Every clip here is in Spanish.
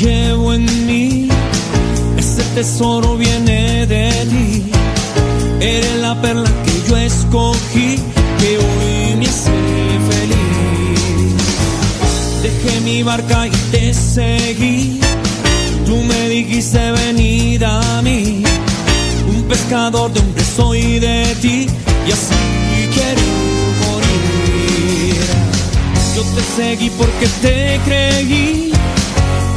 llevo en mí, ese tesoro viene de ti. Eres la perla que yo escogí, que hoy me hace feliz. Dejé mi barca y te seguí. Tú me dijiste venir a mí. Un pescador de hombre soy de ti y así quiero morir. Yo te seguí porque te creí.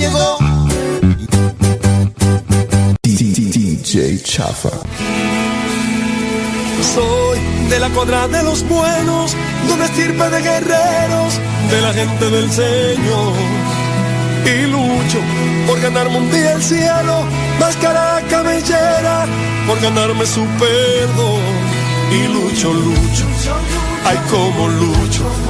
llegó. DJ Chafa. Soy de la cuadra de los buenos, de una estirpe de guerreros, de la gente del Señor. Y lucho por ganarme un día el cielo, máscara cabellera, por ganarme su perdón. Y lucho, lucho, ay como lucho.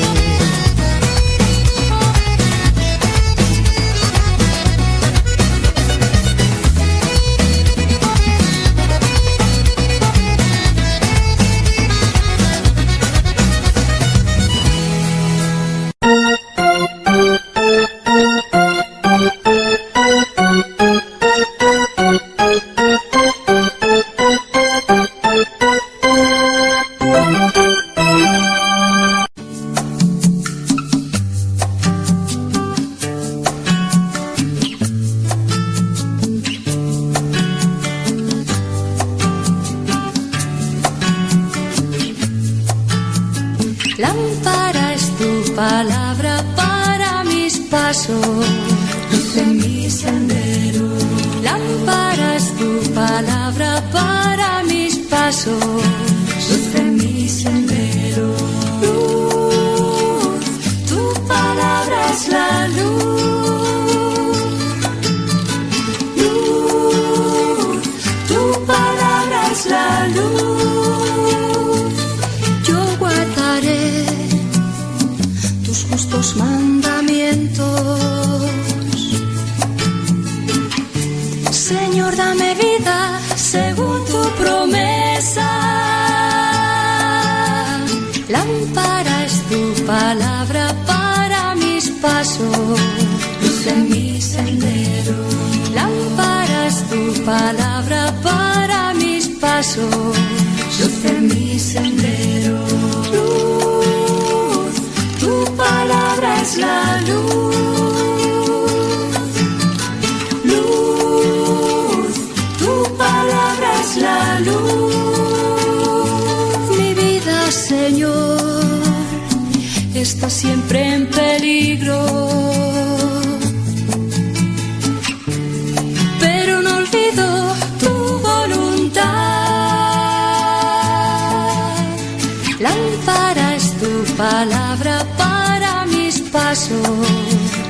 Pasos,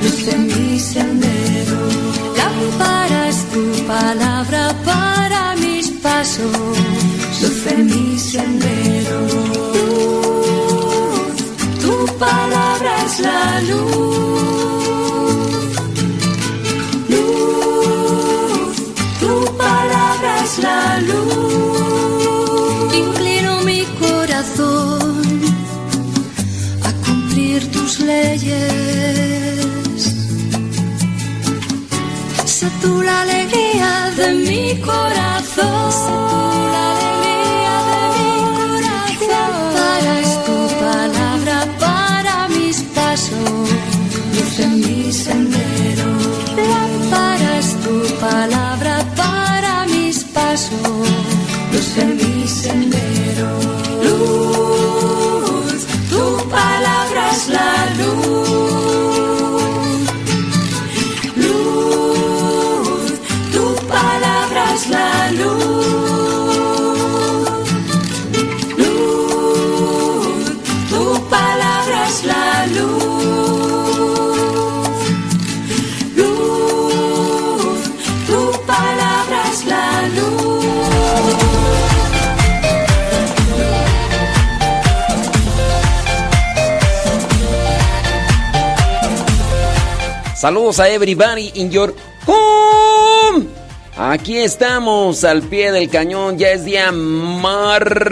luz en mi sendero. Lámpara es tu palabra para mis pasos, luz en mi sendero. Luz, tu palabra es la luz. Luz, tu palabra es la luz. Inclino mi corazón a cumplir tus leyes. Tú la alegría de mi corazón. La alegría de mi corazón. Es tu palabra para mis pasos, luz en mi sendero. Es tu palabra para mis pasos, luz en mi sendero. Saludos a everybody in your home. Aquí estamos al pie del cañón. Ya es día martes.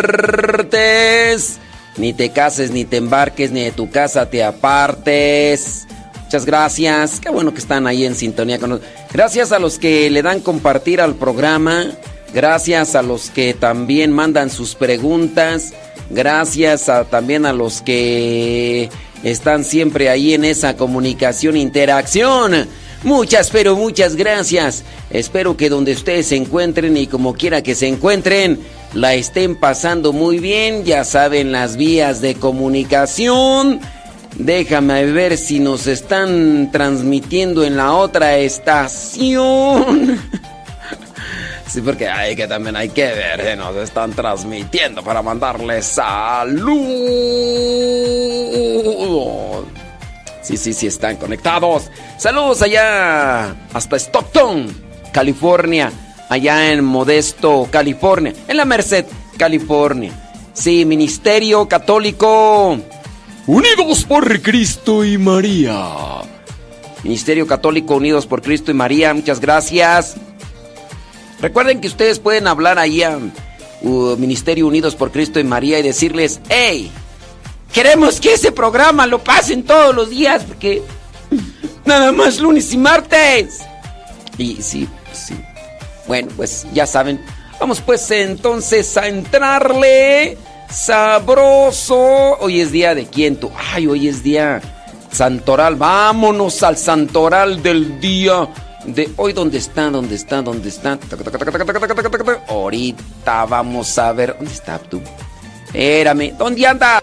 Ni te cases, ni te embarques, ni de tu casa te apartes. Muchas gracias. Qué bueno que están ahí en sintonía con nosotros. Gracias a los que le dan compartir al programa. Gracias a los que también mandan sus preguntas. Gracias también a los que están siempre ahí en esa comunicación, interacción. Muchas, pero muchas gracias. Espero que donde ustedes se encuentren y como quiera que se encuentren, la estén pasando muy bien. Ya saben las vías de comunicación. Déjame ver si nos están transmitiendo en la otra estación. Sí, porque hay que también hay que ver, ¿eh? nos están transmitiendo para mandarles saludos. Sí, sí, sí, están conectados. Saludos allá hasta Stockton, California. Allá en Modesto, California. En la Merced, California. Sí, Ministerio Católico. Unidos por Cristo y María. Ministerio Católico Unidos por Cristo y María, muchas gracias. Recuerden que ustedes pueden hablar ahí a Ministerio Unidos por Cristo y María y decirles, hey, queremos que ese programa lo pasen todos los días porque nada más lunes y martes. Y sí, sí. Bueno, pues ya saben. Vamos pues entonces a entrarle sabroso. Hoy es día de quién tú. Ay, hoy es día santoral. Vámonos al santoral del día de hoy. ¿Dónde está? ¿Dónde está? ¿Dónde está? Ahorita vamos a ver. ¿Dónde está tú? Espérame. ¿Dónde anda?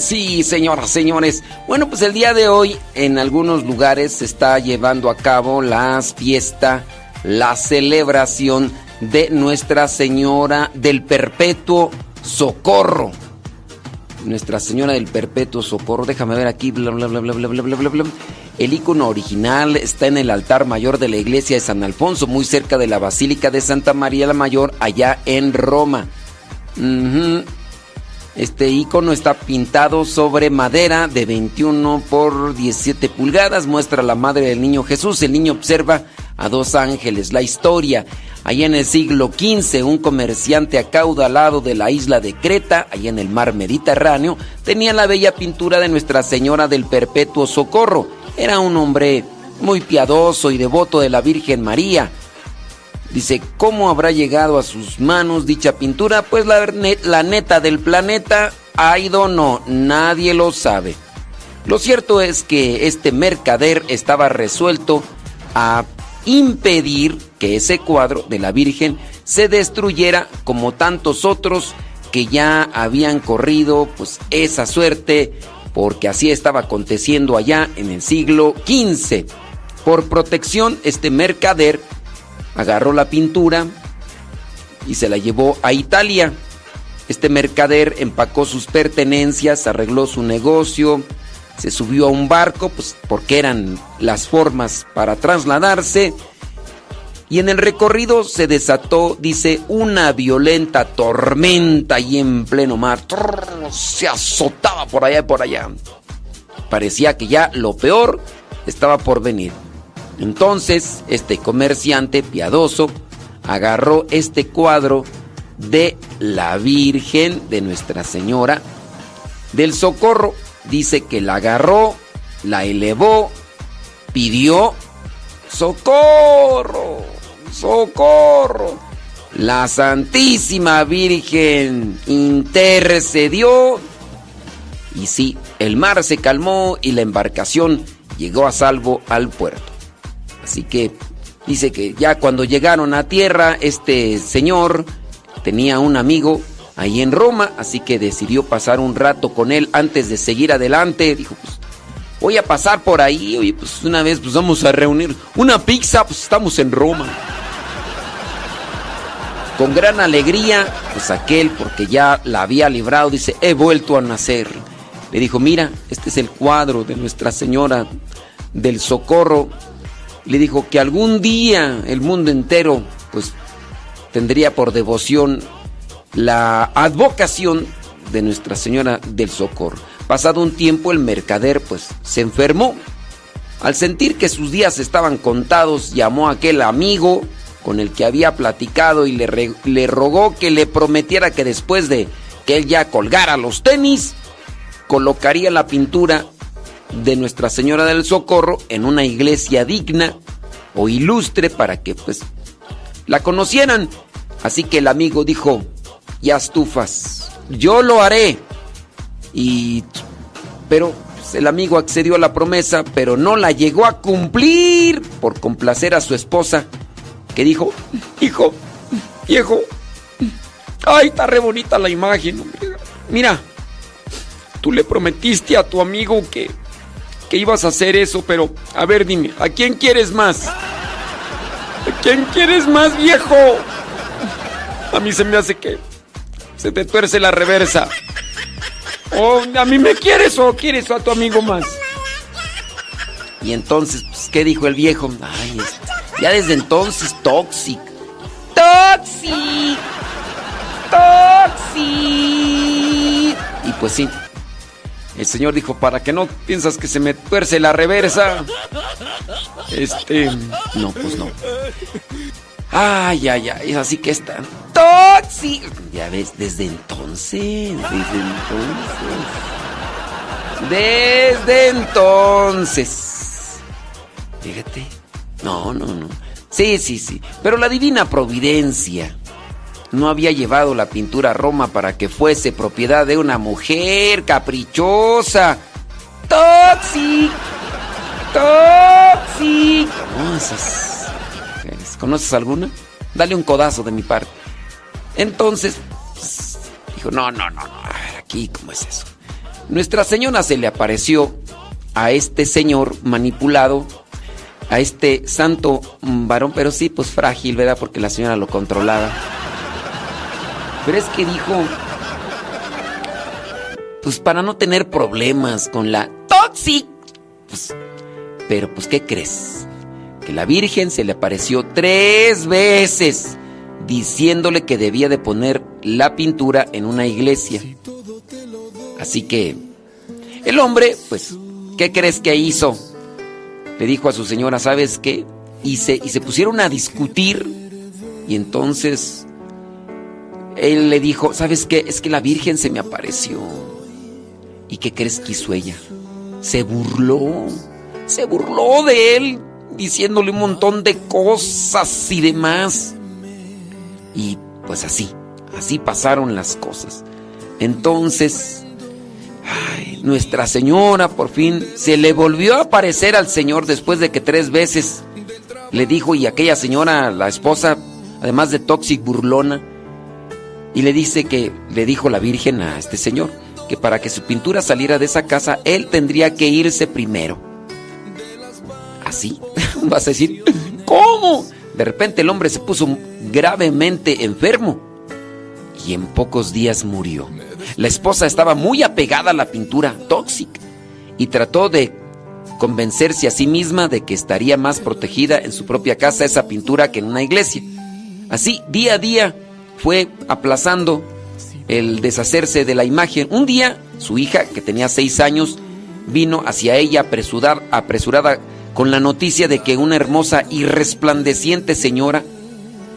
Sí, señoras, señores. Bueno, pues el día de hoy en algunos lugares se está llevando a cabo la fiesta, la celebración de Nuestra Señora del Perpetuo Socorro. Nuestra Señora del Perpetuo Socorro. Déjame ver aquí, bla, bla, bla, bla, bla, bla, bla, bla. El icono original está en el altar mayor de la iglesia de San Alfonso, muy cerca de la Basílica de Santa María la Mayor, allá en Roma. Ujú. Este icono está pintado sobre madera de 21 por 17 pulgadas. Muestra a la madre del niño Jesús. El niño observa a dos ángeles. La historia. Allá en el siglo XV, un comerciante acaudalado de la isla de Creta, allá en el mar Mediterráneo, tenía la bella pintura de Nuestra Señora del Perpetuo Socorro. Era un hombre muy piadoso y devoto de la Virgen María. Dice, ¿cómo habrá llegado a sus manos dicha pintura? Pues la, la neta del planeta, I don't know, nadie lo sabe. Lo cierto es que este mercader estaba resuelto a impedir que ese cuadro de la Virgen se destruyera como tantos otros que ya habían corrido pues esa suerte porque así estaba aconteciendo allá en el siglo XV. Por protección, este mercader agarró la pintura y se la llevó a Italia. Este mercader empacó sus pertenencias, arregló su negocio, se subió a un barco, pues porque eran las formas para trasladarse. Y en el recorrido se desató, dice, una violenta tormenta y en pleno mar. Se azotaba por allá y por allá. Parecía que ya lo peor estaba por venir. Entonces, este comerciante piadoso agarró este cuadro de la Virgen de Nuestra Señora del Socorro. Dice que la agarró, la elevó, pidió socorro, socorro. La Santísima Virgen intercedió y sí, el mar se calmó y la embarcación llegó a salvo al puerto. Así que dice que ya cuando llegaron a tierra, este señor tenía un amigo ahí en Roma, así que decidió pasar un rato con él antes de seguir adelante. Dijo, pues voy a pasar por ahí, oye, pues una vez pues vamos a reunir una pizza, pues estamos en Roma. Con gran alegría, pues aquel, porque ya la había librado, dice, he vuelto a nacer. Le dijo, mira, este es el cuadro de Nuestra Señora del Socorro. Le dijo que algún día el mundo entero, pues, tendría por devoción la advocación de Nuestra Señora del Socorro. Pasado un tiempo, el mercader, pues, se enfermó. Al sentir que sus días estaban contados, llamó a aquel amigo con el que había platicado y le, le rogó que le prometiera que después de que él ya colgara los tenis, colocaría la pintura de Nuestra Señora del Socorro en una iglesia digna o ilustre para que pues la conocieran. Así que el amigo dijo, ya estufas, yo lo haré. Y pero pues, el amigo accedió a la promesa, pero no la llegó a cumplir por complacer a su esposa, que dijo, hijo, viejo, ay, está re bonita la imagen, mira, tú le prometiste a tu amigo que, que ibas a hacer eso, pero a ver, dime, ¿a quién quieres más? ¿A quién quieres más, viejo? A mí se me hace que se te tuerce la reversa. ¿O a mí me quieres o quieres a tu amigo más? Y entonces, pues, ¿qué dijo el viejo? Ya desde entonces, Toxic. Toxic. Toxic. Y pues sí. El señor dijo, para que no piensas que se me tuerce la reversa. Este. No, pues no. Ay, ay, ay. Así que está. Toxic. Toxi. Ya ves, desde entonces, desde entonces. Desde entonces. Fíjate. No, no, no. Sí, sí, sí. Pero la divina providencia no había llevado la pintura a Roma para que fuese propiedad de una mujer caprichosa. Toxic. Toxic. ¿Conoces alguna? Dale un codazo de mi parte. Entonces, pues, dijo, no, no, no, no. aquí, ¿cómo es eso? Nuestra Señora se le apareció a este señor manipulado, a este santo varón, pero sí, pues frágil, ¿verdad? Porque la señora lo controlaba. Pero es que dijo, pues para no tener problemas con la toxic. Pues, pero pues, ¿qué crees? Que la Virgen se le apareció tres veces diciéndole que debía de poner la pintura en una iglesia. Así que el hombre, pues, ¿qué crees que hizo? Le dijo a su señora, ¿sabes qué? Y se, y se pusieron a discutir y entonces él le dijo, ¿sabes qué? Es que la Virgen se me apareció. ¿Y qué crees que hizo ella? Se burló, se burló de él, diciéndole un montón de cosas y demás. Y pues así, así pasaron las cosas. Entonces, Nuestra Señora por fin se le volvió a aparecer al Señor después de que tres veces le dijo y aquella señora, la esposa, además de toxic burlona, y le dice que le dijo la Virgen a este señor que para que su pintura saliera de esa casa, él tendría que irse primero. Así, vas a decir, ¿cómo? De repente el hombre se puso gravemente enfermo y en pocos días murió. La esposa estaba muy apegada a la pintura tóxica y trató de convencerse a sí misma de que estaría más protegida en su propia casa esa pintura que en una iglesia. Así, día a día, fue aplazando el deshacerse de la imagen. Un día, su hija, que tenía seis años, vino hacia ella apresurada, apresurada con la noticia de que una hermosa y resplandeciente señora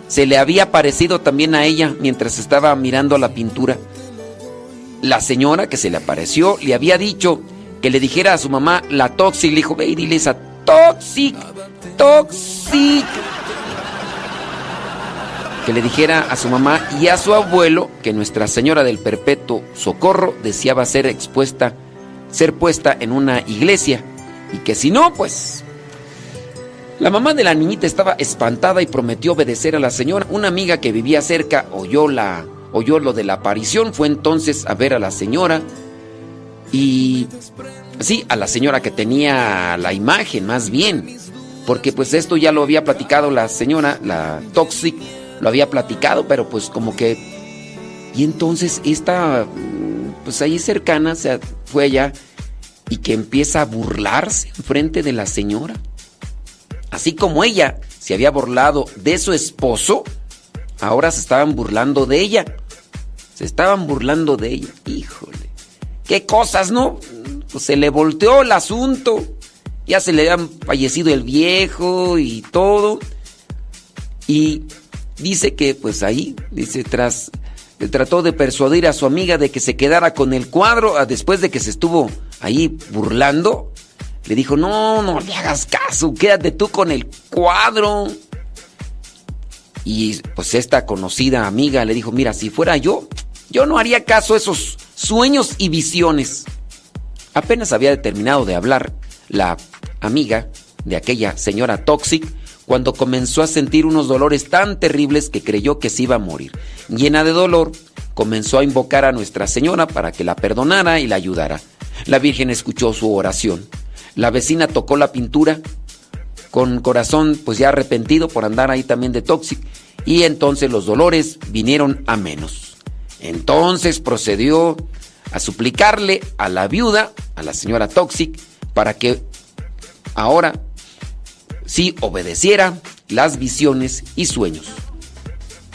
se le había parecido también a ella mientras estaba mirando la pintura. La señora que se le apareció le había dicho que le dijera a su mamá la Toxic. Le dijo, ve esa Toxic, Toxic le dijera a su mamá y a su abuelo que Nuestra Señora del Perpetuo Socorro deseaba ser expuesta, ser puesta en una iglesia y que si no, pues... La mamá de la niñita estaba espantada y prometió obedecer a la señora. Una amiga que vivía cerca oyó, la, oyó lo de la aparición, fue entonces a ver a la señora y... Sí, a la señora que tenía la imagen, más bien. Porque pues esto ya lo había platicado la señora, la Toxic, lo había platicado, pero pues como que... Y entonces esta, pues ahí cercana, se fue allá y que empieza a burlarse en frente de la señora. Así como ella se había burlado de su esposo, ahora se estaban burlando de ella. Se estaban burlando de ella. Híjole. ¿Qué cosas, no? Pues se le volteó el asunto. Ya se le habían fallecido el viejo y todo. Y dice que pues ahí, dice, tras, trató de persuadir a su amiga de que se quedara con el cuadro ah, después de que se estuvo ahí burlando. Le dijo, no, no le hagas caso, quédate tú con el cuadro. Y pues esta conocida amiga le dijo, mira, si fuera yo, yo no haría caso a esos sueños y visiones. Apenas había terminado de hablar la amiga de aquella señora Toxic cuando comenzó a sentir unos dolores tan terribles que creyó que se iba a morir. Llena de dolor, comenzó a invocar a Nuestra Señora para que la perdonara y la ayudara. La Virgen escuchó su oración. La vecina tocó la pintura con corazón pues ya arrepentido por andar ahí también de tóxic y entonces los dolores vinieron a menos. Entonces procedió a suplicarle a la viuda, a la señora Toxic, para que ahora si obedeciera las visiones y sueños.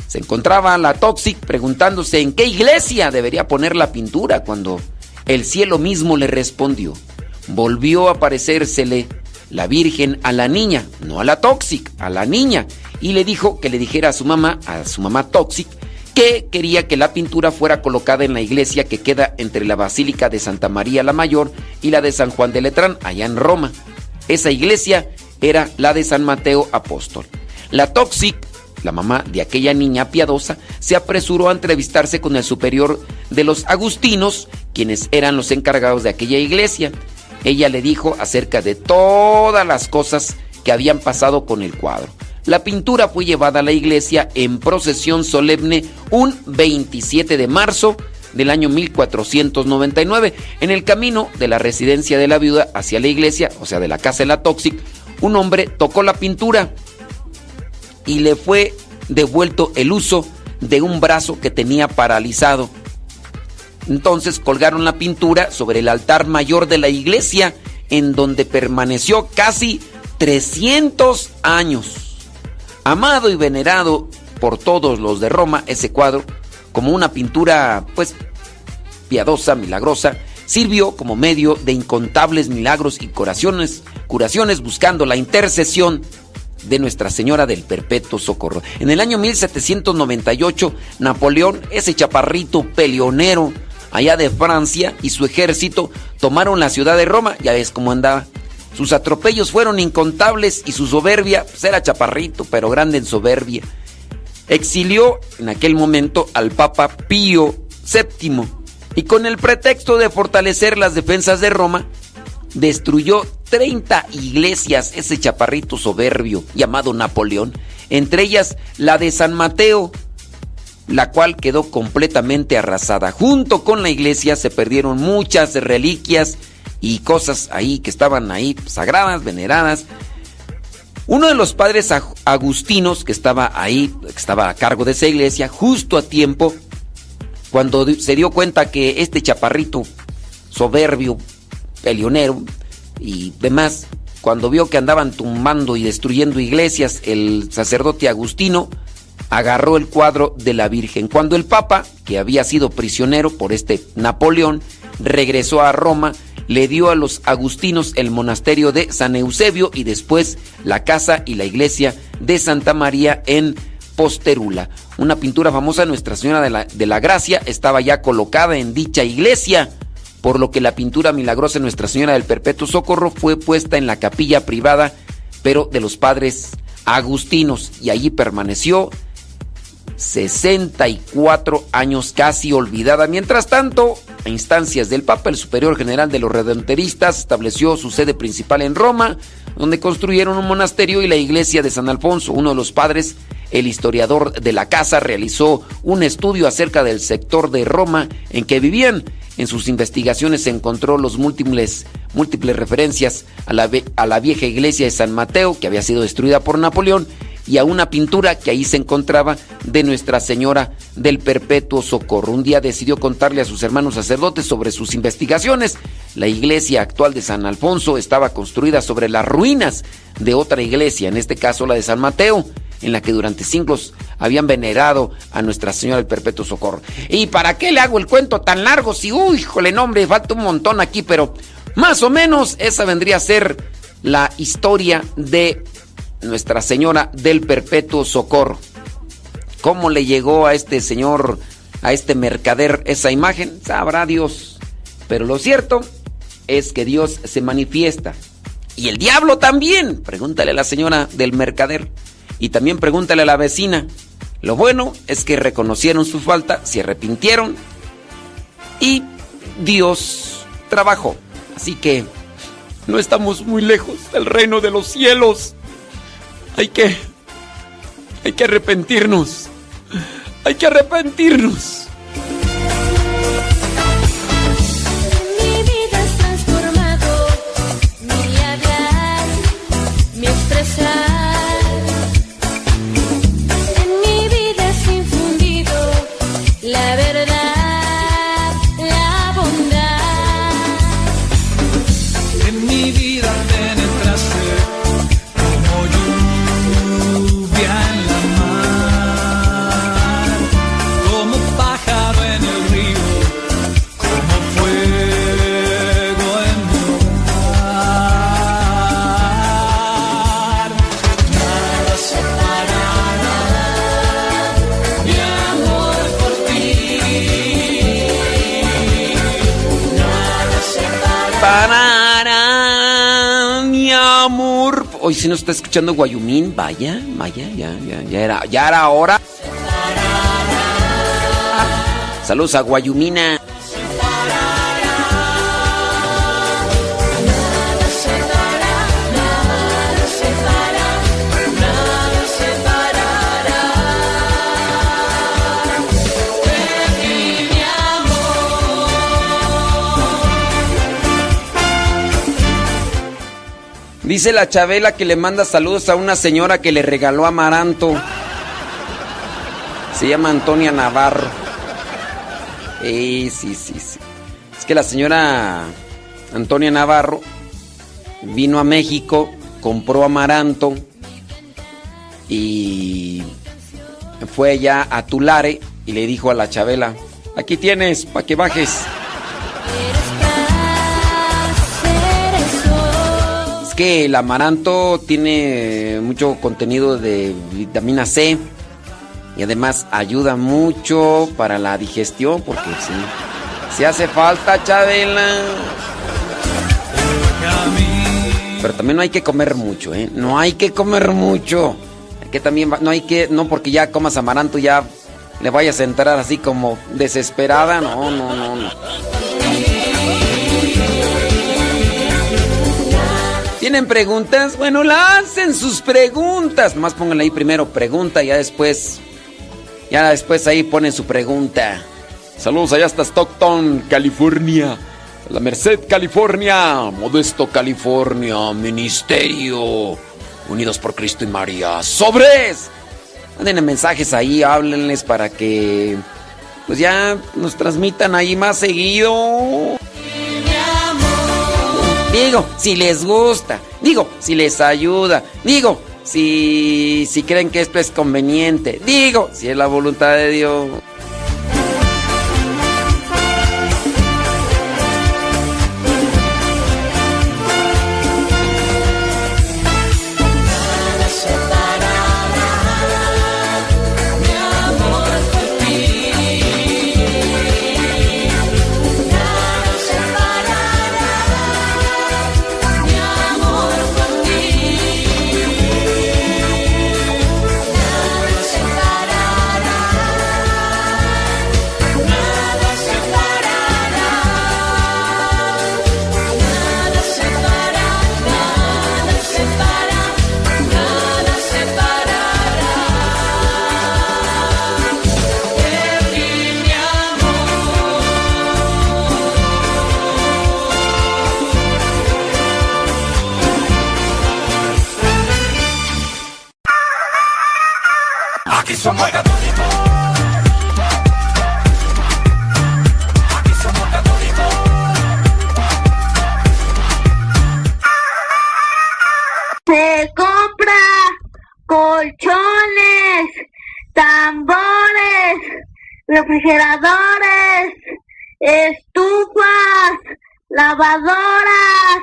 Se encontraba la Toxic preguntándose en qué iglesia debería poner la pintura cuando el cielo mismo le respondió. Volvió a aparecérsele la Virgen a la niña, no a la Toxic, a la niña, y le dijo que le dijera a su mamá, a su mamá Toxic, que quería que la pintura fuera colocada en la iglesia que queda entre la Basílica de Santa María la Mayor y la de San Juan de Letrán, allá en Roma. Esa iglesia era la de San Mateo Apóstol. La Toxic, la mamá de aquella niña piadosa, se apresuró a entrevistarse con el superior de los agustinos, quienes eran los encargados de aquella iglesia. Ella le dijo acerca de todas las cosas que habían pasado con el cuadro. La pintura fue llevada a la iglesia en procesión solemne un 27 de marzo del año 1499. En el camino de la residencia de la viuda hacia la iglesia, o sea, de la casa de la Toxic, un hombre tocó la pintura y le fue devuelto el uso de un brazo que tenía paralizado. Entonces colgaron la pintura sobre el altar mayor de la iglesia, en donde permaneció casi 300 años. Amado y venerado por todos los de Roma, ese cuadro, como una pintura, pues, piadosa, milagrosa, sirvió como medio de incontables milagros y curaciones, curaciones buscando la intercesión de Nuestra Señora del Perpetuo Socorro. En el año 1798, Napoleón, ese chaparrito peleonero allá de Francia y su ejército tomaron la ciudad de Roma, ya ves cómo andaba sus atropellos fueron incontables y su soberbia pues era chaparrito, pero grande en soberbia. Exilió en aquel momento al Papa Pío VII y con el pretexto de fortalecer las defensas de Roma, destruyó 30 iglesias, ese chaparrito soberbio llamado Napoleón, entre ellas la de San Mateo, la cual quedó completamente arrasada. Junto con la iglesia se perdieron muchas reliquias y cosas ahí que estaban ahí sagradas, veneradas. Uno de los padres agustinos que estaba ahí, que estaba a cargo de esa iglesia, justo a tiempo, cuando se dio cuenta que este chaparrito soberbio, pelionero y demás, cuando vio que andaban tumbando y destruyendo iglesias, el sacerdote agustino agarró el cuadro de la Virgen. Cuando el Papa, que había sido prisionero por este Napoleón, regresó a Roma, le dio a los agustinos el monasterio de San Eusebio y después la casa y la iglesia de Santa María en Posterula. Una pintura famosa de Nuestra Señora de la, de la Gracia estaba ya colocada en dicha iglesia, por lo que la pintura milagrosa de Nuestra Señora del Perpetuo Socorro fue puesta en la capilla privada, pero de los padres agustinos, y allí permaneció 64 años casi olvidada. Mientras tanto, a instancias del Papa, el superior general de los redenteristas estableció su sede principal en Roma, donde construyeron un monasterio y la iglesia de San Alfonso. Uno de los padres, el historiador de la casa, realizó un estudio acerca del sector de Roma en que vivían. En sus investigaciones encontró los múltiples, múltiples referencias a la, a la vieja iglesia de San Mateo, que había sido destruida por Napoleón, y a una pintura que ahí se encontraba de Nuestra Señora del Perpetuo Socorro. Un día decidió contarle a sus hermanos sacerdotes sobre sus investigaciones. La iglesia actual de San Alfonso estaba construida sobre las ruinas de otra iglesia, en este caso la de San Mateo, en la que durante siglos habían venerado a Nuestra Señora del Perpetuo Socorro. ¿Y para qué le hago el cuento tan largo? Si, uy, híjole, nombre, falta un montón aquí, pero más o menos esa vendría a ser la historia de nuestra Señora del Perpetuo Socorro. ¿Cómo le llegó a este señor, a este mercader, esa imagen? Sabrá Dios. Pero lo cierto es que Dios se manifiesta. Y el diablo también. Pregúntale a la señora del mercader. Y también pregúntale a la vecina. Lo bueno es que reconocieron su falta, se arrepintieron y Dios trabajó. Así que no estamos muy lejos del reino de los cielos. Hay que. Hay que arrepentirnos. Hay que arrepentirnos. Hoy si nos está escuchando Guayumín, vaya, vaya, ya, ya, ya era, ya era hora. Saludos a Guayumina. Dice la Chabela que le manda saludos a una señora que le regaló amaranto. Se llama Antonia Navarro. Eh, sí, sí, sí. Es que la señora Antonia Navarro vino a México, compró amaranto y fue allá a Tulare y le dijo a la Chabela, aquí tienes, para que bajes. Que el amaranto tiene mucho contenido de vitamina C y además ayuda mucho para la digestión porque sí, si hace falta, Chabela. Pero también no hay que comer mucho, ¿eh? No hay que comer mucho. Que también no hay que, no porque ya comas amaranto ya le vayas a entrar así como desesperada, no, no, no, no. ¿Tienen preguntas? Bueno, lancen sus preguntas. Más pónganle ahí primero pregunta y ya después. Ya después ahí ponen su pregunta. Saludos allá hasta Stockton, California. La Merced, California. Modesto, California. Ministerio. Unidos por Cristo y María. ¡Sobres! Manden mensajes ahí, háblenles para que. Pues ya nos transmitan ahí más seguido. Digo, si les gusta. Digo, si les ayuda. Digo, si, si creen que esto es conveniente. Digo, si es la voluntad de Dios. Refrigeradores, estufas, lavadoras,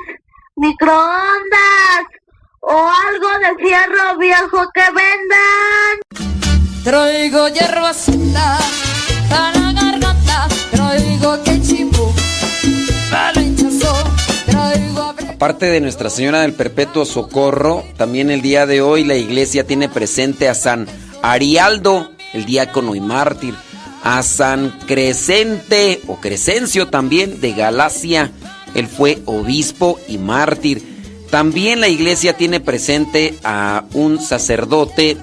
microondas o algo de fierro viejo que vendan. Traigo hierbas para la garganta, traigo quechipo para hinchazo, traigo... Aparte de Nuestra Señora del Perpetuo Socorro, también el día de hoy la iglesia tiene presente a San Arialdo, el diácono y mártir a San Crescente o Crescencio también de Galacia. Él fue obispo y mártir. También la iglesia tiene presente a un sacerdote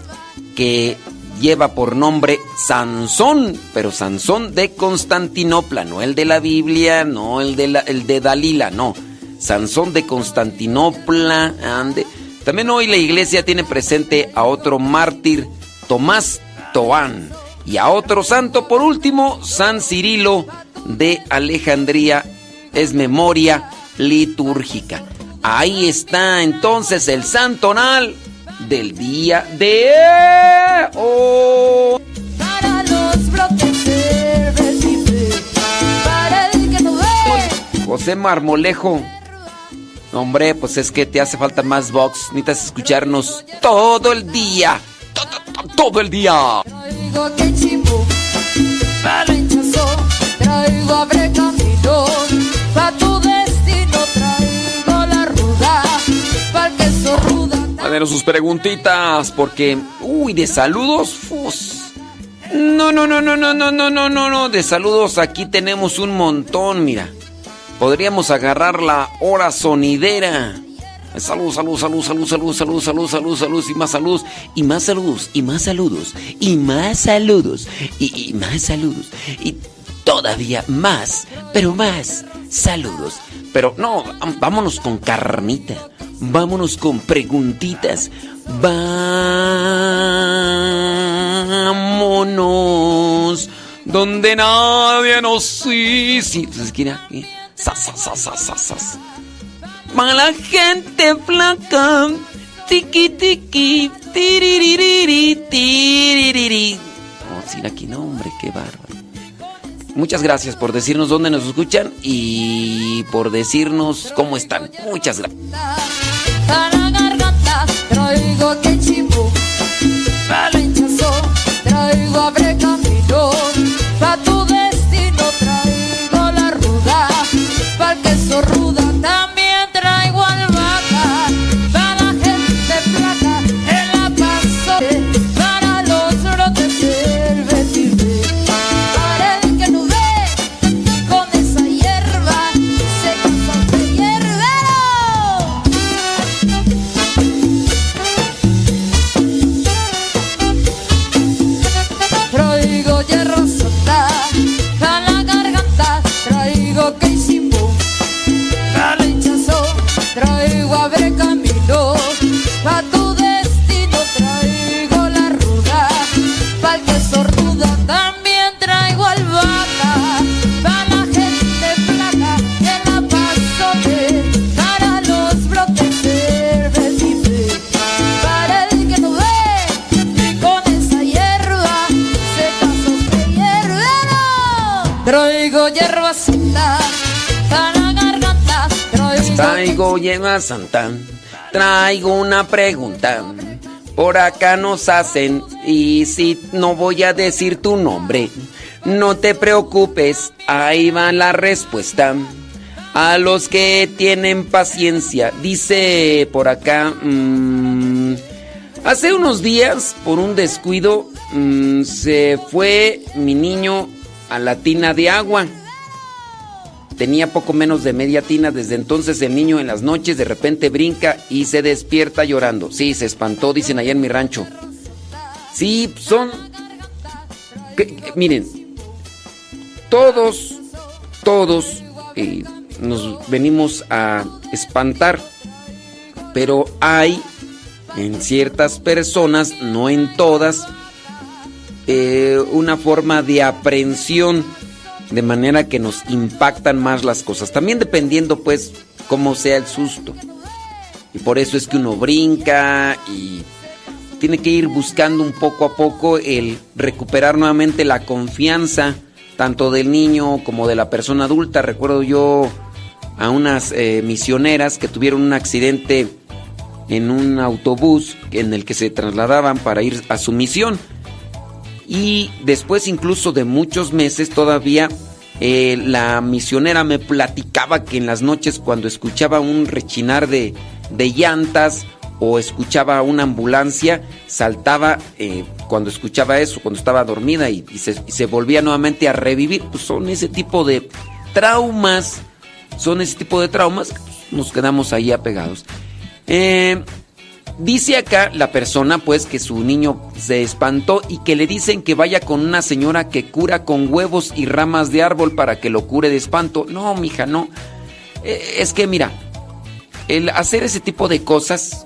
que lleva por nombre Sansón, pero Sansón de Constantinopla, no el de la Biblia, no el de, la, el de Dalila, no. Sansón de Constantinopla. Ande. También hoy la iglesia tiene presente a otro mártir, Tomás Toán y a otro santo, por último, San Cirilo de Alejandría, es memoria litúrgica. Ahí está entonces el santonal del día de hoy. Para los brotes para el que no ve. José Marmolejo. Hombre, pues es que te hace falta más box. Necesitas escucharnos todo el día. Todo, todo el día traigo sus preguntitas, porque, uy, de saludos, fus. No, no, no, no, no, no, no, no, no, no, de saludos aquí tenemos un montón, mira. Podríamos agarrar la hora sonidera. Salud, salud, salud, salud, salud, salud, salud, salud, salud, y más salud, y más saludos, y más saludos, y más saludos, y, más saludos, y todavía más, pero más saludos. Pero no, vámonos con carnita, vámonos con preguntitas, vámonos donde nadie nos... Sí, sí, pues Para la gente flaca. Tiki tiki. Tiririri, tiririri. Oh, sin aquí, no, hombre, qué bárbaro. Muchas gracias por decirnos dónde nos escuchan y por decirnos cómo están. Muchas gracias. Traigo traigo camino, traigo lleva Santa, traigo una pregunta. Por acá nos hacen, y si no voy a decir tu nombre, no te preocupes, ahí va la respuesta. A los que tienen paciencia, dice por acá, mm, hace unos días, por un descuido, mm, se fue mi niño a la tina de agua. Tenía poco menos de media tina. Desde entonces el niño en las noches de repente brinca y se despierta llorando. Sí, se espantó, dicen allá en mi rancho. Sí, son... miren, todos, todos eh, nos venimos a espantar. Pero hay en ciertas personas, no en todas, eh, una forma de aprensión de manera que nos impactan más las cosas. También dependiendo pues cómo sea el susto. Y por eso es que uno brinca y tiene que ir buscando un poco a poco el recuperar nuevamente la confianza tanto del niño como de la persona adulta. Recuerdo yo a unas eh, misioneras que tuvieron un accidente en un autobús en el que se trasladaban para ir a su misión. Y después incluso de muchos meses todavía eh, la misionera me platicaba que en las noches cuando escuchaba un rechinar de, de llantas o escuchaba una ambulancia, saltaba eh, cuando escuchaba eso, cuando estaba dormida y, se, se volvía nuevamente a revivir. Pues son ese tipo de traumas, son ese tipo de traumas, que, pues, nos quedamos ahí apegados. Eh, Dice acá la persona pues que su niño se espantó y que le dicen que vaya con una señora que cura con huevos y ramas de árbol para que lo cure de espanto. No, mija, no. Eh, Es que mira, el hacer ese tipo de cosas,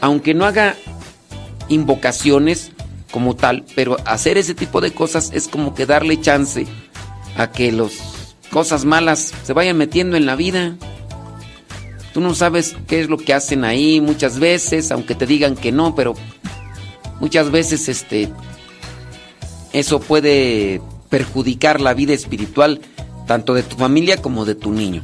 aunque no haga invocaciones como tal, pero hacer ese tipo de cosas es como que darle chance a que las cosas malas se vayan metiendo en la vida. Tú no sabes qué es lo que hacen ahí muchas veces, aunque te digan que no, pero muchas veces este eso puede perjudicar la vida espiritual tanto de tu familia como de tu niño.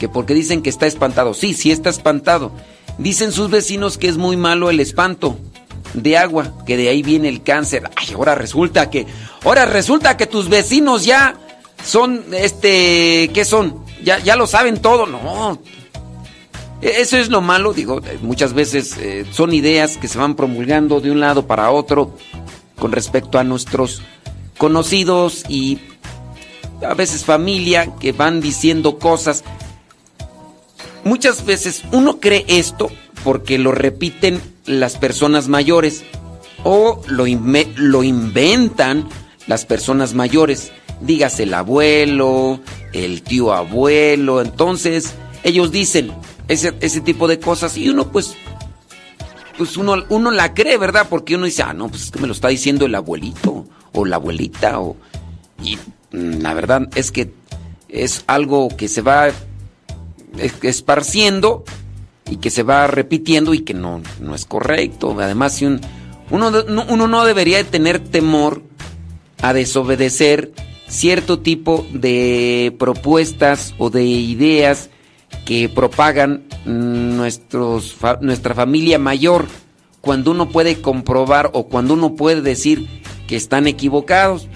Que porque dicen que está espantado. Sí, sí está espantado. Dicen sus vecinos que es muy malo el espanto de agua, que de ahí viene el cáncer. Ay, ahora resulta que ahora resulta que tus vecinos ya son este, ¿qué son? Ya ya lo saben todo. No, eso es lo malo, digo, muchas veces eh, son ideas que se van promulgando de un lado para otro con respecto a nuestros conocidos y a veces familia que van diciendo cosas. Muchas veces uno cree esto porque lo repiten las personas mayores o lo, lo inventan las personas mayores. Dígase el abuelo, el tío abuelo. Entonces ellos dicen ese, ese tipo de cosas y uno pues pues uno, uno la cree, ¿verdad? Porque uno dice, ah, no, pues es que me lo está diciendo el abuelito o la abuelita o... Y mm, la verdad es que es algo que se va esparciendo y que se va repitiendo y que no, no es correcto. Además, si un, uno, uno no debería tener temor a desobedecer cierto tipo de propuestas o de ideas que propagan nuestra familia mayor cuando uno puede comprobar o cuando uno puede decir que están equivocados.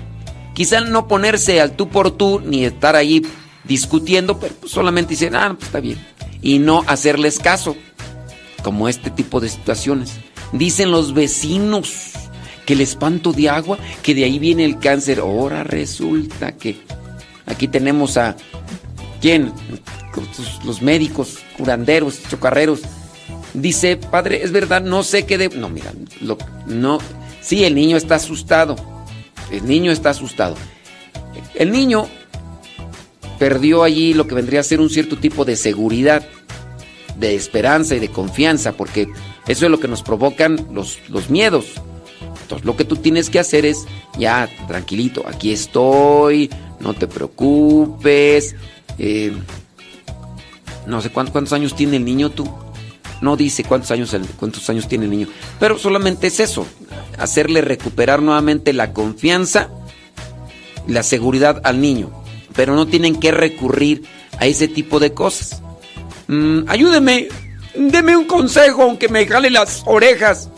Quizá no ponerse al tú por tú ni estar ahí discutiendo, pero pues solamente decir, ah, pues está bien. Y no hacerles caso, como este tipo de situaciones. Dicen los vecinos que el espanto de agua, que de ahí viene el cáncer. Ahora resulta que aquí tenemos a quién, los médicos, curanderos, chocarreros. Dice, padre, es verdad, no sé qué de. No, mira, lo, no. Sí, el niño está asustado. El niño está asustado. El niño perdió allí lo que vendría a ser un cierto tipo de seguridad, de esperanza y de confianza, porque eso es lo que nos provocan los, los miedos. Entonces, lo que tú tienes que hacer es, ya, tranquilito, aquí estoy, no te preocupes. Eh, no sé cuántos, años tiene el niño tú. No dice cuántos años, cuántos años tiene el niño. Pero solamente es eso. Hacerle recuperar nuevamente la confianza, la seguridad al niño. Pero no tienen que recurrir a ese tipo de cosas. Mm, ayúdeme. Deme un consejo, aunque me jale las orejas.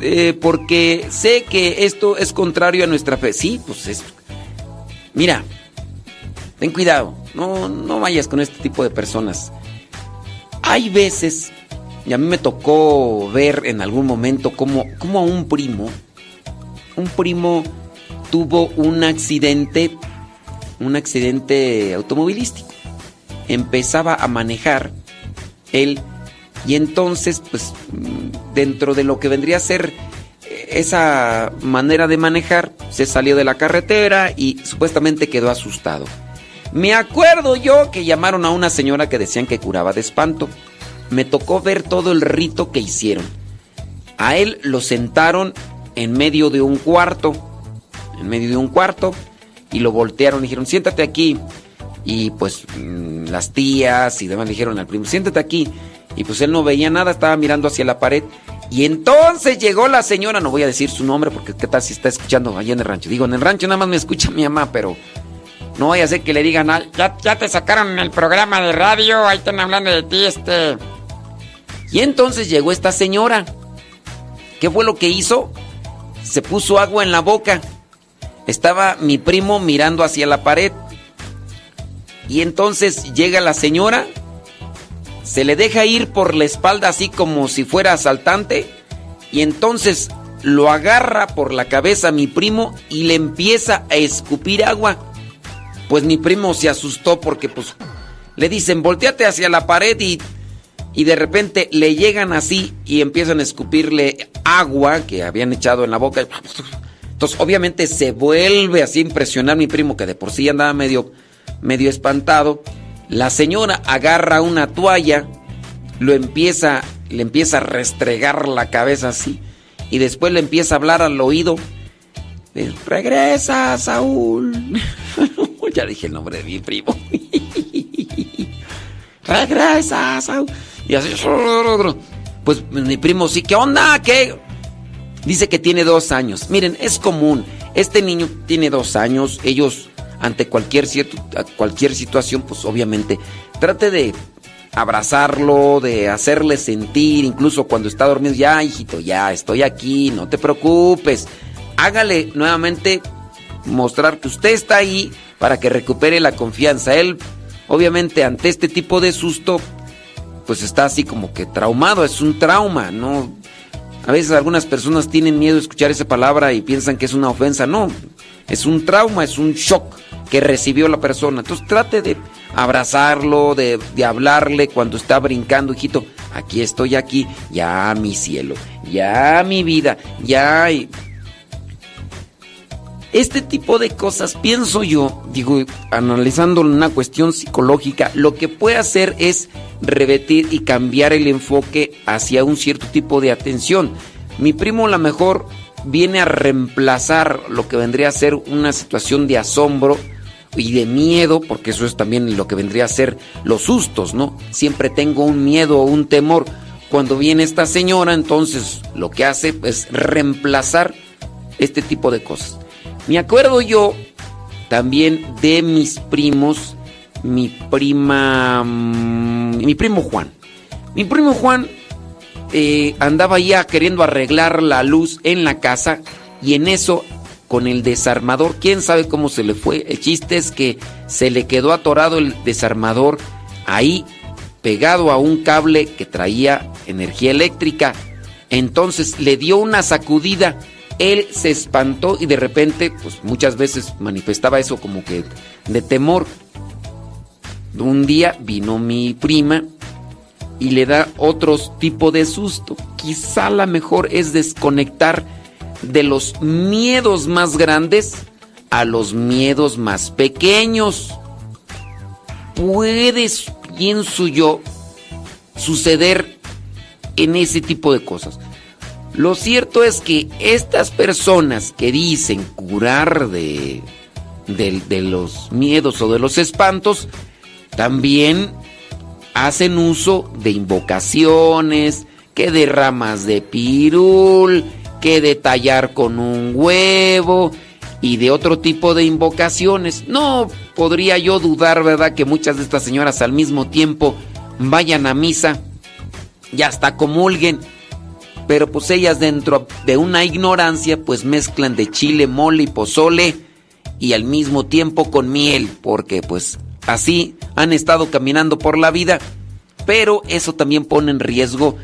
Eh, porque sé que esto es contrario a nuestra fe. Sí, pues es. Mira, ten cuidado. No, no vayas con este tipo de personas. Hay veces, y a mí me tocó ver en algún momento como, como a un primo, un primo tuvo un accidente, un accidente automovilístico. Empezaba a manejar él y entonces, pues, dentro de lo que vendría a ser esa manera de manejar, se salió de la carretera y supuestamente quedó asustado. Me acuerdo yo que llamaron a una señora que decían que curaba de espanto. Me tocó ver todo el rito que hicieron. A él lo sentaron en medio de un cuarto, en medio de un cuarto, y lo voltearon y dijeron, siéntate aquí. Y pues mm, las tías y demás dijeron al primo, siéntate aquí. Y pues él no veía nada, estaba mirando hacia la pared. Y entonces llegó la señora, no voy a decir su nombre porque qué tal si está escuchando allá en el rancho. Digo, en el rancho nada más me escucha mi mamá, pero no vaya a ser que le digan, ya, ya te sacaron en el programa de radio, ahí están hablando de ti, este. Y entonces llegó esta señora. ¿Qué fue lo que hizo? Se puso agua en la boca. Estaba mi primo mirando hacia la pared. Y entonces llega la señora, se le deja ir por la espalda así como si fuera asaltante. Y entonces lo agarra por la cabeza mi primo y le empieza a escupir agua pues mi primo se asustó porque pues le dicen, volteate hacia la pared y, y de repente le llegan así y empiezan a escupirle agua que habían echado en la boca. Entonces obviamente se vuelve así a impresionar mi primo que de por sí andaba medio, medio espantado. La señora agarra una toalla, lo empieza, le empieza a restregar la cabeza así y después le empieza a hablar al oído. Regresa, Saúl. ya dije el nombre de mi primo. Regresa, Y así. Pues mi primo sí, ¿qué onda? ¿Qué? Dice que tiene dos años. Miren, es común. Este niño tiene dos años. Ellos, ante cualquier, cualquier situación, pues obviamente, trate de abrazarlo, de hacerle sentir, incluso cuando está dormido, ya, hijito, ya, estoy aquí, no te preocupes. Hágale nuevamente mostrar que usted está ahí para que recupere la confianza. Él, obviamente, ante este tipo de susto, pues está así como que traumado, es un trauma, ¿no? A veces algunas personas tienen miedo de escuchar esa palabra y piensan que es una ofensa, no, es un trauma, es un shock que recibió la persona. Entonces trate de abrazarlo, de, hablarle cuando está brincando, hijito, aquí estoy aquí, ya mi cielo, ya mi vida, ya... Este tipo de cosas, pienso yo, digo, analizando una cuestión psicológica, lo que puede hacer es revertir y cambiar el enfoque hacia un cierto tipo de atención. Mi primo a lo mejor viene a reemplazar lo que vendría a ser una situación de asombro y de miedo, porque eso es también lo que vendría a ser los sustos, ¿no? Siempre tengo un miedo o un temor. Cuando viene esta señora, entonces lo que hace es reemplazar este tipo de cosas. Me acuerdo yo también de mis primos, mi prima, mm, mi primo Juan. Mi primo Juan eh, andaba ya queriendo arreglar la luz en la casa y en eso con el desarmador, quién sabe cómo se le fue. El chiste es que se le quedó atorado el desarmador ahí pegado a un cable que traía energía eléctrica. Entonces le dio una sacudida él se espantó y de repente, pues muchas veces manifestaba eso como que de temor. Un día vino mi prima y le da otro tipo de susto. Quizá la mejor es desconectar de los miedos más grandes a los miedos más pequeños. Puede, pienso yo, suceder en ese tipo de cosas. Lo cierto es que estas personas que dicen curar de, de, los miedos o de los espantos, también hacen uso de invocaciones, que de ramas de pirul, que de tallar con un huevo y de otro tipo de invocaciones. No podría yo dudar, ¿verdad?, que muchas de estas señoras al mismo tiempo vayan a misa y hasta comulguen pero pues ellas dentro de una ignorancia pues mezclan de chile, mole y pozole y al mismo tiempo con miel, porque pues así han estado caminando por la vida, pero eso también pone en riesgo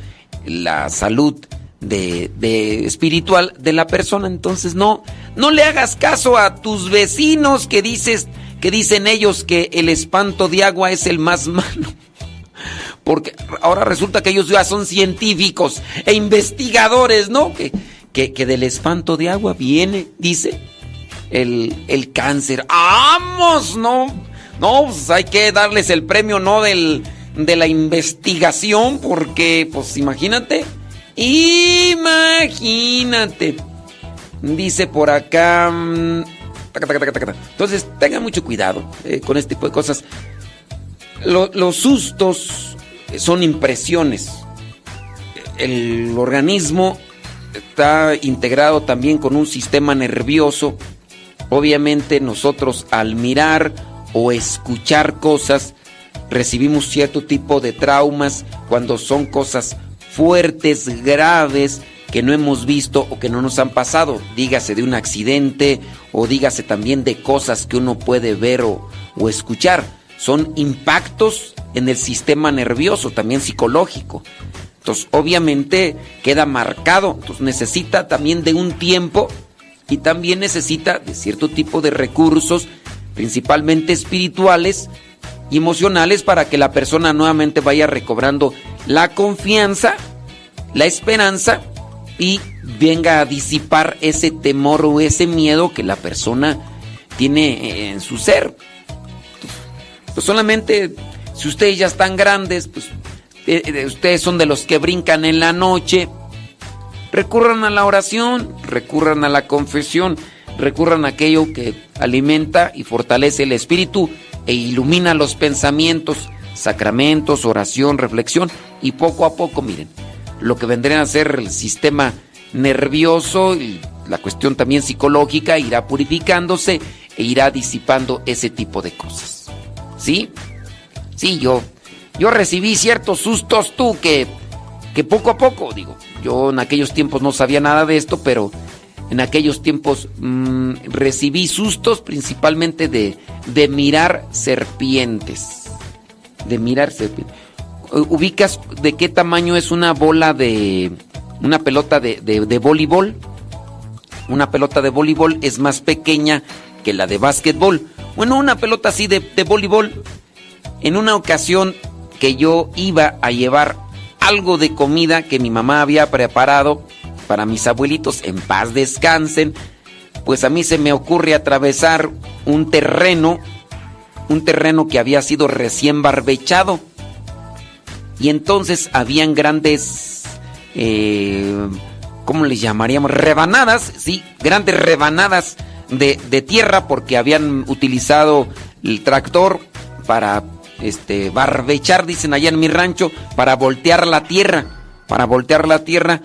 la salud de, de, espiritual de la persona. Entonces no, no le hagas caso a tus vecinos que dices, que dicen ellos que el espanto de agua es el más malo porque ahora resulta que ellos ya son científicos e investigadores, ¿no? Que, que, del espanto de agua viene, dice, el, cáncer. ¡Vamos! No, no, pues hay que darles el premio Nobel de la investigación, porque, pues imagínate, imagínate. Dice por acá... Mm, Entonces, tengan mucho cuidado eh, con este tipo de cosas. los sustos son impresiones. El organismo está integrado también con un sistema nervioso. Obviamente nosotros al mirar o escuchar cosas recibimos cierto tipo de traumas cuando son cosas fuertes, graves, que no hemos visto o que no nos han pasado. Dígase de un accidente o dígase también de cosas que uno puede ver o, o escuchar. Son impactos en el sistema nervioso, también psicológico. Entonces, obviamente queda marcado. Entonces, necesita también de un tiempo y también necesita de cierto tipo de recursos, principalmente espirituales y emocionales, para que la persona nuevamente vaya recobrando la confianza, la esperanza y venga a disipar ese temor o ese miedo que la persona tiene en su ser. Pues solamente si ustedes ya están grandes, pues eh, eh, ustedes son de los que brincan en la noche, recurran a la oración, recurran a la confesión, recurran a aquello que alimenta y fortalece el espíritu e ilumina los pensamientos, sacramentos, oración, reflexión y poco a poco, miren, lo que vendría a ser el sistema nervioso y la cuestión también psicológica irá purificándose e irá disipando ese tipo de cosas. ¿Sí? Sí, yo, yo recibí ciertos sustos tú que, que poco a poco, digo, yo en aquellos tiempos no sabía nada de esto, pero en aquellos tiempos mm, recibí sustos principalmente de, de mirar serpientes. De mirar serpientes. ubicas de qué tamaño es una bola de... Una pelota de, de, de voleibol. Una pelota de voleibol es más pequeña que la de básquetbol. Bueno, una pelota así de, de voleibol. En una ocasión que yo iba a llevar algo de comida que mi mamá había preparado para mis abuelitos, en paz descansen, pues a mí se me ocurre atravesar un terreno, un terreno que había sido recién barbechado. Y entonces habían grandes, eh, ¿cómo les llamaríamos? Rebanadas, sí, grandes rebanadas de, de tierra porque habían utilizado el tractor para este barbechar, dicen allá en mi rancho, para voltear la tierra, para voltear la tierra.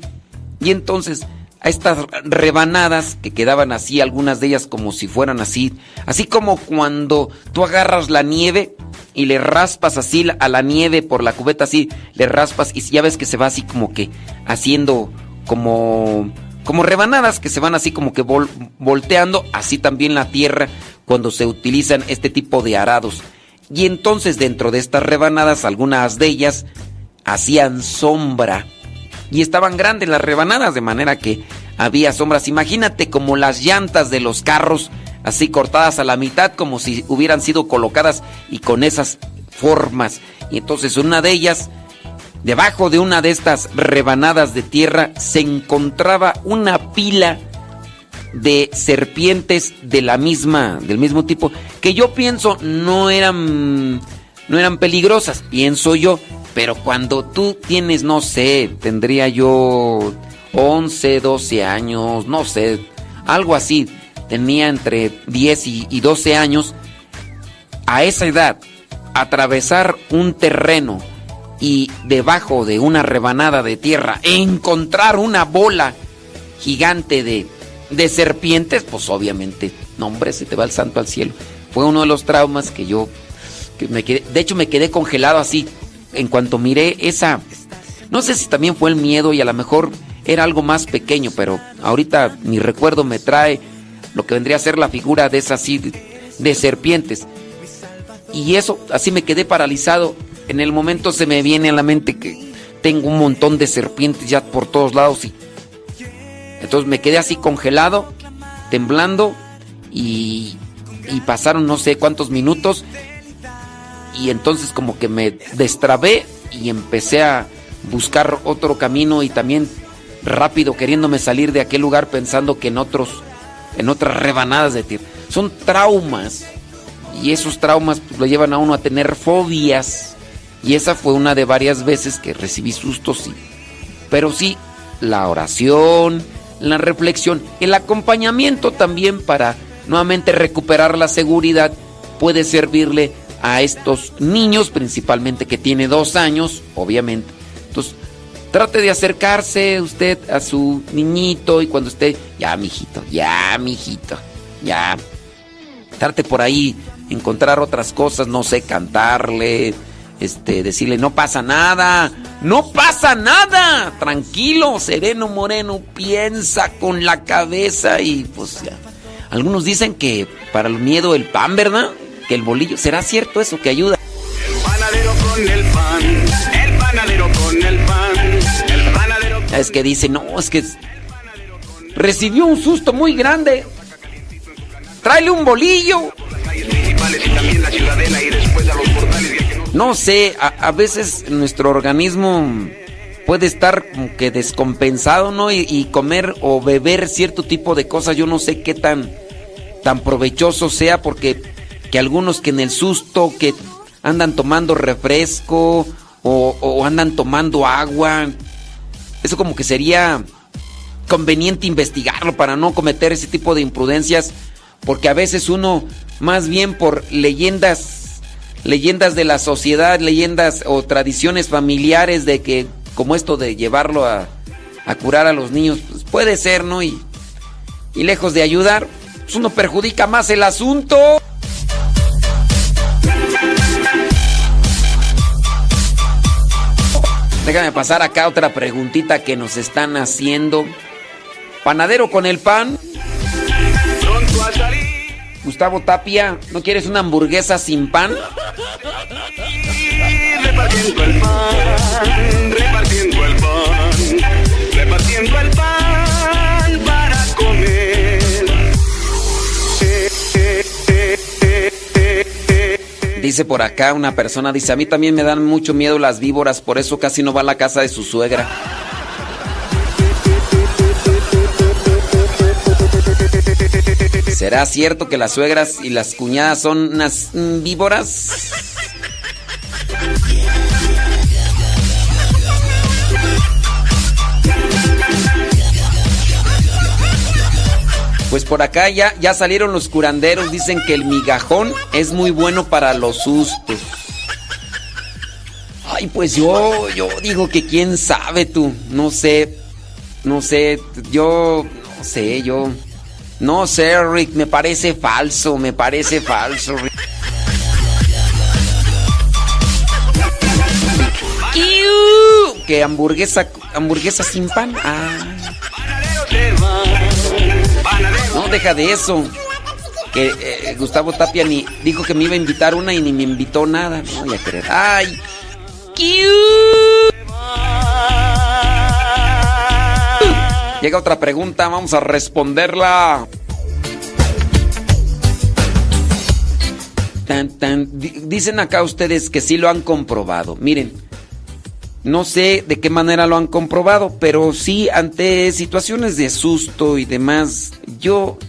Y entonces a estas rebanadas que quedaban así, algunas de ellas como si fueran así, así como cuando tú agarras la nieve y le raspas así a la nieve por la cubeta así, le raspas y ya ves que se va así como que haciendo como como rebanadas que se van así como que volteando, así también la tierra cuando se utilizan este tipo de arados. Y entonces dentro de estas rebanadas, algunas de ellas hacían sombra. Y estaban grandes las rebanadas, de manera que había sombras. Imagínate como las llantas de los carros, así cortadas a la mitad, como si hubieran sido colocadas y con esas formas. Y entonces una de ellas, debajo de una de estas rebanadas de tierra, se encontraba una pila de serpientes de la misma, del mismo tipo, que yo pienso no eran, no eran peligrosas, pienso yo, pero cuando tú tienes, no sé, tendría yo 11, 12 años, no sé, algo así, tenía entre 10 y, y 12 años, a esa edad, atravesar un terreno y debajo de una rebanada de tierra encontrar una bola gigante de de serpientes, pues obviamente, no hombre, se te va el santo al cielo. Fue uno de los traumas que yo, que me quedé, de hecho me quedé congelado así, en cuanto miré esa, no sé si también fue el miedo y a lo mejor era algo más pequeño, pero ahorita mi recuerdo me trae lo que vendría a ser la figura de esas así de serpientes. Y eso, así me quedé paralizado. En el momento se me viene a la mente que tengo un montón de serpientes ya por todos lados y entonces me quedé así congelado, temblando y, pasaron no sé cuántos minutos y entonces como que me destrabé y empecé a buscar otro camino y también rápido queriéndome salir de aquel lugar pensando que en otros en otras rebanadas de tierra. Son traumas y esos traumas lo llevan a uno a tener fobias y esa fue una de varias veces que recibí sustos sí. Pero sí la oración, la reflexión, el acompañamiento también para nuevamente recuperar la seguridad puede servirle a estos niños, principalmente que tiene dos años, obviamente. Entonces, trate de acercarse usted a su niñito y cuando esté, ya, mijito, ya, mijito, ya. Trate por ahí encontrar otras cosas, no sé, cantarle, este, decirle, no pasa nada, no pasa nada, tranquilo, sereno, moreno, piensa con la cabeza y pues ya. Algunos dicen que para el miedo el pan, ¿verdad? Que el bolillo, ¿será cierto eso que ayuda? El panadero con el pan, el panadero con el pan, el panadero con Es que dice, no, es que recibió un susto muy grande. Tráele un bolillo. las calles principales y también la ciudadela y no sé, a, a veces nuestro organismo puede estar que descompensado, ¿no? Y, y comer o beber cierto tipo de cosas, yo no sé qué tan, tan provechoso sea, porque que algunos que en el susto que andan tomando refresco o, o andan tomando agua, eso como que sería conveniente investigarlo para no cometer ese tipo de imprudencias, porque a veces uno, más bien por leyendas, leyendas de la sociedad, leyendas o tradiciones familiares de que, como esto de llevarlo a, a curar a los niños, pues puede ser, ¿no? Y, y lejos de ayudar, pues uno perjudica más el asunto. Déjame pasar acá otra preguntita que nos están haciendo. Panadero con el pan. Gustavo Tapia, ¿no quieres una hamburguesa sin pan? repartiendo el pan, repartiendo el pan, repartiendo el pan para comer. Dice por acá una persona, dice, a mí también me dan mucho miedo las víboras, por eso casi no va a la casa de su suegra. ¿Será cierto que las suegras y las cuñadas son unas víboras? Pues por acá ya, ya salieron los curanderos, dicen que el migajón es muy bueno para los sustos. Ay, pues yo, yo digo que quién sabe tú, no sé, no sé, yo, no sé, yo, no sé, Rick, me parece falso, me parece falso, Rick. Que hamburguesa, hamburguesa sin pan. Ah. No, deja de eso. Que eh, Gustavo Tapia ni dijo que me iba a invitar una y ni me invitó nada. No voy a creer. ¡Ay! Llega otra pregunta, vamos a responderla. Tan, tan. Di- Dicen acá ustedes que sí lo han comprobado. Miren, no sé de qué manera lo han comprobado, pero sí ante situaciones de susto y demás, yo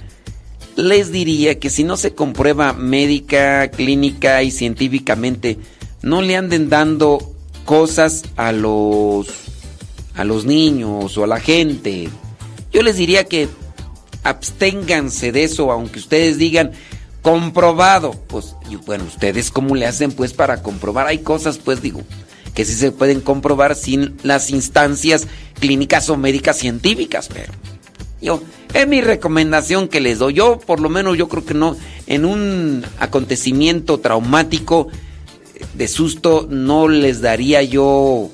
les diría que si no se comprueba médica, clínica y científicamente, no le anden dando cosas a los a los niños o a la gente. Yo les diría que absténganse de eso, aunque ustedes digan comprobado. Pues y bueno, ustedes cómo le hacen pues para comprobar? Hay cosas pues digo que sí se pueden comprobar sin las instancias clínicas o médicas científicas, pero yo es mi recomendación que les doy. Yo por lo menos yo creo que no en un acontecimiento traumático de susto no les daría yo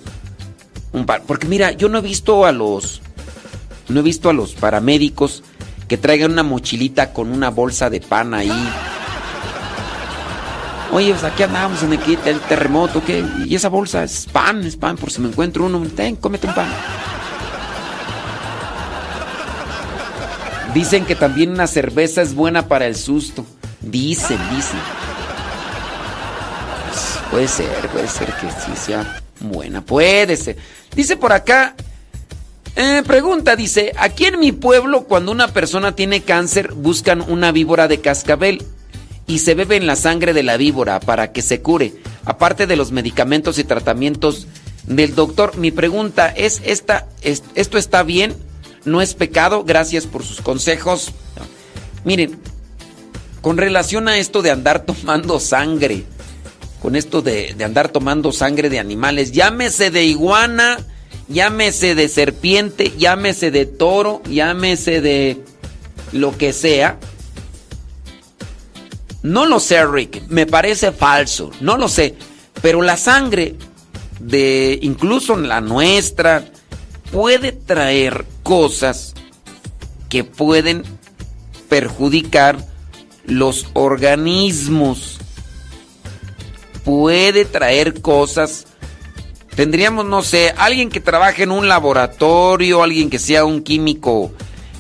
un par, porque mira, yo no he visto a los no he visto a los paramédicos que traigan una mochilita con una bolsa de pan ahí. Oye, pues aquí andamos en el, el terremoto, ¿qué? Y esa bolsa es pan, es pan, por si me encuentro uno, ten, cómete un pan. Dicen que también una cerveza es buena para el susto. Dicen, dicen. Pues, puede ser, puede ser que sí sea buena, puede ser. Dice por acá, eh, pregunta, dice, aquí en mi pueblo cuando una persona tiene cáncer buscan una víbora de cascabel y se beben la sangre de la víbora para que se cure, aparte de los medicamentos y tratamientos del doctor. Mi pregunta es, esta, es- ¿esto está bien? ¿No es pecado? Gracias por sus consejos. Miren, con relación a esto de andar tomando sangre, con esto de andar tomando sangre de animales, llámese de iguana, llámese de serpiente, llámese de toro, llámese de lo que sea. No lo sé, Rick, me parece falso, no lo sé, pero la sangre de incluso la nuestra puede traer cosas que pueden perjudicar los organismos. Puede traer cosas. Tendríamos, no sé, alguien que trabaje en un laboratorio, alguien que sea un químico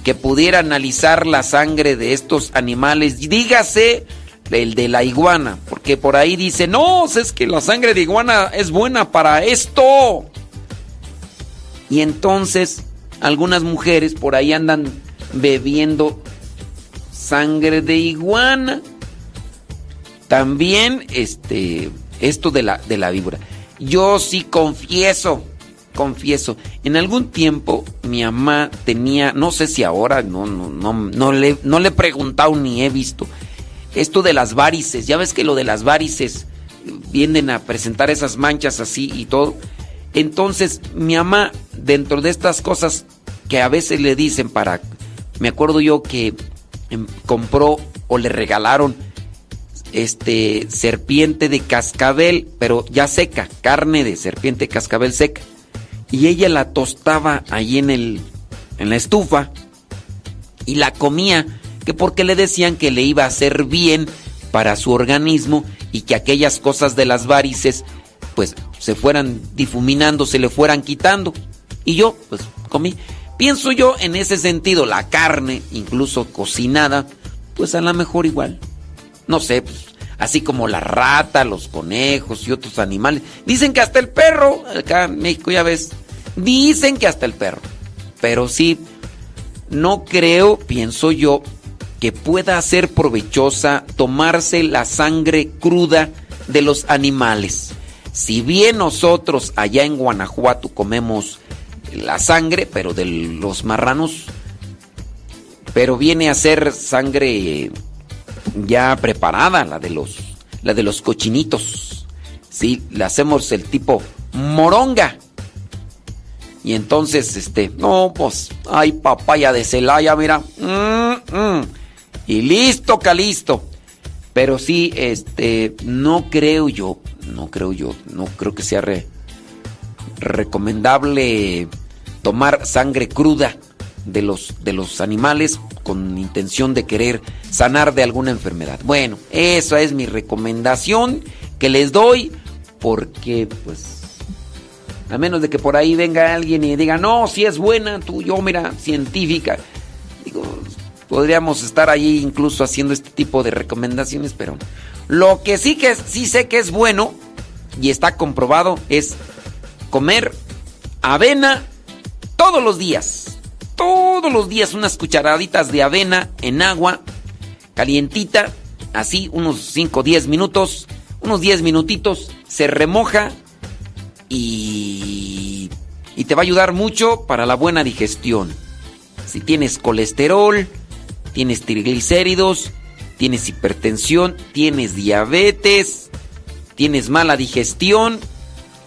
que pudiera analizar la sangre de estos animales. Dígase el de la iguana, porque por ahí dice, no, es que la sangre de iguana es buena para esto. Y entonces algunas mujeres por ahí andan bebiendo sangre de iguana. También este esto de la de la víbora. Yo sí confieso, confieso, en algún tiempo mi mamá tenía, no sé si ahora, no no no no le no le he preguntado ni he visto esto de las varices. Ya ves que lo de las varices vienen a presentar esas manchas así y todo. Entonces, mi mamá, dentro de estas cosas que a veces le dicen para. Me acuerdo yo que em, compró o le regalaron este serpiente de cascabel, pero ya seca, carne de serpiente de cascabel seca. Y ella la tostaba ahí en el en la estufa y la comía, que porque le decían que le iba a hacer bien para su organismo y que aquellas cosas de las varices pues se fueran difuminando, se le fueran quitando. Y yo, pues comí. Pienso yo en ese sentido, la carne, incluso cocinada, pues a lo mejor igual. No sé, pues, así como la rata, los conejos y otros animales. Dicen que hasta el perro, acá en México ya ves, dicen que hasta el perro. Pero sí, no creo, pienso yo, que pueda ser provechosa tomarse la sangre cruda de los animales. Si bien nosotros allá en Guanajuato comemos la sangre, pero de los marranos, pero viene a ser sangre ya preparada, la de los, la de los cochinitos. Sí, le hacemos el tipo moronga. Y entonces, este, no, pues, hay papaya de Celaya, mira. Mm, mm. Y listo, calisto. Pero sí, este, no creo yo, no creo yo, no creo que sea recomendable tomar sangre cruda de los, de los animales con intención de querer sanar de alguna enfermedad. Bueno, esa es mi recomendación que les doy porque pues a menos de que por ahí venga alguien y diga, no, si es buena, tú, yo, mira, científica. Digo, podríamos estar ahí incluso haciendo este tipo de recomendaciones, pero lo que sí que sí sé que es bueno y está comprobado es comer avena todos los días. Todos los días unas cucharaditas de avena en agua calientita, así unos 5 o 10 minutos, unos 10 minutitos, se remoja y, y te va a ayudar mucho para la buena digestión. Si tienes colesterol, tienes triglicéridos, tienes hipertensión, tienes diabetes, tienes mala digestión,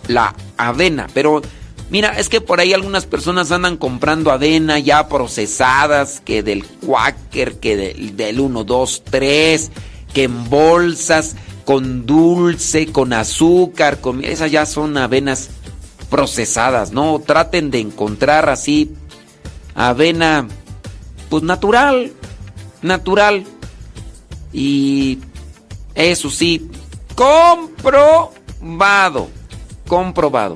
la avena. Pero mira, es que por ahí algunas personas andan comprando avena ya procesadas, que del Quaker, que del, del 1, 2, 3, que en bolsas con dulce, con azúcar, con esas ya son avenas procesadas, ¿no? Traten de encontrar así avena pues natural, natural. Y eso sí, comprobado, comprobado.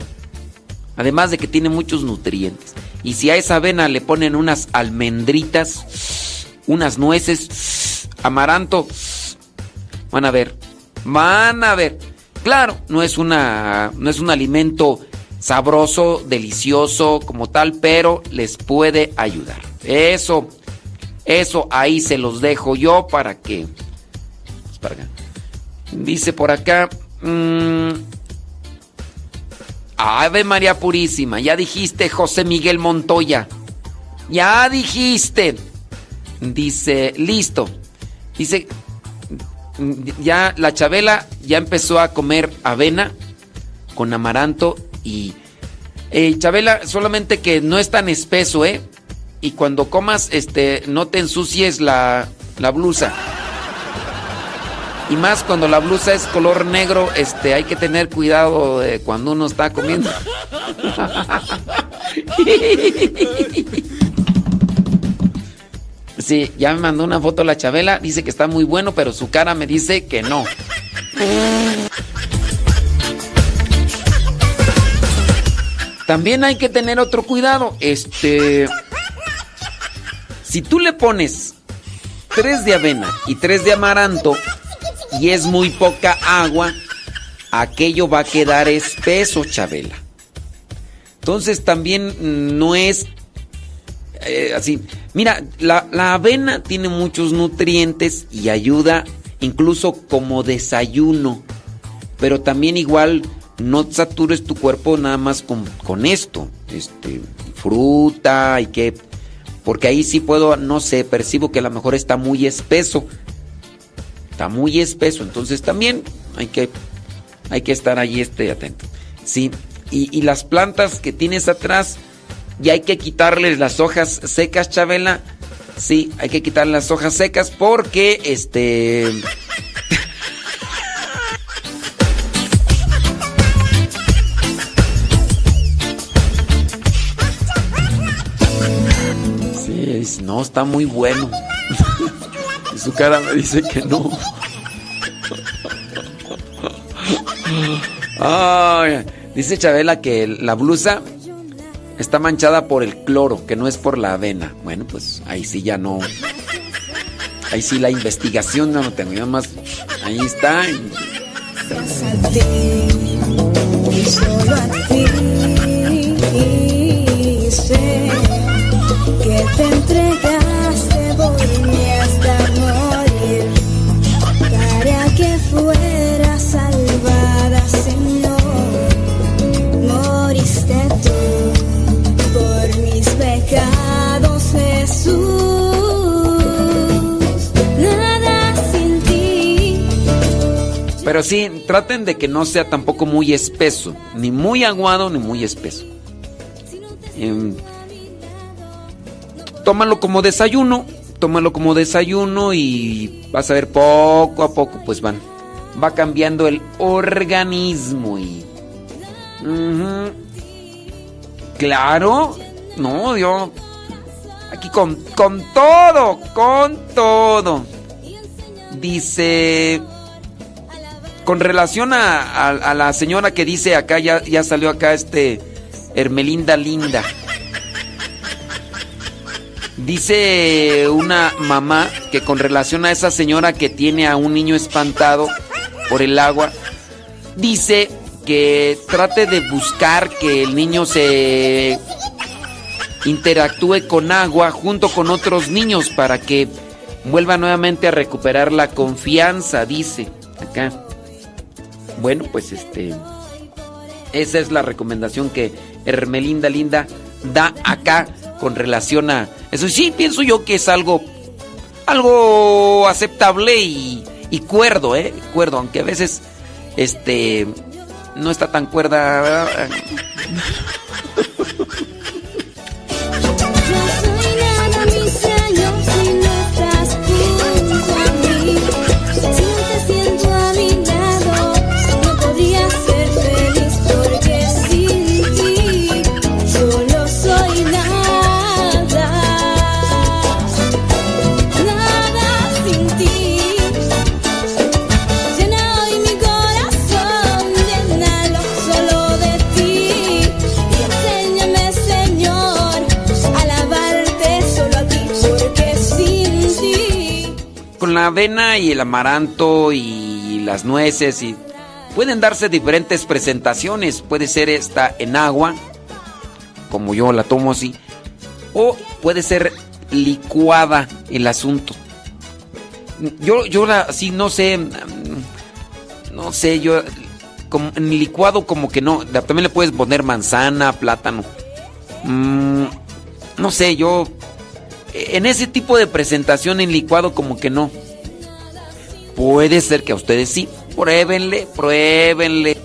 Además de que tiene muchos nutrientes. Y si a esa avena le ponen unas almendritas, unas nueces, amaranto, van a ver, Van a ver. Claro, no es una no es un alimento sabroso, delicioso como tal, pero les puede ayudar. Eso eso ahí se los dejo yo para que Dice por acá mmm, Ave María Purísima, ya dijiste José Miguel Montoya. Ya dijiste. Dice, listo. Dice, ya la Chabela ya empezó a comer avena con amaranto y eh, Chabela solamente que no es tan espeso, ¿eh? Y cuando comas, este, no te ensucies la, la blusa. Y más cuando la blusa es color negro, este, hay que tener cuidado de cuando uno está comiendo. Sí, ya me mandó una foto la Chabela, dice que está muy bueno, pero su cara me dice que no. También hay que tener otro cuidado. Este. Si tú le pones tres de avena y tres de amaranto y es muy poca agua, aquello va a quedar espeso, Chabela. Entonces también no es eh, así. Mira, la, avena tiene muchos nutrientes y ayuda incluso como desayuno. Pero también igual no satures tu cuerpo nada más con, esto. Este, fruta y que... Porque ahí sí puedo, no sé, percibo que a lo mejor está muy espeso. Está muy espeso. Entonces también hay que, hay que estar ahí este, atento. Sí. Y, y las plantas que tienes atrás y hay que quitarles las hojas secas, Chabela. Sí, hay que quitarle las hojas secas porque este... sí, no, está muy bueno. su cara me dice que no. Ay, dice Chabela que la blusa está manchada por el cloro, que no es por la avena. Bueno, pues ahí sí ya no. Ahí sí la investigación no lo tengo. Nada más ahí está. Te entregaste Pero sí, traten de que no sea tampoco muy espeso. Ni muy aguado ni muy espeso. Em, tómalo como desayuno. Tómalo como desayuno y vas a ver poco a poco, pues van. Va cambiando el organismo y. Claro. No, yo. Aquí con, con todo, con todo. Dice. Con relación a, la señora que dice acá, ya, ya salió acá este Hermelinda Linda. Dice una mamá que con relación a esa señora que tiene a un niño espantado por el agua, dice que trate de buscar que el niño se interactúe con agua junto con otros niños para que vuelva nuevamente a recuperar la confianza, dice acá. Bueno, pues este. Esa es la recomendación que Hermelinda Linda da acá con relación a. Eso sí, pienso yo que es algo. Algo aceptable y, y cuerdo, ¿eh? Cuerdo, aunque a veces. Este. No está tan cuerda. avena y el amaranto y las nueces y pueden darse diferentes presentaciones. Puede ser esta en agua, como yo la tomo así, o puede ser licuada el asunto. Yo, yo la, no sé, mm, no sé, yo en licuado como que no. También le puedes poner manzana, plátano. Mm, no sé, yo en ese tipo de presentación en licuado como que no. Puede ser que a ustedes sí. Pruébenle, pruébenle.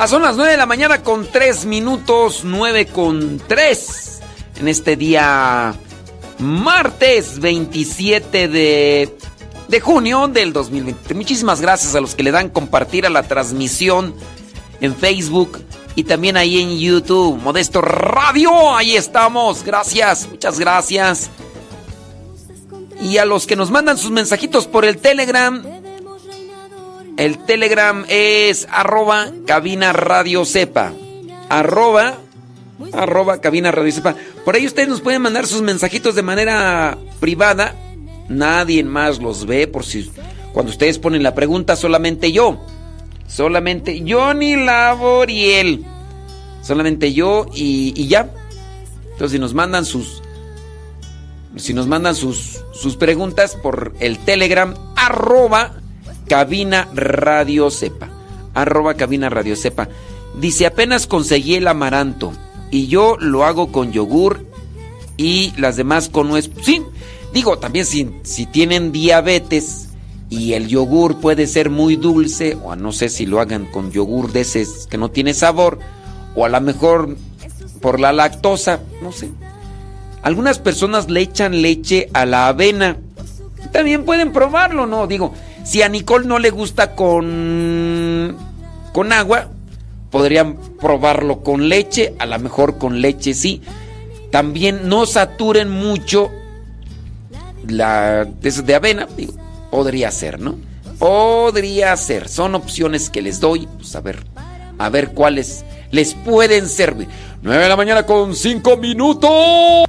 Ah, son las 9 de la mañana con 3 minutos, 9 con 3. En este día martes 27 de, de junio del 2020. Muchísimas gracias a los que le dan compartir a la transmisión en Facebook y también ahí en YouTube. Modesto Radio, ahí estamos. Gracias, muchas gracias. Y a los que nos mandan sus mensajitos por el Telegram. El Telegram es arroba cabina radio sepa. Arroba, arroba cabina radio sepa. Por ahí ustedes nos pueden mandar sus mensajitos de manera privada. Nadie más los ve por si cuando ustedes ponen la pregunta solamente yo. Solamente Johnny Laboriel. Solamente yo y, y ya. Entonces si nos mandan sus si nos mandan sus, sus preguntas por el Telegram, arroba cabina radio sepa. Arroba cabina radio sepa. Dice, apenas conseguí el amaranto y yo lo hago con yogur y las demás con nuez. Sí, digo, también si, si tienen diabetes y el yogur puede ser muy dulce, o no sé si lo hagan con yogur de ese que no tiene sabor, o a lo mejor por la lactosa, no sé. Algunas personas le echan leche a la avena. También pueden probarlo, ¿no? Digo, Si a Nicole no le gusta con, con agua, podrían probarlo con leche, a lo mejor con leche sí. También no saturen mucho la de, avena, digo, podría ser, ¿no? Podría ser. Son opciones que les doy, pues a ver, a ver cuáles les pueden servir. 9 de la mañana con 5 minutos.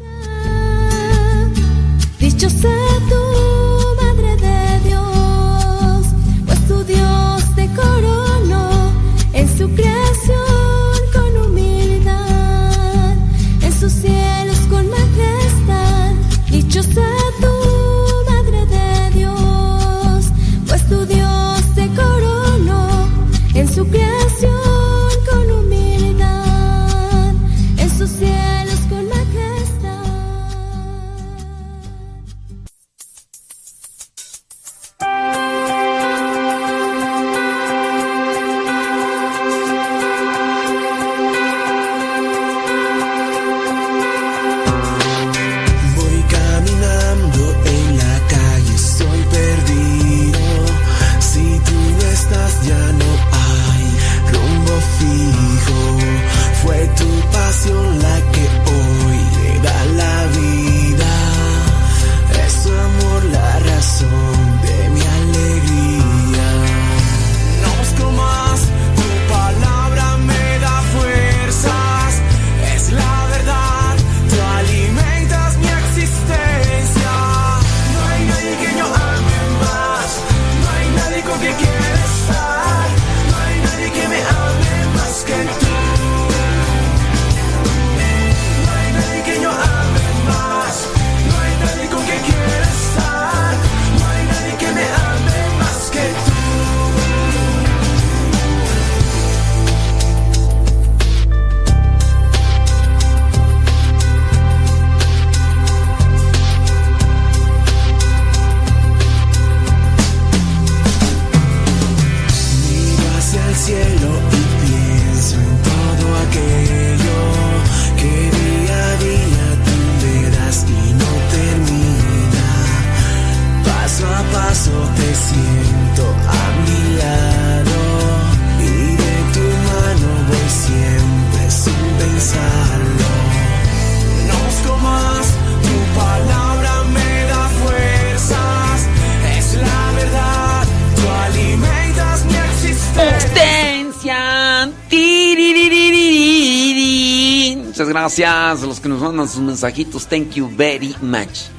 Gracias a los que nos mandan sus mensajitos. Thank you very much.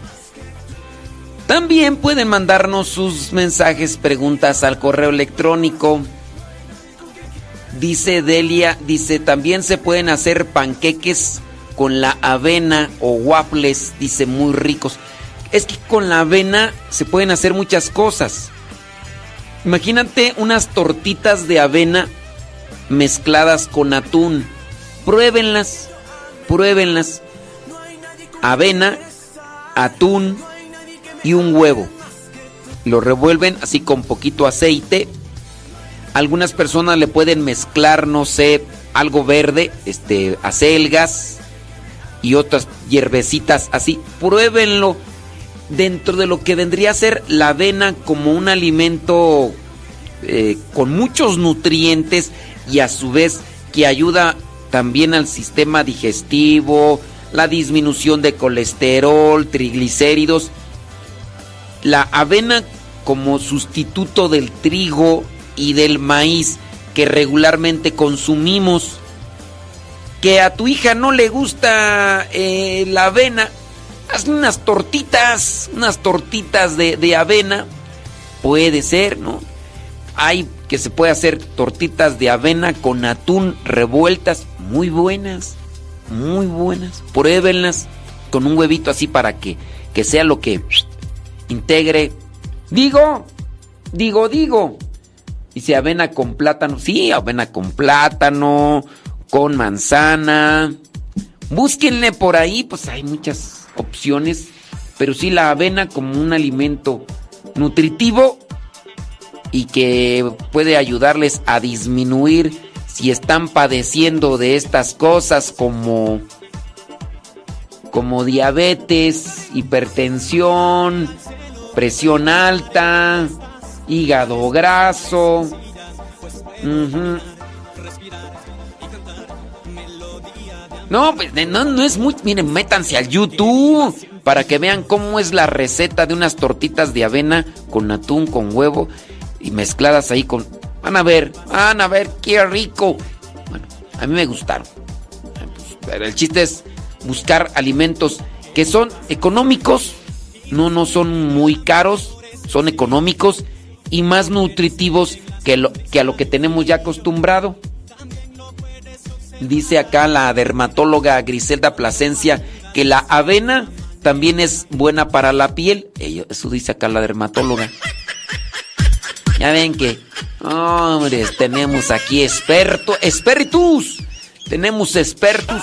También pueden mandarnos sus mensajes, preguntas al correo electrónico. Dice Delia, dice, también se pueden hacer panqueques con la avena o waffles, dice, muy ricos. Es que con la avena se pueden hacer muchas cosas. Imagínate unas tortitas de avena mezcladas con atún. Pruébenlas, pruébenlas. Avena, atún y un huevo. Lo revuelven así con poquito aceite. Algunas personas le pueden mezclar, no sé, algo verde, este, acelgas y otras hierbecitas así. Pruébenlo dentro de lo que vendría a ser la avena como un alimento eh, con muchos nutrientes y a su vez que ayuda también al sistema digestivo, la disminución de colesterol, triglicéridos. La avena como sustituto del trigo y del maíz que regularmente consumimos. Que a tu hija no le gusta eh, la avena, hazle unas tortitas, unas tortitas de, de avena. Puede ser, ¿no? Hay que se puede hacer tortitas de avena con atún revueltas, muy buenas, muy buenas. Pruébenlas con un huevito así para que, que sea lo que integre. Digo, digo, digo. Dice avena con plátano. Sí, avena con plátano, con manzana. Búsquenle por ahí, pues hay muchas opciones. Pero sí la avena como un alimento nutritivo y que puede ayudarles a disminuir si están padeciendo de estas cosas como como diabetes, hipertensión, presión alta hígado graso. Ujú. No, pues no, no es muy. Miren, métanse al YouTube para que vean cómo es la receta de unas tortitas de avena con atún, con huevo y mezcladas ahí con. Van a ver, van a ver qué rico. Bueno, a mí me gustaron. El chiste es buscar alimentos que son económicos, no, no son muy caros, son económicos y más nutritivos que, lo, que a lo que tenemos ya acostumbrado. Dice acá la dermatóloga Griselda Plasencia que la avena también es buena para la piel. Eso dice acá la dermatóloga. Ya ven que, hombres, tenemos aquí experto, expertus. Tenemos expertos.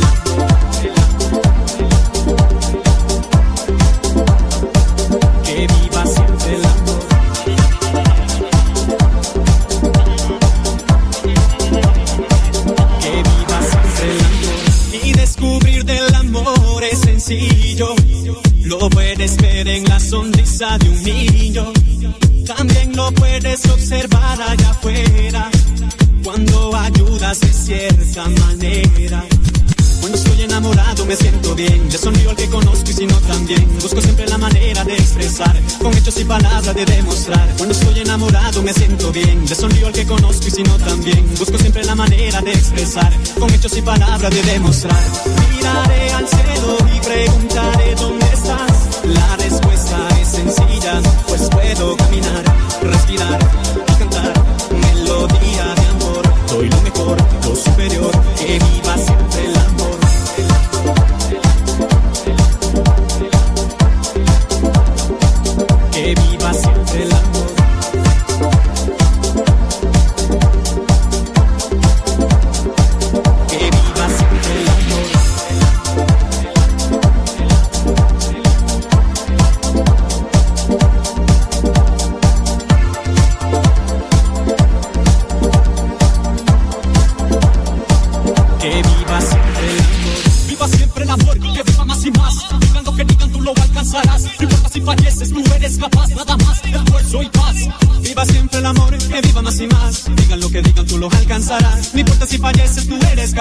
De un niño. También lo puedes observar allá afuera. Cuando ayudas de cierta manera. Cuando estoy enamorado me siento bien. Le sonrío al que conozco y si no también. Busco siempre la manera de expresar. Con hechos y palabras de demostrar. Cuando estoy enamorado me siento bien. Le sonrío al que conozco y si no también. Busco siempre la manera de expresar. Con hechos y palabras de demostrar. Miraré al cielo y preguntaré dónde estás. La Pues puedo caminar, respirar y cantar. Melodía de amor. Doy lo mejor, lo superior. Que viva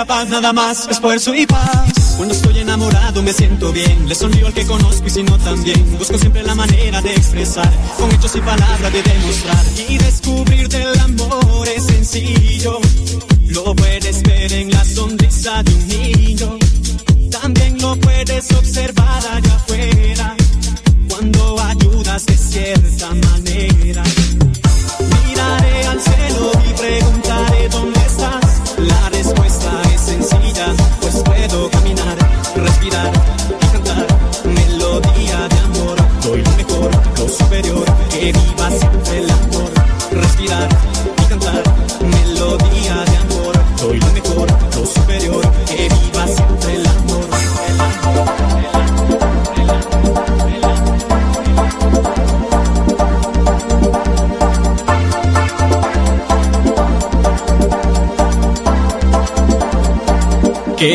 capaz. Nada más, esfuerzo y paz. Cuando estoy enamorado me siento bien. Le sonrío al que conozco y si no también. Busco siempre la manera de expresar. Con hechos y palabras de demostrar. Y descubrir del amor es sencillo. Lo puedes ver en la sonrisa de un niño. También lo puedes observar allá afuera. Cuando ayudas de cierta manera.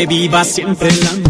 Viva siempre el amor.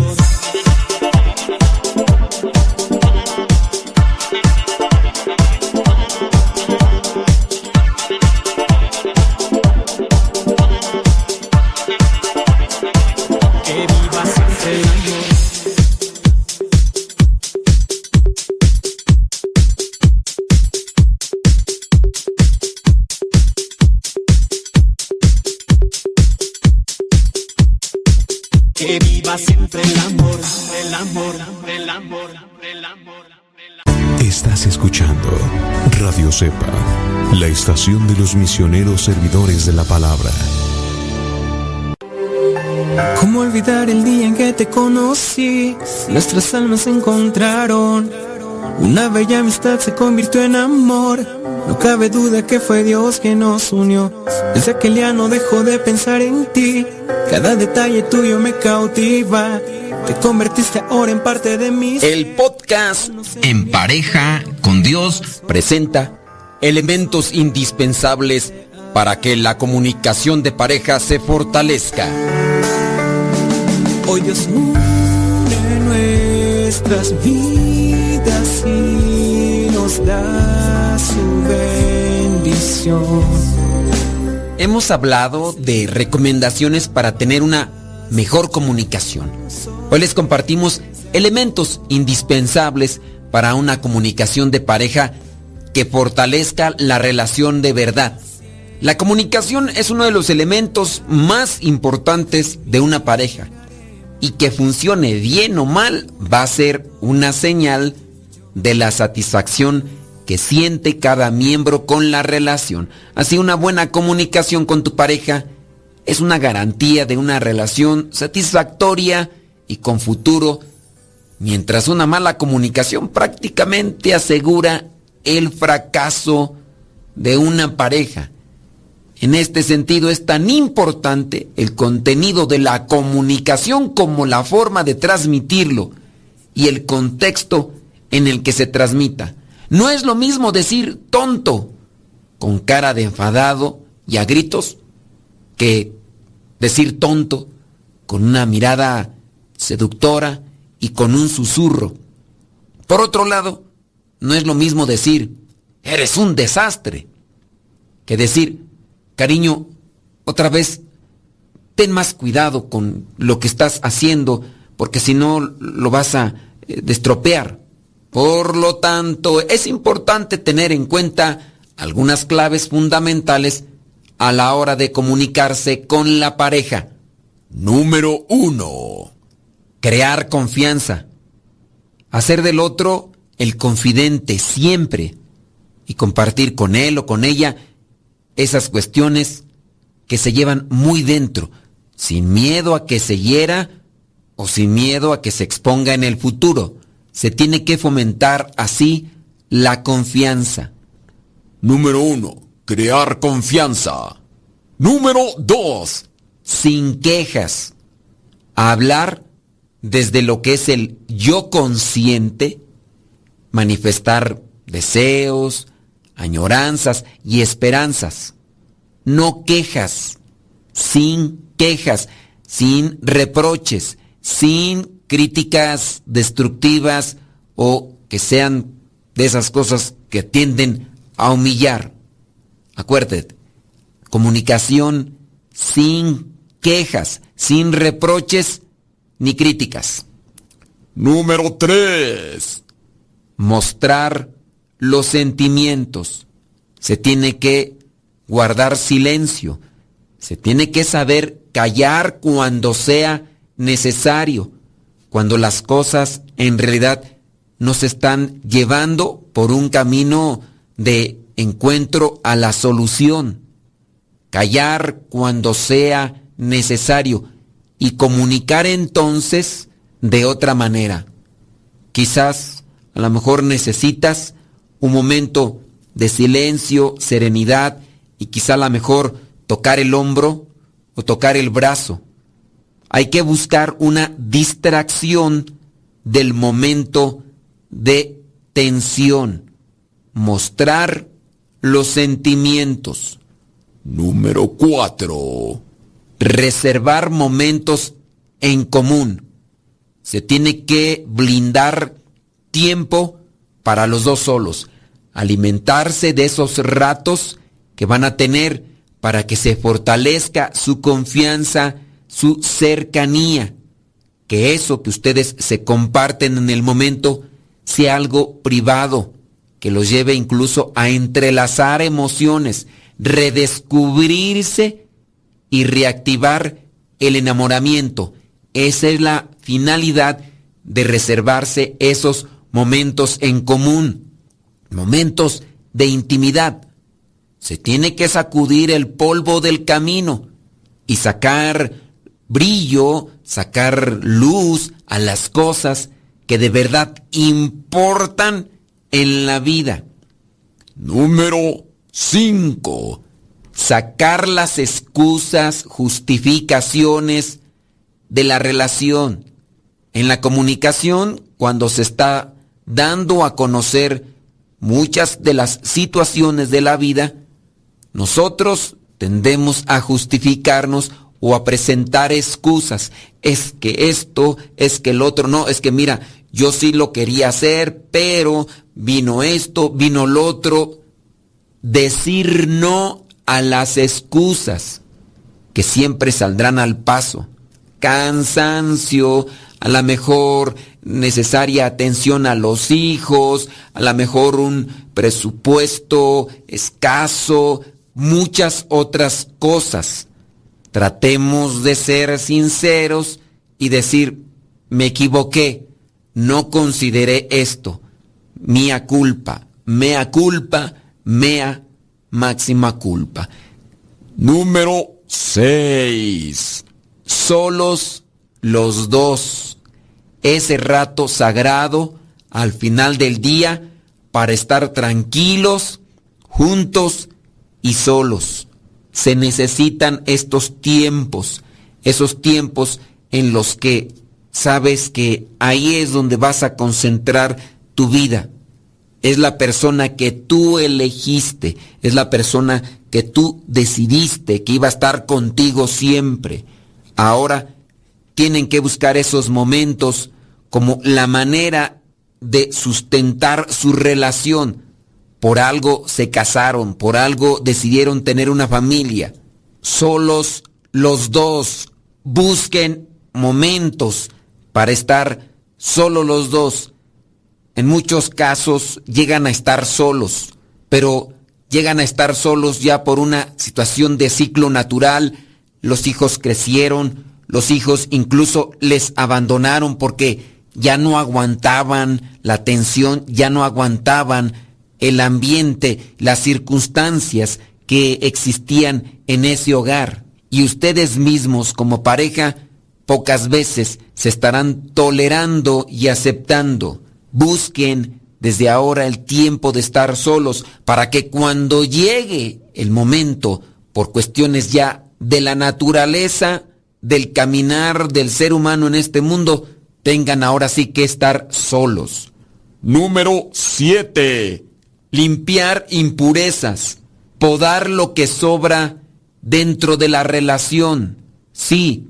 Cepa, la estación de los misioneros servidores de la palabra. ¿Cómo olvidar el día en que te conocí? Nuestras almas se encontraron. Una bella amistad se convirtió en amor. No cabe duda que fue Dios que nos unió. Desde aquel día no dejo de pensar en ti. Cada detalle tuyo me cautiva. Te convertiste ahora en parte de mí. El podcast En pareja con Dios presenta elementos indispensables para que la comunicación de pareja se fortalezca. Hoy Dios une nuestras vidas y nos da su bendición. Hemos hablado de recomendaciones para tener una mejor comunicación. Hoy les compartimos elementos indispensables para una comunicación de pareja que fortalezca la relación de verdad. La comunicación es uno de los elementos más importantes de una pareja y que funcione bien o mal va a ser una señal de la satisfacción que siente cada miembro con la relación. Así una buena comunicación con tu pareja es una garantía de una relación satisfactoria y con futuro, mientras una mala comunicación prácticamente asegura el fracaso de una pareja. En este sentido es tan importante el contenido de la comunicación como la forma de transmitirlo y el contexto en el que se transmita. No es lo mismo decir tonto con cara de enfadado y a gritos que decir tonto con una mirada seductora y con un susurro. Por otro lado, no es lo mismo decir, eres un desastre, que decir, cariño, otra vez, ten más cuidado con lo que estás haciendo, porque si no lo vas a eh, destropear. Por lo tanto, es importante tener en cuenta algunas claves fundamentales a la hora de comunicarse con la pareja. Número uno, crear confianza. Hacer del otro el confidente siempre y compartir con él o con ella esas cuestiones que se llevan muy dentro, sin miedo a que se hiera o sin miedo a que se exponga en el futuro. Se tiene que fomentar así la confianza. Número uno, crear confianza. Número dos, sin quejas. Hablar desde lo que es el yo consciente manifestar deseos, añoranzas y esperanzas. No quejas, sin quejas, sin reproches, sin críticas destructivas o que sean de esas cosas que tienden a humillar. Acuérdate, comunicación sin quejas, sin reproches ni críticas. Número 3 mostrar los sentimientos. Se tiene que guardar silencio. Se tiene que saber callar cuando sea necesario, cuando las cosas en realidad nos están llevando por un camino de encuentro a la solución. Callar cuando sea necesario y comunicar entonces de otra manera. Quizás a lo mejor necesitas un momento de silencio, serenidad y quizá a lo mejor tocar el hombro o tocar el brazo. Hay que buscar una distracción del momento de tensión. Mostrar los sentimientos. Número 4. Reservar momentos en común. Se tiene que blindar tiempo para los dos solos, alimentarse de esos ratos que van a tener para que se fortalezca su confianza, su cercanía, que eso que ustedes se comparten en el momento sea algo privado, que los lleve incluso a entrelazar emociones, redescubrirse y reactivar el enamoramiento. Esa es la finalidad de reservarse esos momentos en común, momentos de intimidad. Se tiene que sacudir el polvo del camino y sacar brillo, sacar luz a las cosas que de verdad importan en la vida. Número 5. Sacar las excusas, justificaciones de la relación. En la comunicación, cuando se está dando a conocer muchas de las situaciones de la vida, nosotros tendemos a justificarnos o a presentar excusas. Es que esto, es que el otro, no, es que mira, yo sí lo quería hacer, pero vino esto, vino lo otro. Decir no a las excusas que siempre saldrán al paso. Cansancio, a la mejor necesaria atención a los hijos, a lo mejor un presupuesto escaso, muchas otras cosas. Tratemos de ser sinceros y decir, me equivoqué, no consideré esto, mía culpa, mea culpa, mea máxima culpa. Número 6. Solos los dos. Ese rato sagrado al final del día para estar tranquilos, juntos y solos. Se necesitan estos tiempos, esos tiempos en los que sabes que ahí es donde vas a concentrar tu vida. Es la persona que tú elegiste, es la persona que tú decidiste que iba a estar contigo siempre. Ahora tienen que buscar esos momentos como la manera de sustentar su relación. Por algo se casaron, por algo decidieron tener una familia. Solos los dos busquen momentos para estar solo los dos. En muchos casos llegan a estar solos, pero llegan a estar solos ya por una situación de ciclo natural. Los hijos crecieron, los hijos incluso les abandonaron porque ya no aguantaban la tensión, ya no aguantaban el ambiente, las circunstancias que existían en ese hogar. Y ustedes mismos como pareja pocas veces se estarán tolerando y aceptando. Busquen desde ahora el tiempo de estar solos para que cuando llegue el momento, por cuestiones ya de la naturaleza, del caminar del ser humano en este mundo, tengan ahora sí que estar solos. Número 7. Limpiar impurezas. Podar lo que sobra dentro de la relación. Sí,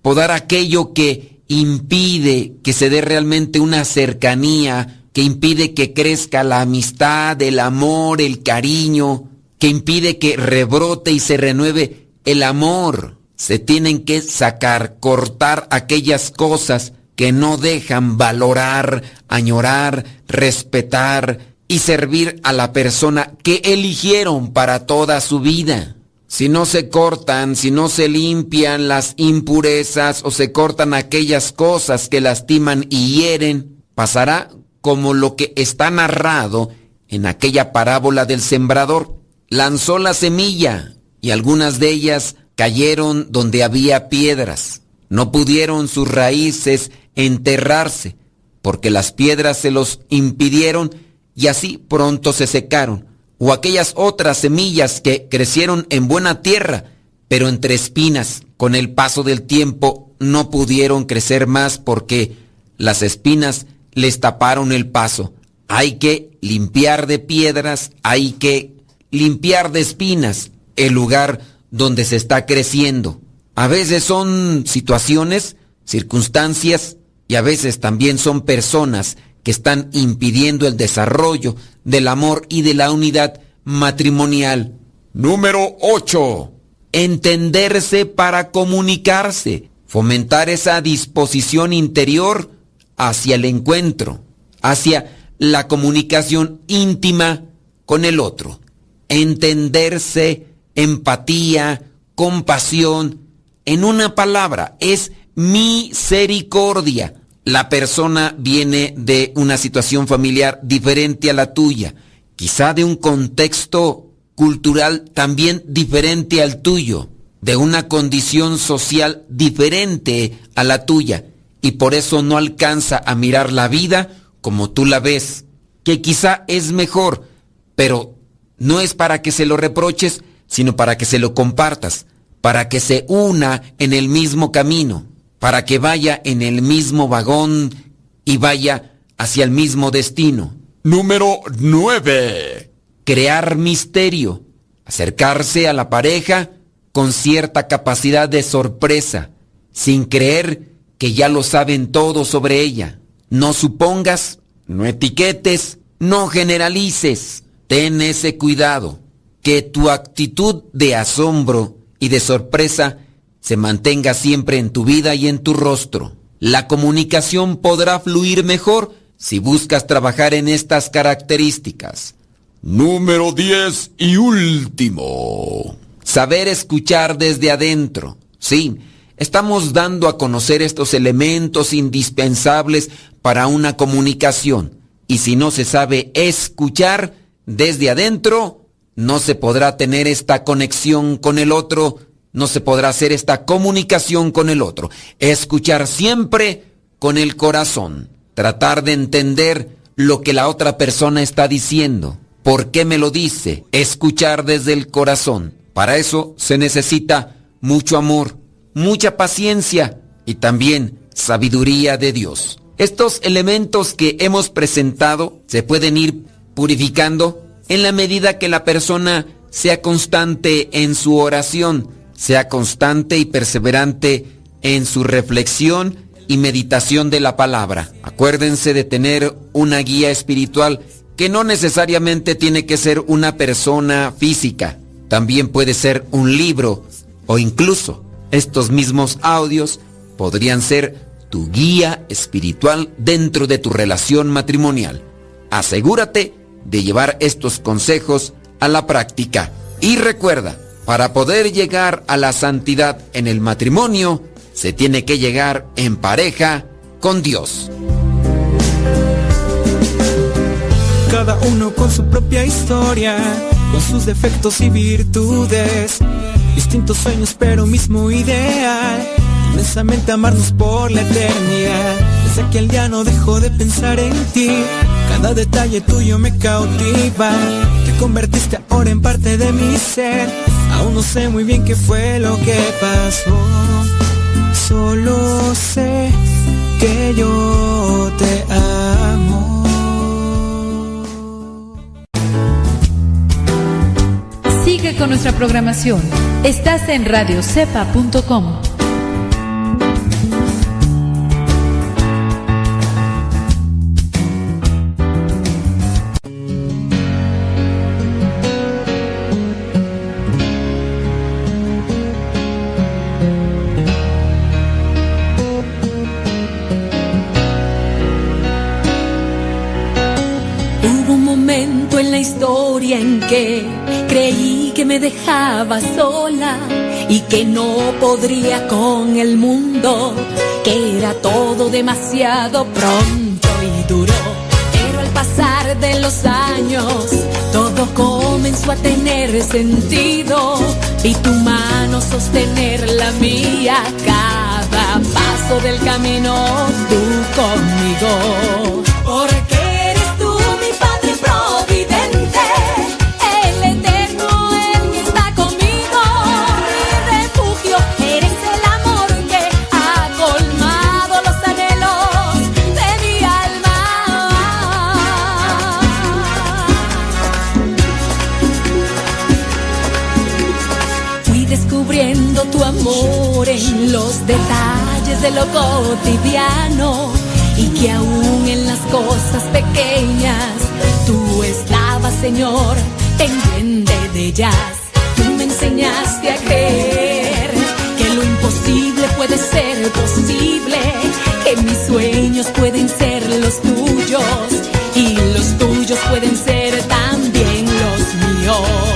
podar aquello que impide que se dé realmente una cercanía, que impide que crezca la amistad, el amor, el cariño, que impide que rebrote y se renueve el amor se tienen que sacar, cortar aquellas cosas que no dejan valorar, añorar, respetar y servir a la persona que eligieron para toda su vida. Si no se cortan, si no se limpian las impurezas o se cortan aquellas cosas que lastiman y hieren, pasará como lo que está narrado en aquella parábola del sembrador. Lanzó la semilla y algunas de ellas cayeron donde había piedras. No pudieron sus raíces enterrarse, porque las piedras se los impidieron y así pronto se secaron. O aquellas otras semillas que crecieron en buena tierra, pero entre espinas, con el paso del tiempo no pudieron crecer más porque las espinas les taparon el paso. Hay que limpiar de piedras, hay que limpiar de espinas el lugar donde se está creciendo. A veces son situaciones, circunstancias y a veces también son personas que están impidiendo el desarrollo del amor y de la unidad matrimonial. Número 8. Entenderse para comunicarse. Fomentar esa disposición interior hacia el encuentro, hacia la comunicación íntima con el otro. Entenderse empatía, compasión. En una palabra, es misericordia. La persona viene de una situación familiar diferente a la tuya, quizá de un contexto cultural también diferente al tuyo. de una condición social diferente a la tuya y por eso no alcanza a mirar la vida como tú la ves, que quizá es mejor, pero no es para que se lo reproches, sino para que se lo compartas, para que se una en el mismo camino, para que vaya en el mismo vagón y vaya hacia el mismo destino. Número 9. Crear misterio, acercarse a la pareja con cierta capacidad de sorpresa, sin creer que ya lo saben todo sobre ella. No supongas, no etiquetes, no generalices. Ten ese cuidado, que tu actitud de asombro y de sorpresa se mantenga siempre en tu vida y en tu rostro. La comunicación podrá fluir mejor si buscas trabajar en estas características. Número 10 y último. Saber escuchar desde adentro. Sí, estamos dando a conocer estos elementos indispensables para una comunicación. Y si no se sabe escuchar desde adentro, no se podrá tener esta conexión con el otro, no se podrá hacer esta comunicación con el otro. Escuchar siempre con el corazón. Tratar de entender lo que la otra persona está diciendo. ¿Por qué me lo dice? Escuchar desde el corazón. Para eso se necesita mucho amor, mucha paciencia y también sabiduría de Dios. Estos elementos que hemos presentado se pueden ir purificando en la medida que la persona sea constante en su oración, sea constante y perseverante en su reflexión y meditación de la palabra. Acuérdense de tener una guía espiritual que no necesariamente tiene que ser una persona física, también puede ser un libro o incluso estos mismos audios podrían ser tu guía espiritual dentro de tu relación matrimonial. Asegúrate de llevar estos consejos a la práctica y recuerda, para poder llegar a la santidad en el matrimonio, se tiene que llegar en pareja con Dios. Cada uno con su propia historia, con sus defectos y virtudes. Distintos sueños, pero mismo ideal. Inmensamente amarnos por la eternidad. Desde aquel día no dejo de pensar en ti. Cada detalle tuyo me cautiva. Te convertiste ahora en parte de mi ser. Aún no sé muy bien qué fue lo que pasó. Solo sé que yo te amo. Sigue con nuestra programación. Estás en radiocepa.com. creí que me dejaba sola y que no podría con el mundo, que era todo demasiado pronto y duro. Pero al pasar de los años, todo comenzó a tener sentido y tu mano sostener la mía cada paso del camino, tú conmigo. Los detalles de lo cotidiano y que aún en las cosas pequeñas tú estabas, Señor, pendiente de ellas. Tú me enseñaste a creer que lo imposible puede ser posible, que mis sueños pueden ser los tuyos y los tuyos pueden ser también los míos.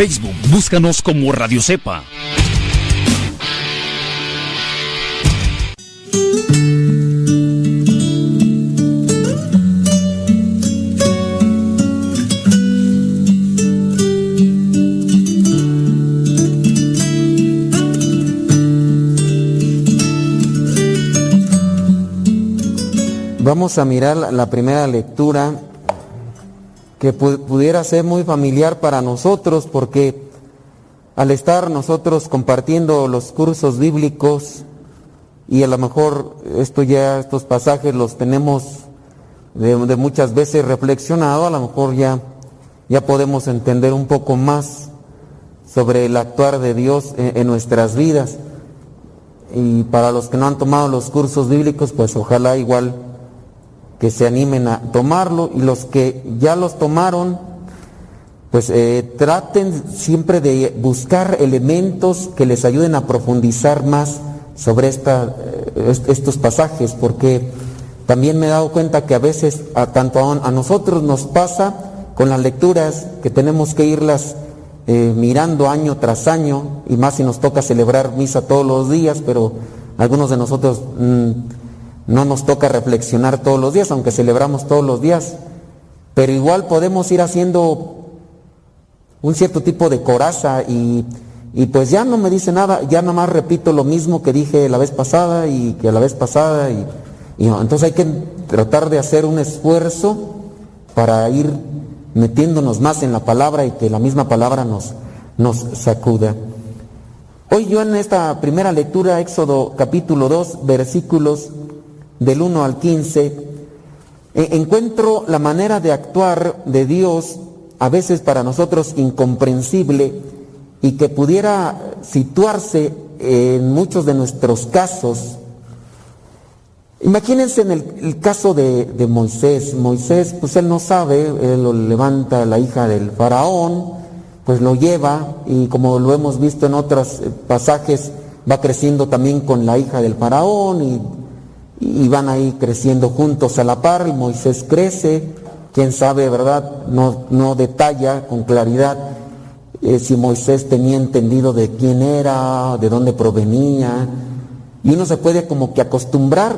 Facebook. Búscanos como Radio Cepa. Vamos a mirar la- primera lectura que pu- pudiera ser muy familiar para nosotros porque al estar nosotros compartiendo los cursos bíblicos y a lo mejor esto ya estos pasajes los tenemos de, de muchas veces reflexionado, a lo mejor ya ya podemos entender un poco más sobre el actuar de Dios en- en nuestras vidas. Y para los que no han tomado los cursos bíblicos, pues ojalá igual que se animen a tomarlo y los que ya los tomaron, pues eh, traten siempre de buscar elementos que les ayuden a profundizar más sobre esta, eh, est- estos pasajes, porque también me he dado cuenta que a veces a, tanto a, a nosotros nos pasa con las lecturas que tenemos que irlas eh, mirando año tras año, y más si nos toca celebrar misa todos los días, pero algunos de nosotros mm, no nos toca reflexionar todos los días, aunque celebramos todos los días, pero igual podemos ir haciendo un cierto tipo de coraza y, y pues ya no me dice nada, ya nada más repito lo mismo que dije la vez pasada y que la vez pasada y, y no, entonces hay que tratar de hacer un esfuerzo para ir metiéndonos más en la palabra y que la misma palabra nos, nos sacuda. Hoy yo en esta primera lectura, Éxodo capítulo 2, versículos del 1 al 15, e- encuentro la manera de actuar de Dios a veces para nosotros incomprensible y que pudiera situarse en muchos de nuestros casos. Imagínense en el, caso de, de Moisés. Moisés, pues él no sabe, él lo levanta la hija del faraón, pues lo lleva y como lo hemos visto en otros eh, pasajes, va creciendo también con la hija del faraón y y van ahí creciendo juntos a la par, y Moisés crece, quién sabe, ¿verdad? No, no detalla con claridad eh, si Moisés tenía entendido de quién era, de dónde provenía, y uno se puede como que acostumbrar,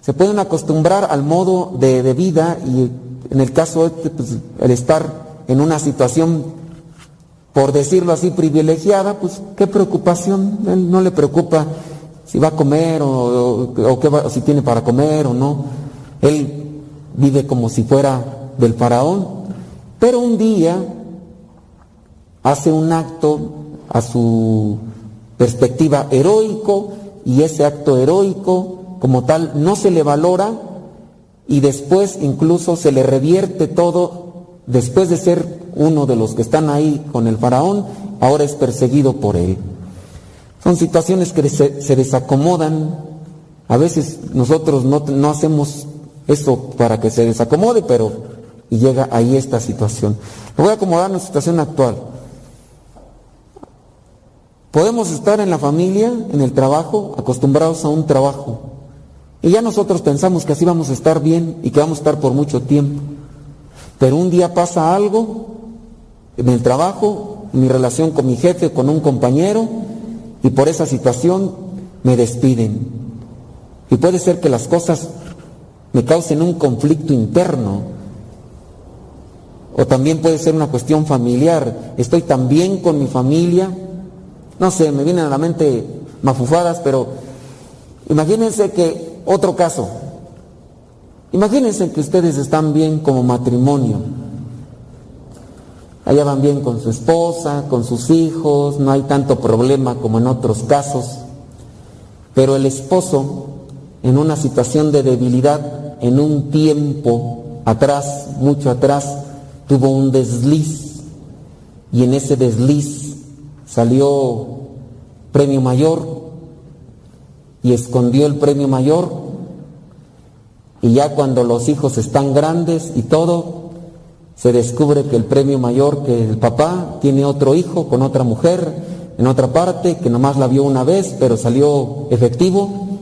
se pueden acostumbrar al modo de, de vida y en el caso este, pues, el estar en una situación, por decirlo así, privilegiada, pues qué preocupación, él no le preocupa si va a comer o, o- o qué si tiene para comer o no. Él vive como si fuera del faraón. Pero un día hace un acto a su perspectiva heroico y ese acto heroico como tal no se le valora y después incluso se le revierte todo después de ser uno de los que están ahí con el faraón, ahora es perseguido por él. Son situaciones que se, desacomodan. A veces nosotros no, no hacemos eso para que se desacomode, pero y llega ahí esta situación. Lo voy a acomodar en la situación actual. Podemos estar en la familia, en el trabajo, acostumbrados a un trabajo. Y ya nosotros pensamos que así vamos a estar bien y que vamos a estar por mucho tiempo. Pero un día pasa algo en el trabajo, en mi relación con mi jefe, con un compañero, y por esa situación me despiden. Y puede ser que las cosas me causen un conflicto interno. O también puede ser una cuestión familiar. Estoy tan bien con mi familia. No sé, me vienen a la mente mafufadas, pero imagínense que otro caso. Imagínense que ustedes están bien como matrimonio. Allá van bien con su esposa, con sus hijos, no hay tanto problema como en otros casos. Pero el esposo, en una situación de debilidad, en un tiempo atrás, mucho atrás, tuvo un desliz. Y en ese desliz salió premio mayor y escondió el premio mayor. Y ya cuando los hijos están grandes y todo, se descubre que el premio mayor, que el papá tiene otro hijo con otra mujer en otra parte, que nomás la vio una vez, pero salió efectivo.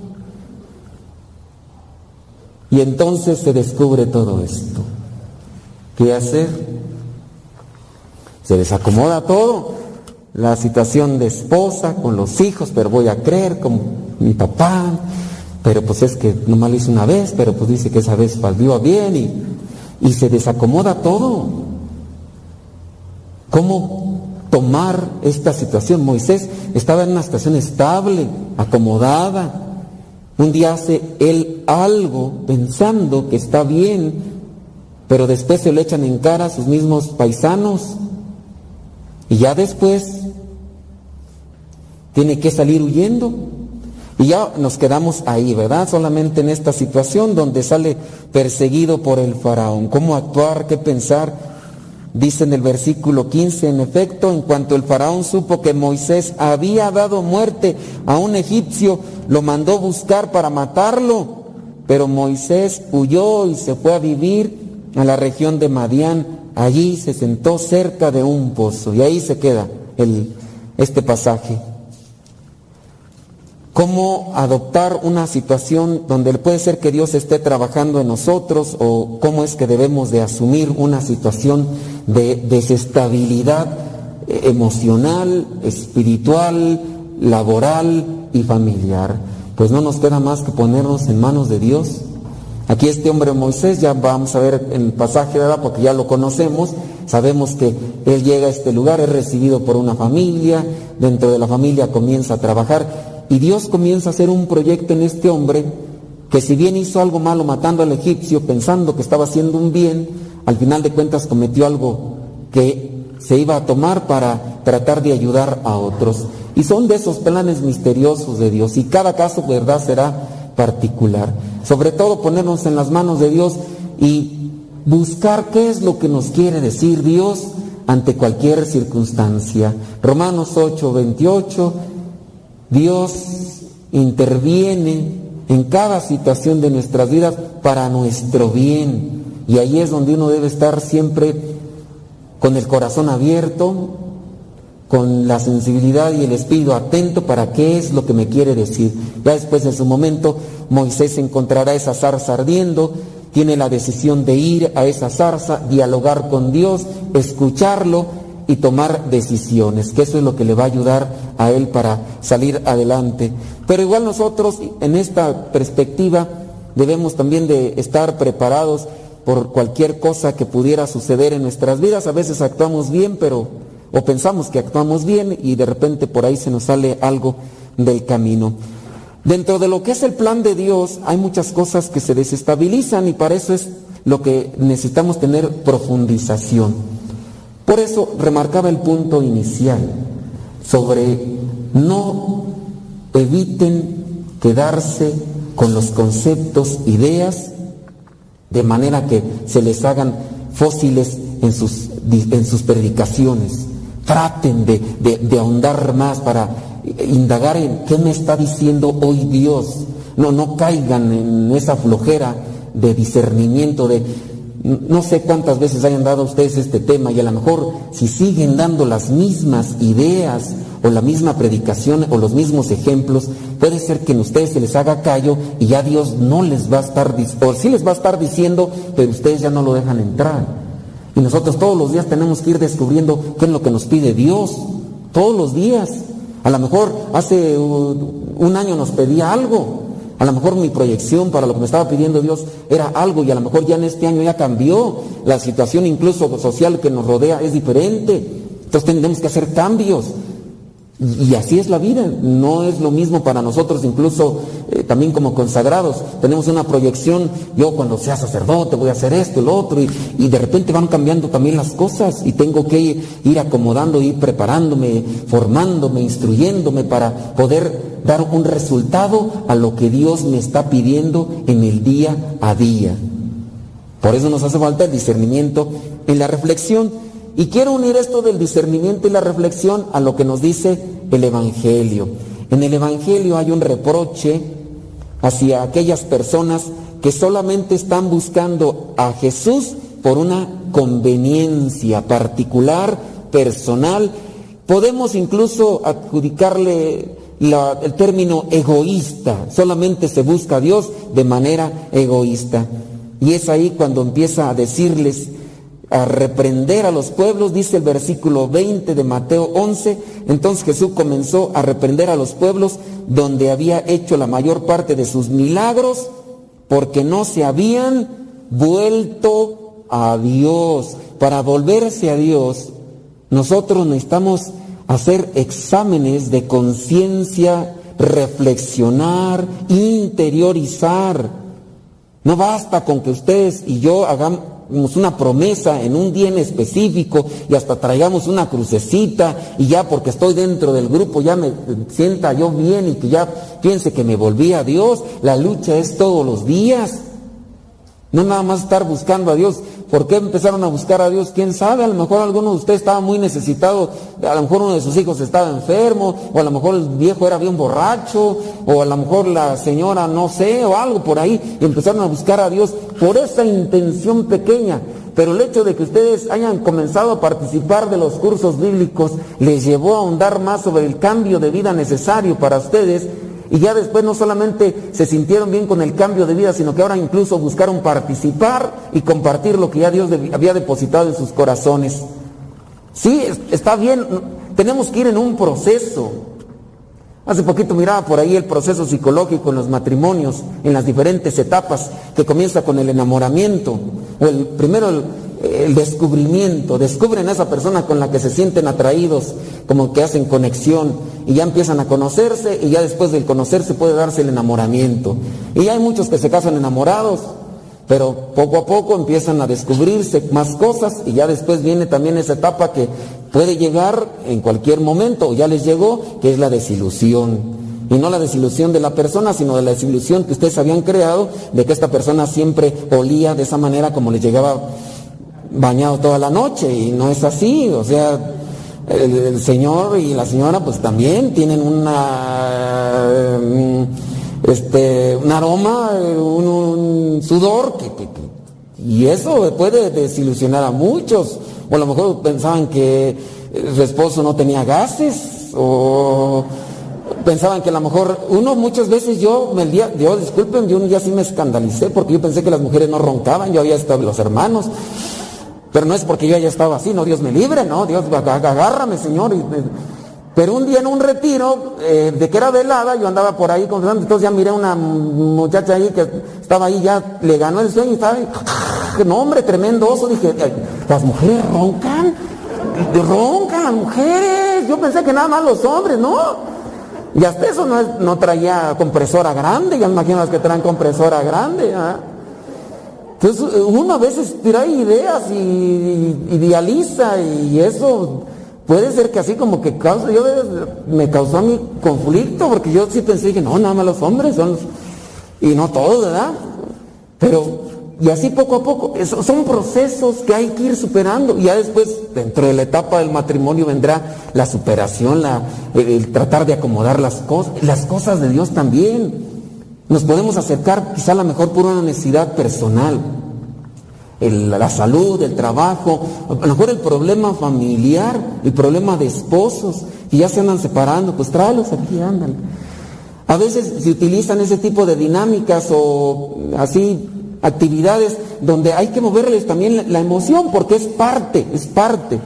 Y entonces se descubre todo esto. ¿Qué hacer? Se desacomoda todo. La situación de esposa con los hijos, pero voy a creer como mi papá, pero pues es que nomás lo hice una vez, pero pues dice que esa vez salió bien y, y se desacomoda todo. ¿Cómo tomar esta situación? Moisés estaba en una situación estable, acomodada. Un día hace él algo pensando que está bien, pero después se lo echan en cara a sus mismos paisanos. Y ya después tiene que salir huyendo. Y ya nos quedamos ahí, ¿verdad? Solamente en esta situación donde sale perseguido por el faraón. ¿Cómo actuar? ¿Qué pensar? Dice en el versículo 15, en efecto, en cuanto el faraón supo que Moisés había dado muerte a un egipcio, lo mandó buscar para matarlo. Pero Moisés huyó y se fue a vivir a la región de Madián. Allí se sentó cerca de un pozo. Y ahí se queda el, este pasaje cómo adoptar una situación donde puede ser que Dios esté trabajando en nosotros o cómo es que debemos de asumir una situación de desestabilidad emocional, espiritual, laboral y familiar. Pues no nos queda más que ponernos en manos de Dios. Aquí este hombre Moisés, ya vamos a ver en el pasaje, ¿verdad? Porque ya lo conocemos, sabemos que él llega a este lugar, es recibido por una familia, dentro de la familia comienza a trabajar y Dios comienza a hacer un proyecto en este hombre que si bien hizo algo malo matando al egipcio pensando que estaba haciendo un bien, al final de cuentas cometió algo que se iba a tomar para tratar de ayudar a otros. Y son de esos planes misteriosos de Dios. Y cada caso, verdad, será particular. Sobre todo ponernos en las manos de Dios y buscar qué es lo que nos quiere decir Dios ante cualquier circunstancia. Romanos 8, 28 Dios interviene en cada situación de nuestras vidas para nuestro bien. Y ahí es donde uno debe estar siempre con el corazón abierto, con la sensibilidad y el espíritu atento para qué es lo que me quiere decir. Ya después de su momento Moisés encontrará esa zarza ardiendo, tiene la decisión de ir a esa zarza, dialogar con Dios, escucharlo y tomar decisiones, que eso es lo que le va a ayudar a él para salir adelante. Pero igual nosotros en esta perspectiva debemos también de estar preparados por cualquier cosa que pudiera suceder en nuestras vidas. A veces actuamos bien, pero o pensamos que actuamos bien y de repente por ahí se nos sale algo del camino. Dentro de lo que es el plan de Dios hay muchas cosas que se desestabilizan y para eso es lo que necesitamos tener profundización. Por eso remarcaba el punto inicial sobre no eviten quedarse con los conceptos, ideas, de manera que se les hagan fósiles en sus, en sus predicaciones. Traten de, de ahondar más para indagar en qué me está diciendo hoy Dios. No, no caigan en esa flojera de discernimiento de no sé cuántas veces hayan dado ustedes este tema y a lo mejor si siguen dando las mismas ideas o la misma predicación o los mismos ejemplos, puede ser que en ustedes se les haga callo y ya Dios no les va a estar, o les va a estar diciendo, pero ustedes ya no lo dejan entrar. Y nosotros todos los días tenemos que ir descubriendo qué es lo que nos pide Dios, todos los días. A lo mejor hace un año nos pedía algo, a lo mejor mi proyección para lo que me estaba pidiendo Dios era algo y a lo mejor ya en este año ya cambió. La situación incluso social que nos rodea es diferente. Entonces tenemos que hacer cambios. Y así es la vida, no es lo mismo para nosotros, incluso eh, también como consagrados. Tenemos una proyección, yo cuando sea sacerdote voy a hacer esto, el otro, y, y de repente van cambiando también las cosas y tengo que ir, acomodando, ir preparándome, formándome, instruyéndome para poder dar un resultado a lo que Dios me está pidiendo en el día a día. Por eso nos hace falta el discernimiento en la reflexión. Y quiero unir esto del discernimiento y la reflexión a lo que nos dice el Evangelio. En el Evangelio hay un reproche hacia aquellas personas que solamente están buscando a Jesús por una conveniencia particular, personal. Podemos incluso adjudicarle el término egoísta, solamente se busca a Dios de manera egoísta. Y es ahí cuando empieza a decirles a reprender a los pueblos, dice el versículo 20 de Mateo 11. Entonces Jesús comenzó a reprender a los pueblos donde había hecho la mayor parte de sus milagros porque no se habían vuelto a Dios. Para volverse a Dios, nosotros necesitamos hacer exámenes de conciencia, reflexionar, interiorizar. No basta con que ustedes y yo hagamos una promesa en un día en específico y hasta traigamos una crucecita y ya porque estoy dentro del grupo ya me sienta yo bien y que ya piense que me volví a Dios. La lucha es todos los días. No nada más estar buscando a Dios. ¿Por qué empezaron a buscar a Dios? ¿Quién sabe? A lo mejor alguno de ustedes estaba muy necesitado, a lo mejor uno de sus hijos estaba enfermo, o a lo mejor el viejo era bien borracho, o a lo mejor la señora no sé, o algo por ahí, y empezaron a buscar a Dios por esa intención pequeña. Pero el hecho de que ustedes hayan comenzado a participar de los cursos bíblicos les llevó a ahondar más sobre el cambio de vida necesario para ustedes y ya después no solamente se sintieron bien con el cambio de vida, sino que ahora incluso buscaron participar y compartir lo que ya Dios había depositado en sus corazones. Sí, está bien, tenemos que ir en un proceso. Hace poquito miraba por ahí el proceso psicológico en los matrimonios, en las diferentes etapas, que comienza con el enamoramiento, o el primero el, el descubrimiento, descubren a esa persona con la que se sienten atraídos, como que hacen conexión y ya empiezan a conocerse y ya después del conocerse puede darse el enamoramiento. Y hay muchos que se casan enamorados, pero poco a poco empiezan a descubrirse más cosas y ya después viene también esa etapa que puede llegar en cualquier momento o ya les llegó, que es la desilusión. Y no la desilusión de la persona, sino de la desilusión que ustedes habían creado de que esta persona siempre olía de esa manera como les llegaba bañado toda la noche y no es así, o sea, el, señor y la señora pues también tienen una mm, este un aroma, un, sudor que, que- y eso puede desilusionar a muchos, o a lo mejor pensaban que su esposo no tenía gases o pensaban que a lo mejor uno muchas veces yo me día yo disculpen yo un día sí me escandalicé porque yo pensé que las mujeres no roncaban yo había estado los hermanos pero no es porque yo haya estado así, no, Dios me libre, no, Dios ag- ag- agárrame, Señor. Pero un día en un retiro, eh, de que era velada, yo andaba por ahí con entonces ya miré una muchacha ahí que estaba ahí, ya le ganó el sueño y estaba ahí, no hombre, tremendo oso, dije, "Ay, las mujeres roncan, roncan las mujeres, yo pensé que nada más los hombres, ¿no? Y hasta eso no, no traía compresora grande, ya me imagino las que traen compresora grande, ¿ah? Entonces uno a veces trae ideas y, idealiza y eso puede ser que así como que causa, yo me causó a mí conflicto porque yo sí pensé que no, nada más los hombres son los, y no todos, ¿verdad? Pero, y así poco a poco, eso- son procesos que hay que ir superando y ya después, dentro de la etapa del matrimonio vendrá la superación, la, el, el tratar de acomodar las cosas, las cosas de Dios también. Nos podemos acercar quizá a lo mejor por una necesidad personal, la salud, el trabajo, a lo mejor el problema familiar, el problema de esposos, que ya se andan separando, pues tráelos aquí, andan. A veces se utilizan ese tipo de dinámicas o así actividades donde hay que moverles también la emoción porque es parte, es parte.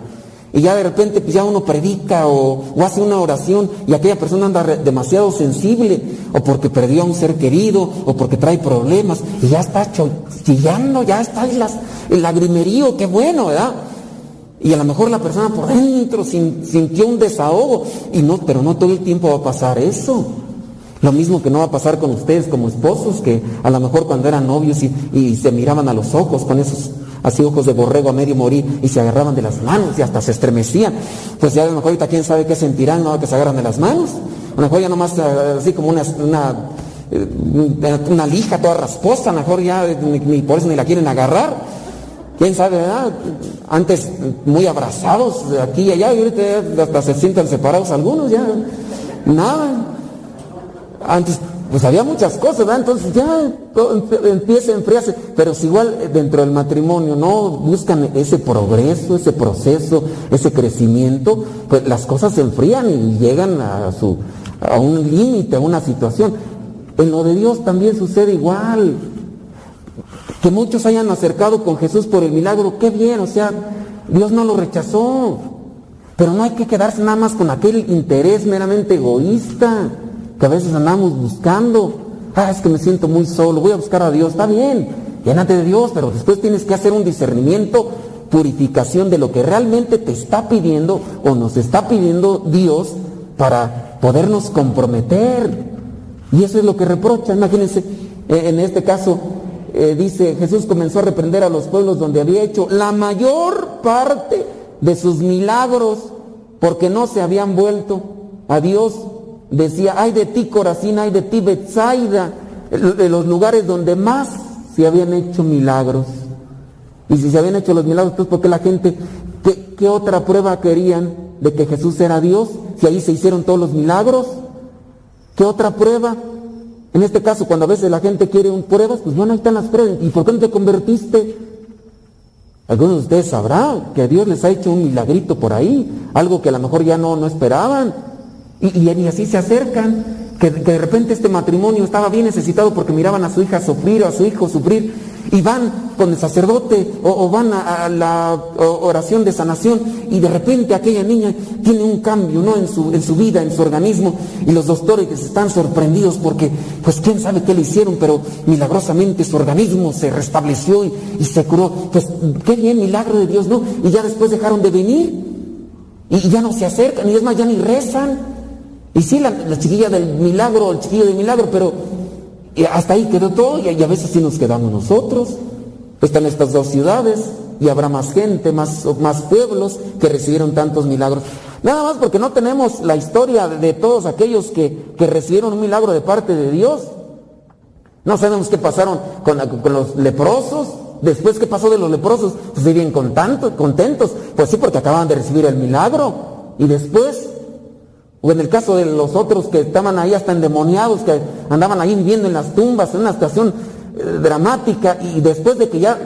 Y ya de repente pues ya uno predica o, hace una oración y aquella persona anda demasiado sensible o porque perdió a un ser querido o porque trae problemas y ya está chillando, ya está las, el lagrimerío, qué bueno, ¿verdad? Y a lo mejor la persona por dentro sin- sintió un desahogo y no, pero no todo el tiempo va a pasar eso. Lo mismo que no va a pasar con ustedes como esposos, que a lo mejor cuando eran novios y se miraban a los ojos con esos así ojos de borrego a medio morir y se agarraban de las manos y hasta se estremecían. Pues ya a lo mejor quién sabe qué sentirán, ¿no? Que se agarran de las manos. A lo mejor ya nomás eh, así como una, eh, una lija toda rasposa, a lo mejor ya eh, ni, ni por eso ni la quieren agarrar. ¿Quién sabe, verdad? Antes muy abrazados aquí y allá y ahorita hasta se sientan separados algunos, ya nada. Antes, pues había muchas cosas, ¿verdad? Entonces ya empieza a enfriarse. Pero si igual eh, dentro del matrimonio no buscan ese progreso, ese proceso, ese crecimiento, pues las cosas se enfrían y llegan a, su, a un límite, a una situación. En lo de Dios también sucede igual. Que muchos hayan acercado con Jesús por el milagro, qué bien, o sea, Dios no lo rechazó. Pero no hay que quedarse nada más con aquel interés meramente egoísta que a veces andamos buscando. Ah, es que me siento muy solo, voy a buscar a Dios, está bien, llénate de Dios, pero después tienes que hacer un discernimiento, purificación de lo que realmente te está pidiendo o nos está pidiendo Dios para podernos comprometer. Y eso es lo que reprocha. Imagínense, eh, en este caso, eh, dice, Jesús comenzó a reprender a los pueblos donde había hecho la mayor parte de sus milagros porque no se habían vuelto a Dios. Decía, ay de ti Corazín, ay de ti Betsaida, de los lugares donde más se habían hecho milagros. Y si se habían hecho los milagros, pues porque la gente, ¿qué, qué otra prueba querían de que Jesús era Dios? Si ahí se hicieron todos los milagros. ¿Qué otra prueba? En este caso, cuando a veces la gente quiere un pruebas, pues bueno, ahí están las pruebas. ¿Y por qué no te convertiste? Algunos de ustedes sabrán que Dios les ha hecho un milagrito por ahí, algo que a lo mejor ya no, no esperaban. Y, y, así se acercan, que, de repente este matrimonio estaba bien necesitado porque miraban a su hija sufrir o a su hijo sufrir y van con el sacerdote o, van a, la oración de sanación y de repente aquella niña tiene un cambio ¿no? en, su, en su vida, en su organismo y los doctores están sorprendidos porque pues quién sabe qué le hicieron, pero milagrosamente su organismo se restableció y, se curó. Pues qué bien, milagro de Dios, ¿no? Y ya después dejaron de venir y ya no se acercan y es más, ya ni rezan. Y sí, la, la chiquilla del milagro, el chiquillo del milagro, pero hasta ahí quedó todo y, a veces sí nos quedamos nosotros. Están estas dos ciudades y habrá más gente, más, más pueblos que recibieron tantos milagros. Nada más porque no tenemos la historia de todos aquellos que, que recibieron un milagro de parte de Dios. No sabemos qué pasaron con, con los leprosos. Después, ¿qué pasó de los leprosos? Pues vivían con tanto, contentos. Pues sí, porque acababan de recibir el milagro. Y después, o en el caso de los otros que estaban ahí hasta endemoniados, que andaban ahí viviendo en las tumbas, en una situación eh, dramática, y después de que ya,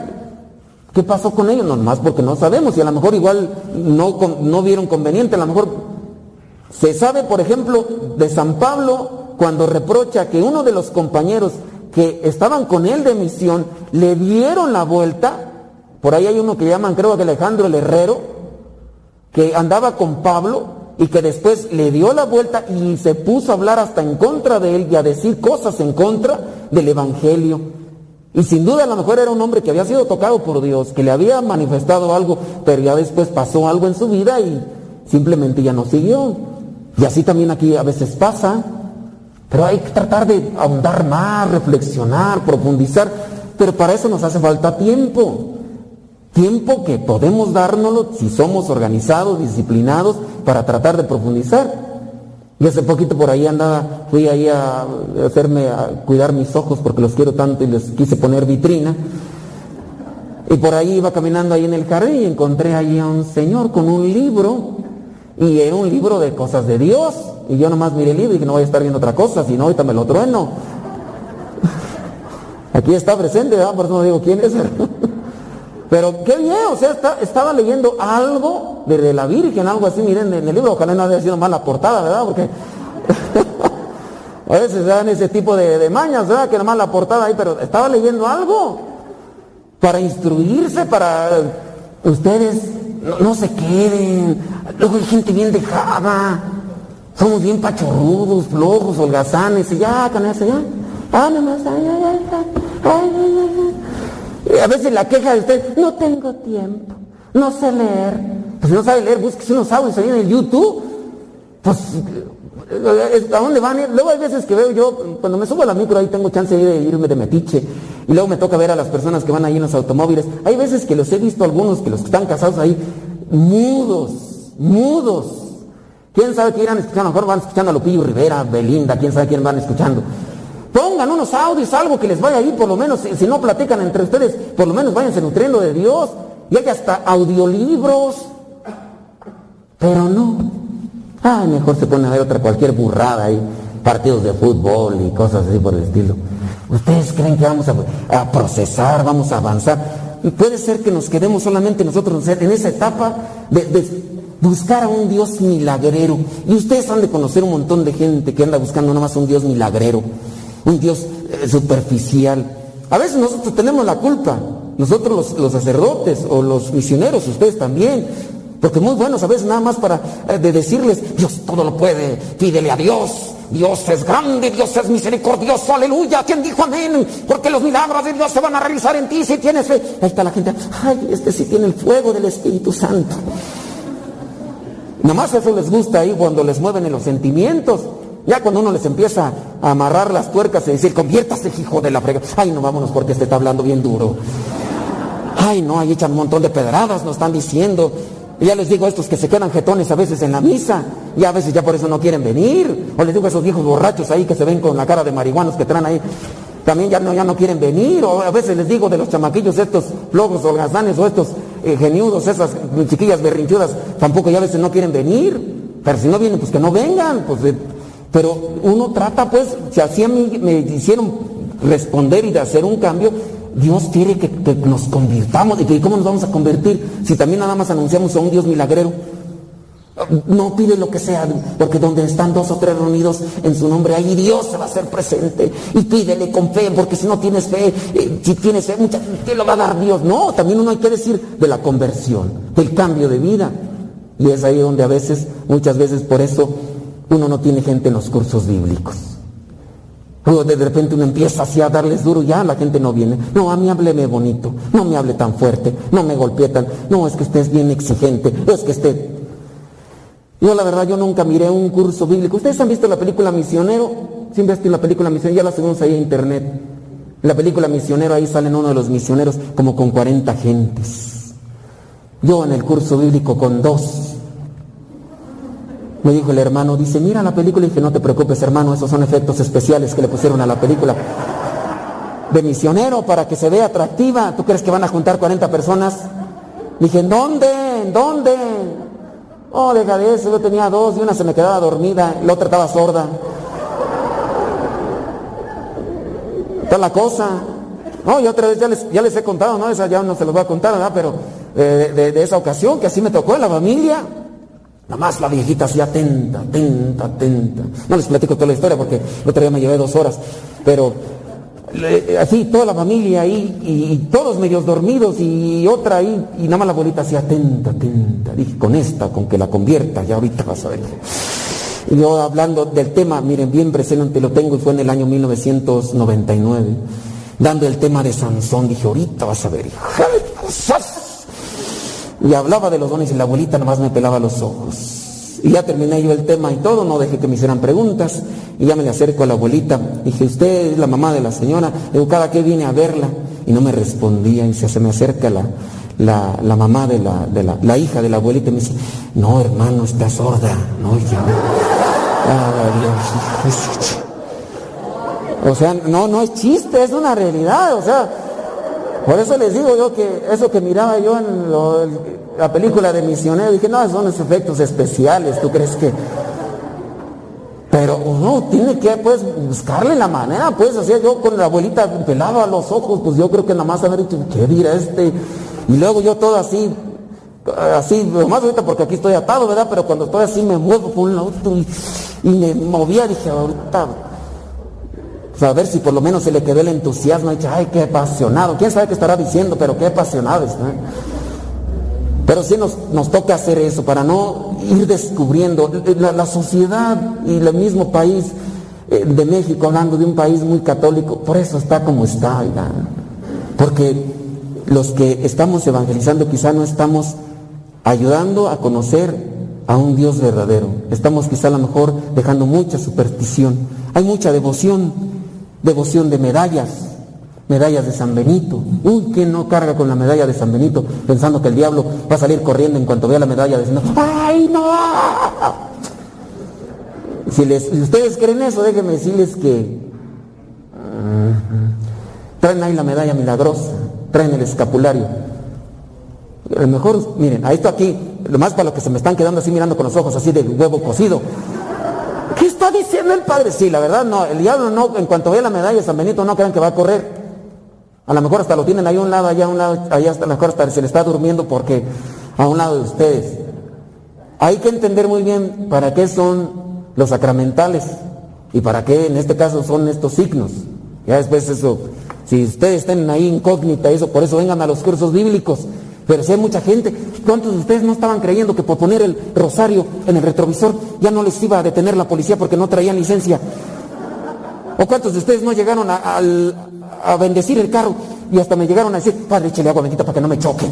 ¿qué pasó con ellos? No más porque no sabemos, y a lo mejor igual no, no vieron conveniente, a lo mejor se sabe, por ejemplo, de San Pablo cuando reprocha que uno de los compañeros que estaban con él de misión le dieron la vuelta, por ahí hay uno que llaman creo que Alejandro el Herrero, que andaba con Pablo, y que después le dio la vuelta y se puso a hablar hasta en contra de él y a decir cosas en contra del Evangelio. Y sin duda a lo mejor era un hombre que había sido tocado por Dios, que le había manifestado algo, pero ya después pasó algo en su vida y simplemente ya no siguió. Y así también aquí a veces pasa. Pero hay que tratar de ahondar más, reflexionar, profundizar. Pero para eso nos hace falta tiempo. Tiempo que podemos dárnoslo si somos organizados, disciplinados, para tratar de profundizar. Y hace poquito por ahí andaba, fui ahí a hacerme, a cuidar mis ojos porque los quiero tanto y les quise poner vitrina. Y por ahí iba caminando ahí en el jardín y encontré ahí a un señor con un libro. Y era un libro de cosas de Dios. Y yo nomás miré el libro y dije, no voy a estar viendo otra cosa, si no, ahorita me lo trueno. Aquí está presente, ¿verdad? Por eso no digo quién es. Pero qué bien, o sea, está, estaba leyendo algo de, la Virgen, algo así, miren, en el libro, ojalá no haya sido mal la portada, ¿verdad? Porque a veces dan ese tipo de, mañas, ¿verdad? Que nomás la portada ahí, pero estaba leyendo algo para instruirse, para ustedes no, se queden. Luego hay gente bien dejada, somos bien pachorrudos, flojos, holgazanes, y ya, eso, ya. Ah, nomás, ay, ay, ay, ay, ay, ay. A veces la queja de usted, no tengo tiempo, no sé leer. Pues no sabe leer, búsquese unos audios ahí en el YouTube. Pues, ¿a dónde van? Luego hay veces que veo yo, cuando me subo a la micro, ahí tengo chance de irme de metiche. Y luego me toca ver a las personas que van ahí en los automóviles. Hay veces que los he visto algunos, que los que están casados ahí, mudos, mudos. ¿Quién sabe qué irán escuchando? A lo mejor van escuchando a Lupillo Rivera, Belinda, quién sabe quién van escuchando. Pongan unos audios, algo que les vaya ahí, por lo menos, si, no platican entre ustedes, por lo menos váyanse nutriendo de Dios. Y hay hasta audiolibros. Pero no. Ah, mejor se pone a ver otra cualquier burrada ahí, partidos de fútbol y cosas así por el estilo. ¿Ustedes creen que vamos a, procesar, vamos a avanzar? Puede ser que nos quedemos solamente nosotros en esa etapa de, de buscar a un Dios milagrero. Y ustedes han de conocer un montón de gente que anda buscando nada más un Dios milagrero un Dios eh, superficial. A veces nosotros tenemos la culpa, nosotros los, los sacerdotes o los misioneros, ustedes también, porque muy buenos a veces nada más para eh, de decirles, Dios todo lo puede, pídele a Dios, Dios es grande, Dios es misericordioso, aleluya. ¿Quién dijo amén? Porque los milagros de Dios se van a realizar en ti si tienes fe. Ahí está la gente, ay, este sí tiene el fuego del Espíritu Santo. Nomás eso les gusta ahí cuando les mueven en los sentimientos. Ya cuando uno les empieza a amarrar las tuercas y decir, conviértase, hijo de la frega. Ay, no vámonos porque este está hablando bien duro. Ay, no, ahí echan un montón de pedradas, nos están diciendo. Ya les digo a estos que se quedan jetones a veces en la misa, y a veces ya por eso no quieren venir. O les digo a esos viejos borrachos ahí que se ven con la cara de marihuanos que traen ahí, también ya no, ya no quieren venir. O a veces les digo de los chamaquillos estos flojos holgazanes o estos eh, geniudos, esas chiquillas berrinchudas, tampoco ya a veces no quieren venir. Pero si no vienen, pues que no vengan. Pues, eh, pero uno trata, pues, si así a mí me hicieron responder y de hacer un cambio, Dios quiere que, nos convirtamos. ¿Y cómo nos vamos a convertir si también nada más anunciamos a un Dios milagrero? No pide lo que sea, porque donde están dos o tres reunidos en su nombre, ahí Dios se va a hacer presente. Y pídele con fe, porque si no tienes fe, eh, si tienes fe, mucha, te lo va a dar Dios. No, también uno hay que decir de la conversión, del cambio de vida. Y es ahí donde a veces, muchas veces por eso, uno no tiene gente en los cursos bíblicos. Luego de repente uno empieza así a darles duro, ya la gente no viene. No, a mí hábleme bonito, no me hable tan fuerte, no me golpee tan. No, es que usted es bien exigente, es que usted. Yo la verdad, yo nunca miré un curso bíblico. ¿Ustedes han visto la película Misionero? Siempre han visto la película Misionero, ya la subimos ahí a internet. La película Misionero, ahí salen uno de los misioneros como con 40 gentes. Yo en el curso bíblico con dos. Me dijo el hermano, dice, mira la película y dije, no te preocupes hermano, esos son efectos especiales que le pusieron a la película. De misionero para que se vea atractiva. ¿Tú crees que van a juntar 40 personas? Dije, ¿en dónde? ¿En dónde? Oh, deja de eso, yo tenía dos y una se me quedaba dormida, la otra estaba sorda. Está la cosa. No, y otra vez ya les, ya les he contado, ¿no? Esa ya no se los voy a contar, ¿verdad? Pero eh, de, de esa ocasión que así me tocó en la familia. Nada más la viejita así atenta, atenta, atenta. No les platico toda la historia porque el otro día me llevé dos horas. Pero así toda la familia ahí y, y todos medios dormidos y otra ahí y nada más la abuelita así atenta, atenta. Dije, con esta, con que la convierta, ya ahorita vas a ver. Y yo hablando del tema, miren, bien presente lo tengo y fue en el año 1999. Dando el tema de Sansón, dije, ahorita vas a ver. Y hablaba de los dones y la abuelita nomás me pelaba los ojos. Y ya terminé yo el tema y todo, no dejé que me hicieran preguntas. Y ya me le acerco a la abuelita. Dije, usted es la mamá de la señora. Digo, ¿cada qué vine a verla? Y no me respondía. Y se, se me acerca la, la, la mamá de, la, de la, la hija de la abuelita y me dice, no hermano, está sorda. No, ya. Ay, Dios. O sea, no, no es chiste, es una realidad. O sea, por eso les digo yo que eso que miraba yo en la película de Misionero, dije, no, son los efectos especiales, ¿tú crees que? Pero uno tiene que pues buscarle la manera, pues, sea, yo con la abuelita pelaba los ojos, pues yo creo que nada más haber dicho, ¿qué dirá este? Y luego yo todo así, así, más ahorita porque aquí estoy atado, ¿verdad? Pero cuando estoy así me muevo por un lado y, y me movía, dije, ahorita a ver si por lo menos se le quedó el entusiasmo. Ay, qué apasionado. ¿Quién sabe qué estará diciendo? Pero qué apasionado está. Pero sí nos, nos toca hacer eso para no ir descubriendo. La, sociedad y el mismo país eh, de México, hablando de un país muy católico, por eso está como está. oiga. Porque los que estamos evangelizando quizá no estamos ayudando a conocer a un Dios verdadero. Estamos quizá a lo mejor dejando mucha superstición. Hay mucha devoción, devoción de medallas, medallas de San Benito. Uy, ¿quién no carga con la medalla de San Benito pensando que el diablo va a salir corriendo en cuanto vea la medalla diciendo, ¡ay no! Si, les, si ustedes creen eso, déjenme decirles que uh, traen ahí la medalla milagrosa, traen el escapulario. A lo mejor, miren, a esto aquí, lo más para los que se me están quedando así mirando con los ojos así de huevo cocido. ¿Qué está diciendo el padre? Sí, la verdad no, el diablo no, en cuanto vea la medalla de San Benito no crean que va a correr. A lo mejor hasta lo tienen ahí a un lado, allá a un lado, allá hasta a lo mejor hasta se le está durmiendo porque a un lado de ustedes. Hay que entender muy bien para qué son los sacramentales y para qué en este caso son estos signos. Ya después eso si ustedes están ahí incógnita, eso, por eso vengan a los cursos bíblicos. Pero si hay mucha gente, ¿cuántos de ustedes no estaban creyendo que por poner el rosario en el retrovisor ya no les iba a detener la policía porque no traían licencia? ¿O cuántos de ustedes no llegaron a, bendecir el carro y hasta me llegaron a decir, Padre, échale agua bendita para que no me choquen?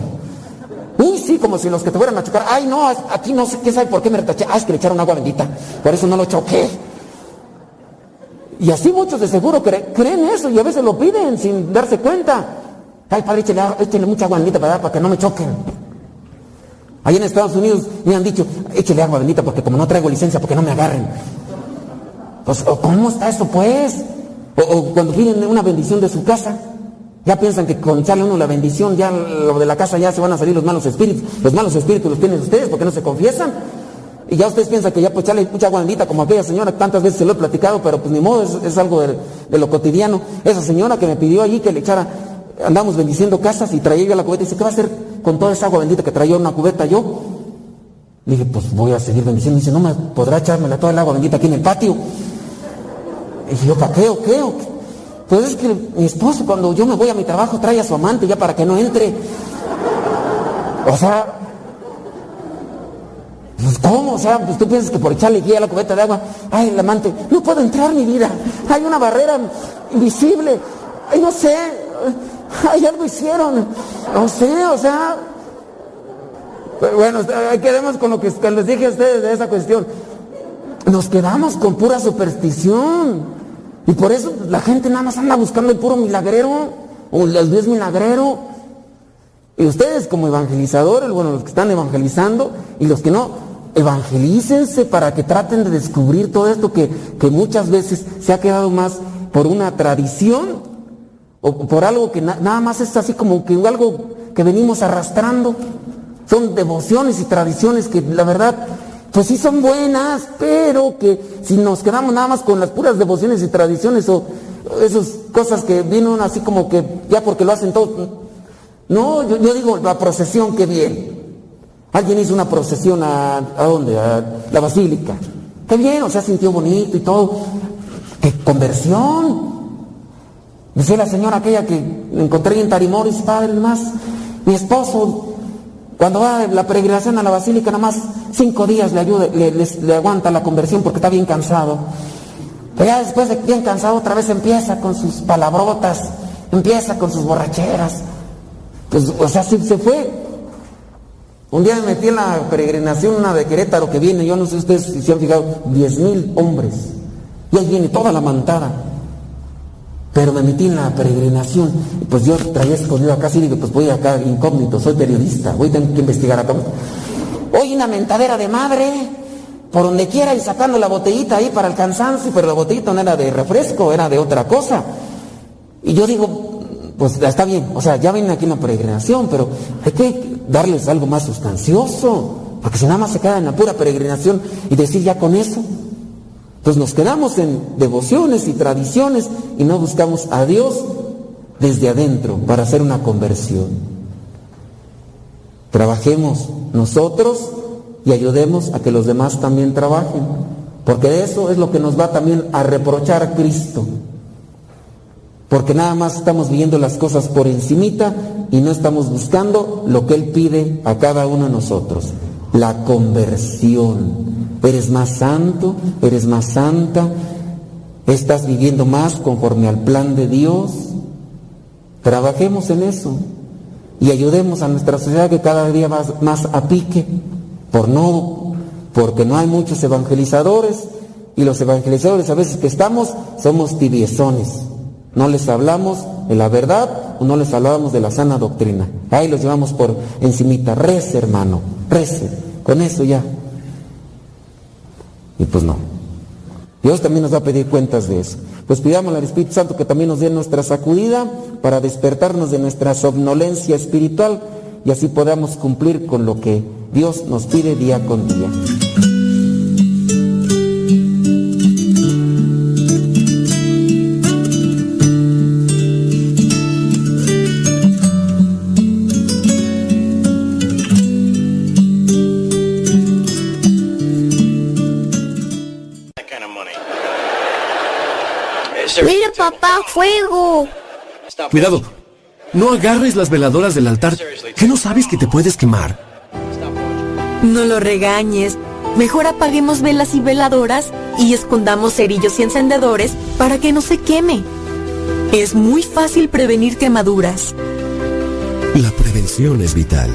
Uy, sí, como si los que te fueran a chocar, ay, no, aquí no sé qué sabe por qué me retaché, ah, es que le echaron agua bendita, por eso no lo choqué. Y así muchos de seguro cre- creen eso y a veces lo piden sin darse cuenta. Ay, padre, échale, échale mucha agua bendita para, para que no me choquen. Allá en Estados Unidos me han dicho, échale agua bendita porque como no traigo licencia, porque no me agarren. Pues, ¿o ¿cómo está eso pues? O, cuando piden una bendición de su casa, ya piensan que con echarle uno la bendición, ya lo de la casa ya se van a salir los malos espíritus. Los malos espíritus los tienen ustedes porque no se confiesan. Y ya ustedes piensan que ya pues echarle mucha agua bendita como aquella señora, tantas veces se lo he platicado, pero pues ni modo, es, es algo de, de lo cotidiano. Esa señora que me pidió allí que le echara, andamos bendiciendo casas y traía yo la cubeta y dice, ¿qué va a hacer con toda esa agua bendita que traía una cubeta yo? Le dije, pues voy a seguir bendiciendo. Dice, no me podrá echármela toda el agua bendita aquí en el patio. Y yo, ¿para qué? o qué? Pues es que mi esposo cuando yo me voy a mi trabajo trae a su amante ya para que no entre. O sea, pues ¿cómo? O sea, pues tú piensas que por echarle guía a la cubeta de agua, ay, el amante, no puedo entrar mi vida. Hay una barrera invisible. Ay, no sé. Ay, algo hicieron. No sé, o sea. Pero Bueno, eh, quedemos con lo que les dije a ustedes de esa cuestión. Nos quedamos con pura superstición. Y por eso la gente nada más anda buscando el puro milagrero o el Dios milagrero. Y ustedes como evangelizadores, bueno, los que están evangelizando y los que no, evangelícense para que traten de descubrir todo esto que, que muchas veces se ha quedado más por una tradición o por algo que na- nada más es así como que algo que venimos arrastrando. Son devociones y tradiciones que la verdad, pues sí son buenas, pero que si nos quedamos nada más con las puras devociones y tradiciones o esas cosas que vienen así como que ya porque lo hacen todos. No, yo, yo digo la procesión, qué bien. Alguien hizo una procesión a, ¿a dónde? A la basílica. Qué bien, o sea, sintió bonito y todo. ¡Qué conversión! Decía la señora aquella que encontré en Tarimoris, padre, más. Mi esposo, cuando va la peregrinación a la basílica, nada más cinco días le ayuda, le, aguanta la conversión porque está bien cansado. Pero ya después de bien cansado, otra vez empieza con sus palabrotas, empieza con sus borracheras. Pues, o sea, sí se fue. Un día me metí en la peregrinación, una de Querétaro que viene, yo no sé ustedes si se han fijado, diez mil hombres. Y ahí viene toda la mantada. Pero me metí en la peregrinación, pues yo traía escondido acá, y digo, pues voy acá incógnito, soy periodista, voy a tener que investigar acá. Hoy una mentadera de madre, por donde quiera y sacando la botellita ahí para el cansancio, pero la botellita no era de refresco, era de otra cosa. Y yo digo, pues está bien, o sea, ya vienen aquí en la peregrinación, pero hay que darles algo más sustancioso, porque si nada más se quedan en la pura peregrinación y decir ya con eso, pues nos quedamos en devociones y tradiciones y no buscamos a Dios desde adentro para hacer una conversión. Trabajemos nosotros y ayudemos a que los demás también trabajen, porque eso es lo que nos va también a reprochar a Cristo. Porque nada más estamos viendo las cosas por encimita y no estamos buscando lo que Él pide a cada uno de nosotros, la conversión. Eres más santo, eres más santa, estás viviendo más conforme al plan de Dios. Trabajemos en eso y ayudemos a nuestra sociedad que cada día va más a pique, por no, porque no hay muchos evangelizadores y los evangelizadores a veces que estamos somos tibiezones. No les hablamos de la verdad o no les hablamos de la sana doctrina. Ahí los llevamos por encimita. Rece, hermano, rece. Con eso ya. Y pues no. Dios también nos va a pedir cuentas de eso. Pues pidamos al Espíritu Santo que también nos dé nuestra sacudida para despertarnos de nuestra somnolencia espiritual y así podamos cumplir con lo que Dios nos pide día con día. Papá, fuego. Cuidado. No agarres las veladoras del altar. ¿Qué no sabes que te puedes quemar? No lo regañes. Mejor apaguemos velas y veladoras y escondamos cerillos y encendedores para que no se queme. Es muy fácil prevenir quemaduras. La prevención es vital.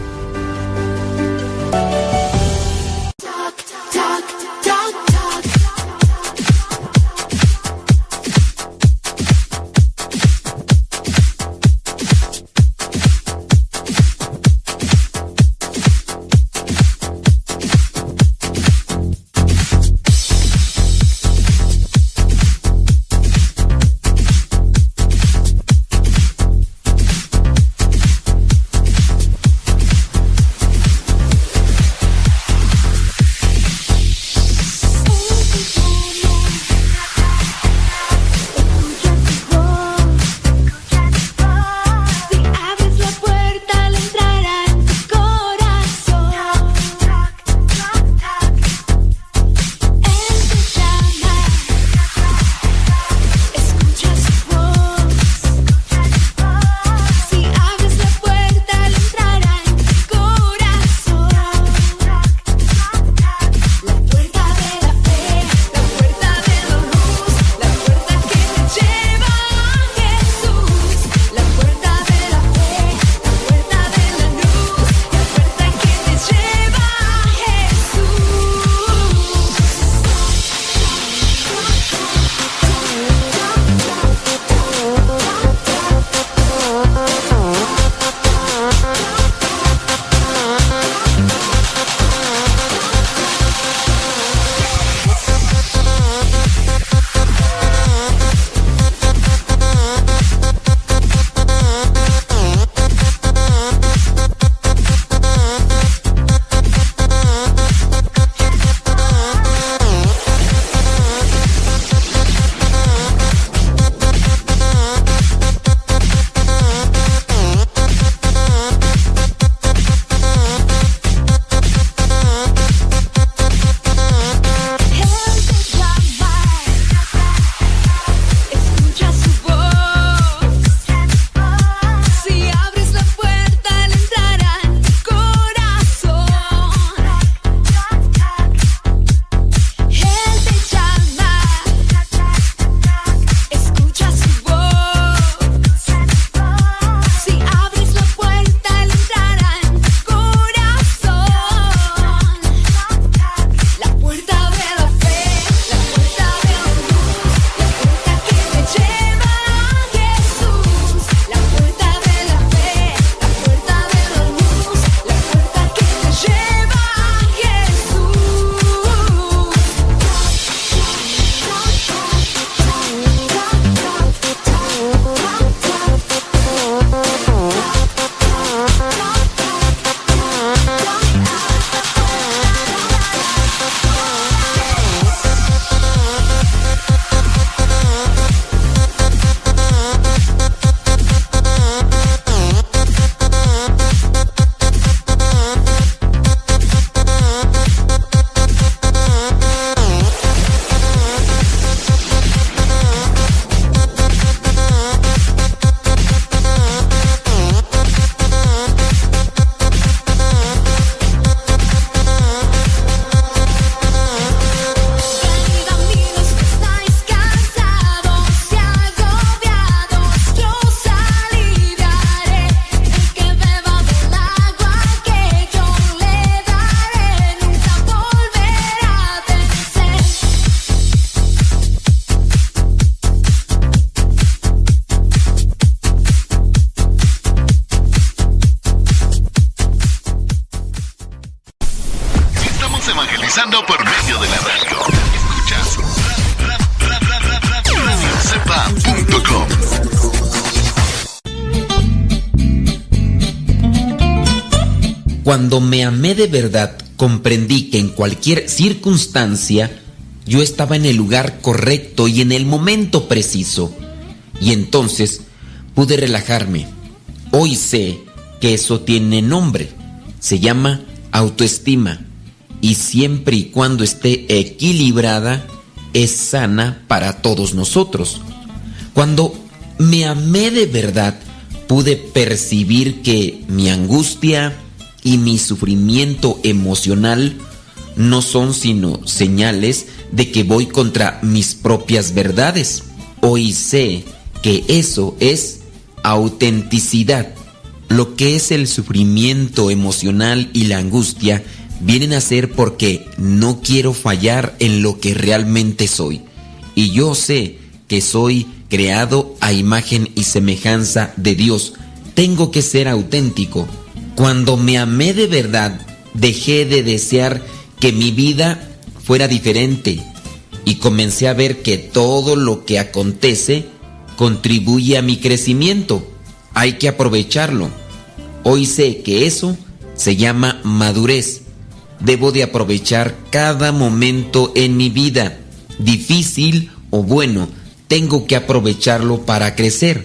De verdad, comprendí que en cualquier circunstancia yo estaba en el lugar correcto y en el momento preciso. Y entonces pude relajarme. Hoy sé que eso tiene nombre. Se llama autoestima. Y siempre y cuando esté equilibrada, es sana para todos nosotros. Cuando me amé de verdad, pude percibir que mi angustia y mi sufrimiento emocional no son sino señales de que voy contra mis propias verdades. Hoy sé que eso es autenticidad. Lo que es el sufrimiento emocional y la angustia vienen a ser porque no quiero fallar en lo que realmente soy. Y yo sé que soy creado a imagen y semejanza de Dios. Tengo que ser auténtico. Cuando me amé de verdad, dejé de desear que mi vida fuera diferente y comencé a ver que todo lo que acontece contribuye a mi crecimiento. Hay que aprovecharlo. Hoy sé que eso se llama madurez. Debo de aprovechar cada momento en mi vida, difícil o bueno, tengo que aprovecharlo para crecer.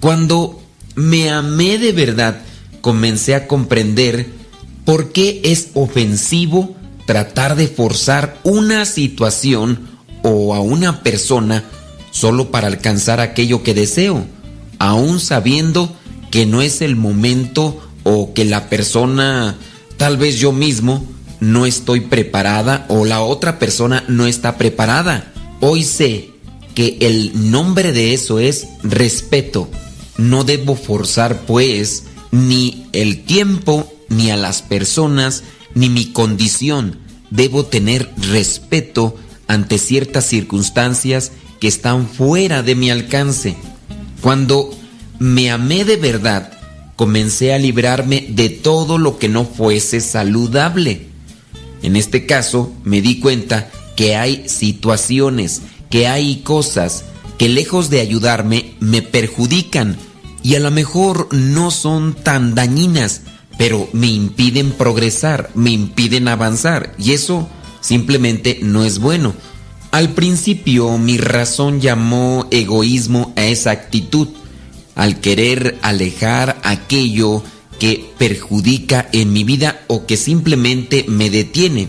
Cuando me amé de verdad, comencé a comprender por qué es ofensivo tratar de forzar una situación o a una persona solo para alcanzar aquello que deseo, aún sabiendo que no es el momento o que la persona, tal vez yo mismo, no estoy preparada o la otra persona no está preparada. Hoy sé que el nombre de eso es respeto. No debo forzar pues ni el tiempo, ni a las personas, ni mi condición. Debo tener respeto ante ciertas circunstancias que están fuera de mi alcance. Cuando me amé de verdad, comencé a librarme de todo lo que no fuese saludable. En este caso, me di cuenta que hay situaciones, que hay cosas que lejos de ayudarme me perjudican y a lo mejor no son tan dañinas, pero me impiden progresar, me impiden avanzar y eso simplemente no es bueno. Al principio mi razón llamó egoísmo a esa actitud, al querer alejar aquello que perjudica en mi vida o que simplemente me detiene.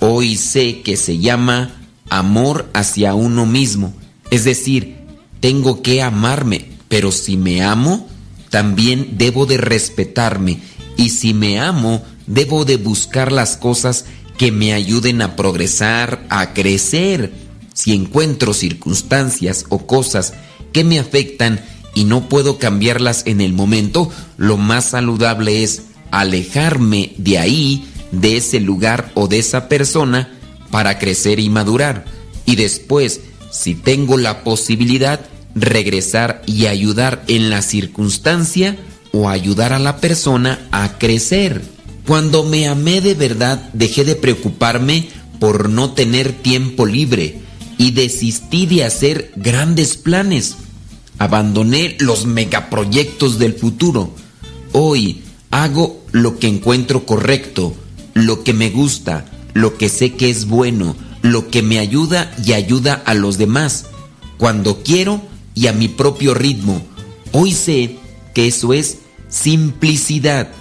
Hoy sé que se llama amor hacia uno mismo. Es decir, tengo que amarme, pero si me amo, también debo de respetarme. Y si me amo, debo de buscar las cosas que me ayuden a progresar, a crecer. Si encuentro circunstancias o cosas que me afectan y no puedo cambiarlas en el momento, lo más saludable es alejarme de ahí, de ese lugar o de esa persona para crecer y madurar. Y después, si tengo la posibilidad, regresar y ayudar en la circunstancia o ayudar a la persona a crecer. Cuando me amé de verdad, dejé de preocuparme por no tener tiempo libre y desistí de hacer grandes planes Abandoné los megaproyectos del futuro. Hoy hago lo que encuentro correcto, lo que me gusta, lo que sé que es bueno, lo que me ayuda y ayuda a los demás, cuando quiero y a mi propio ritmo. Hoy sé que eso es simplicidad,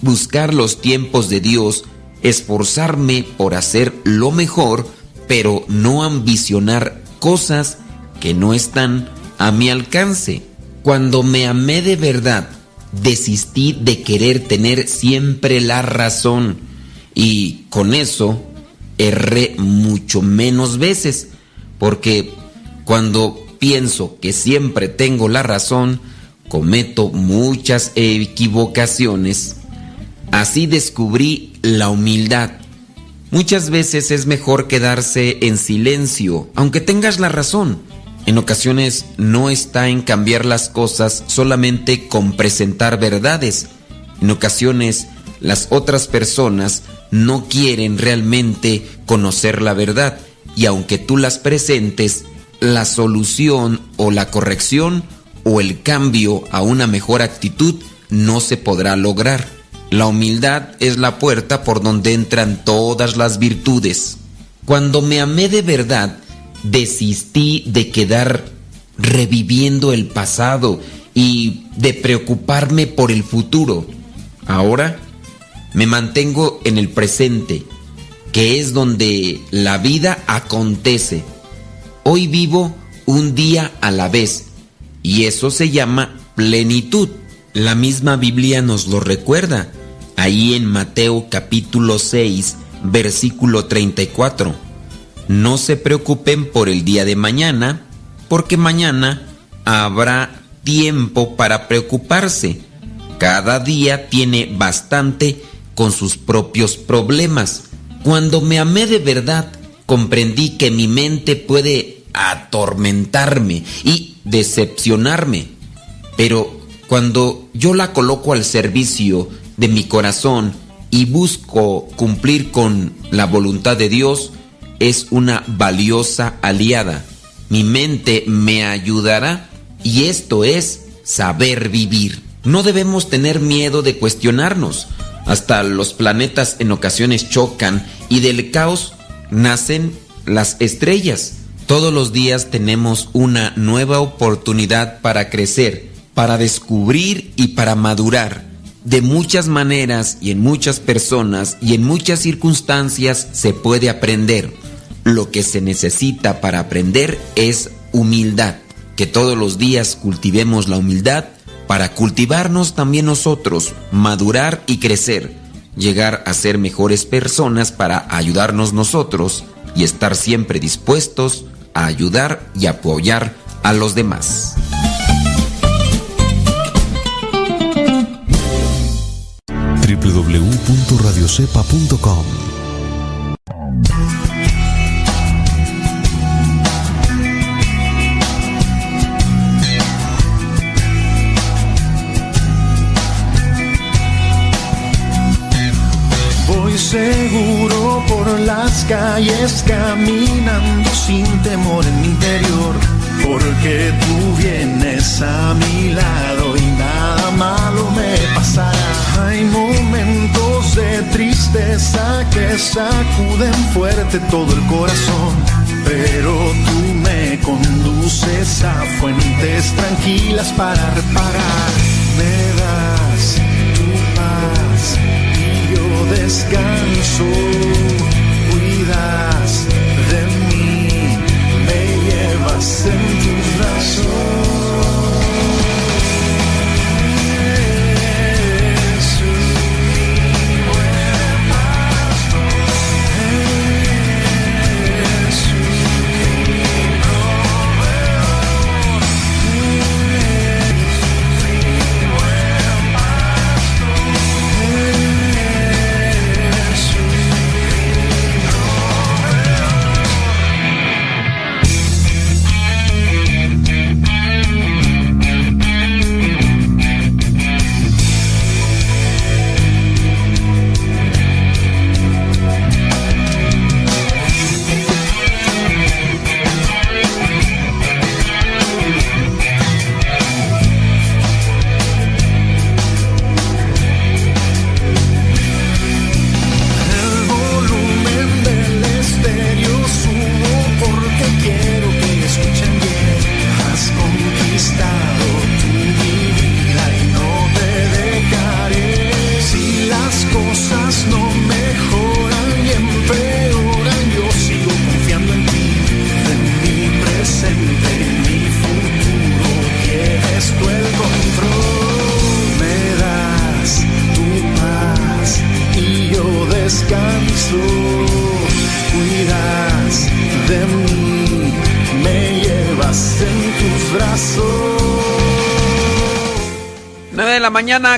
buscar los tiempos de Dios, esforzarme por hacer lo mejor, pero no ambicionar cosas que no están a mi alcance. Cuando me amé de verdad, desistí de querer tener siempre la razón y con eso erré mucho menos veces, porque cuando pienso que siempre tengo la razón, cometo muchas equivocaciones. Así descubrí la humildad. Muchas veces es mejor quedarse en silencio, aunque tengas la razón en ocasiones no está en cambiar las cosas solamente con presentar verdades. En ocasiones las otras personas no quieren realmente conocer la verdad y aunque tú las presentes, la solución o la corrección o el cambio a una mejor actitud no se podrá lograr. La humildad es la puerta por donde entran todas las virtudes. Cuando me amé de verdad, desistí de quedar reviviendo el pasado y de preocuparme por el futuro. Ahora me mantengo en el presente, que es donde la vida acontece. Hoy vivo un día a la vez y eso se llama plenitud. La misma Biblia nos lo recuerda, ahí en Mateo capítulo 6, versículo 34. No se preocupen por el día de mañana, porque mañana habrá tiempo para preocuparse. Cada día tiene bastante con sus propios problemas. Cuando me amé de verdad, comprendí que mi mente puede atormentarme y decepcionarme. Pero cuando yo la coloco al servicio de mi corazón y busco cumplir con la voluntad de Dios, es una valiosa aliada. Mi mente me ayudará y esto es saber vivir. No debemos tener miedo de cuestionarnos. Hasta los planetas en ocasiones chocan y del caos nacen las estrellas. Todos los días tenemos una nueva oportunidad para crecer, para descubrir y para madurar. De muchas maneras y en muchas personas y en muchas circunstancias se puede aprender. Lo que se necesita para aprender es humildad. Que todos los días cultivemos la humildad para cultivarnos también nosotros, madurar y crecer, llegar a ser mejores personas para ayudarnos nosotros y estar siempre dispuestos a ayudar y apoyar a los demás. www.radiocepa.com seguro por las calles caminando sin temor en mi interior, porque tú vienes a mi lado y nada malo me pasará. Hay momentos de tristeza que sacuden fuerte todo el corazón, pero tú me conduces a fuentes tranquilas para reparar. Me das descanso. Cuidas de mí, me llevas en tus brazos.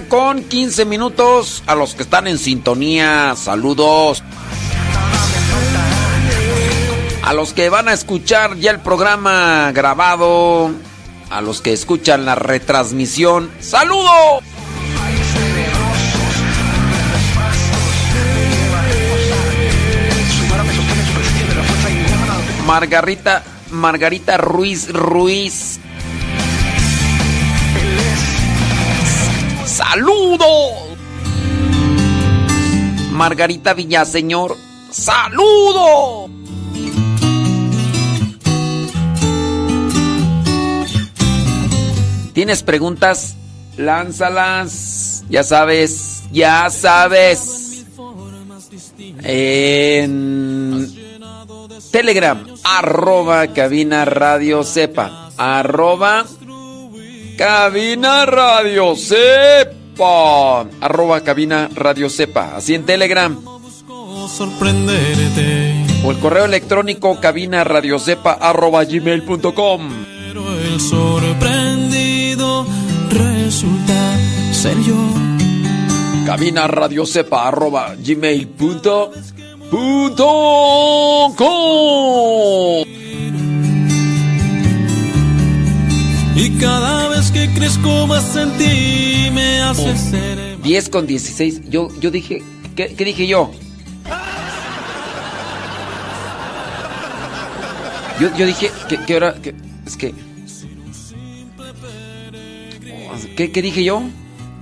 Con 15 minutos. A los que están en sintonía, saludos. A los que van a escuchar ya el programa grabado, a los que escuchan la retransmisión, saludos. Margarita, Margarita Ruiz Ruiz. ¡Saludos! Margarita Villaseñor, ¡saludo! ¿Tienes preguntas? Lánzalas. Ya sabes, ya sabes. En Telegram, arroba cabina radio sepa, arroba Cabina Radio Sepa. Arroba cabina Radio Sepa. Así en Telegram. sorprenderte. O el correo electrónico cabina radio sepa arroba gmail.com. Pero el sorprendido resulta ser yo. Cabina radio sepa arroba gmail.com. Punto com. Y cada vez que crezco más en ti me hace ser 10 con 16. Yo, yo dije. ¿qué, qué dije yo? Yo, yo dije que ahora. Que, es que. ¿Qué, ¿Qué dije yo?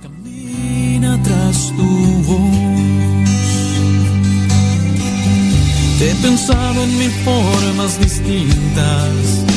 camina tras tu voz. Te he pensado en mil formas distintas.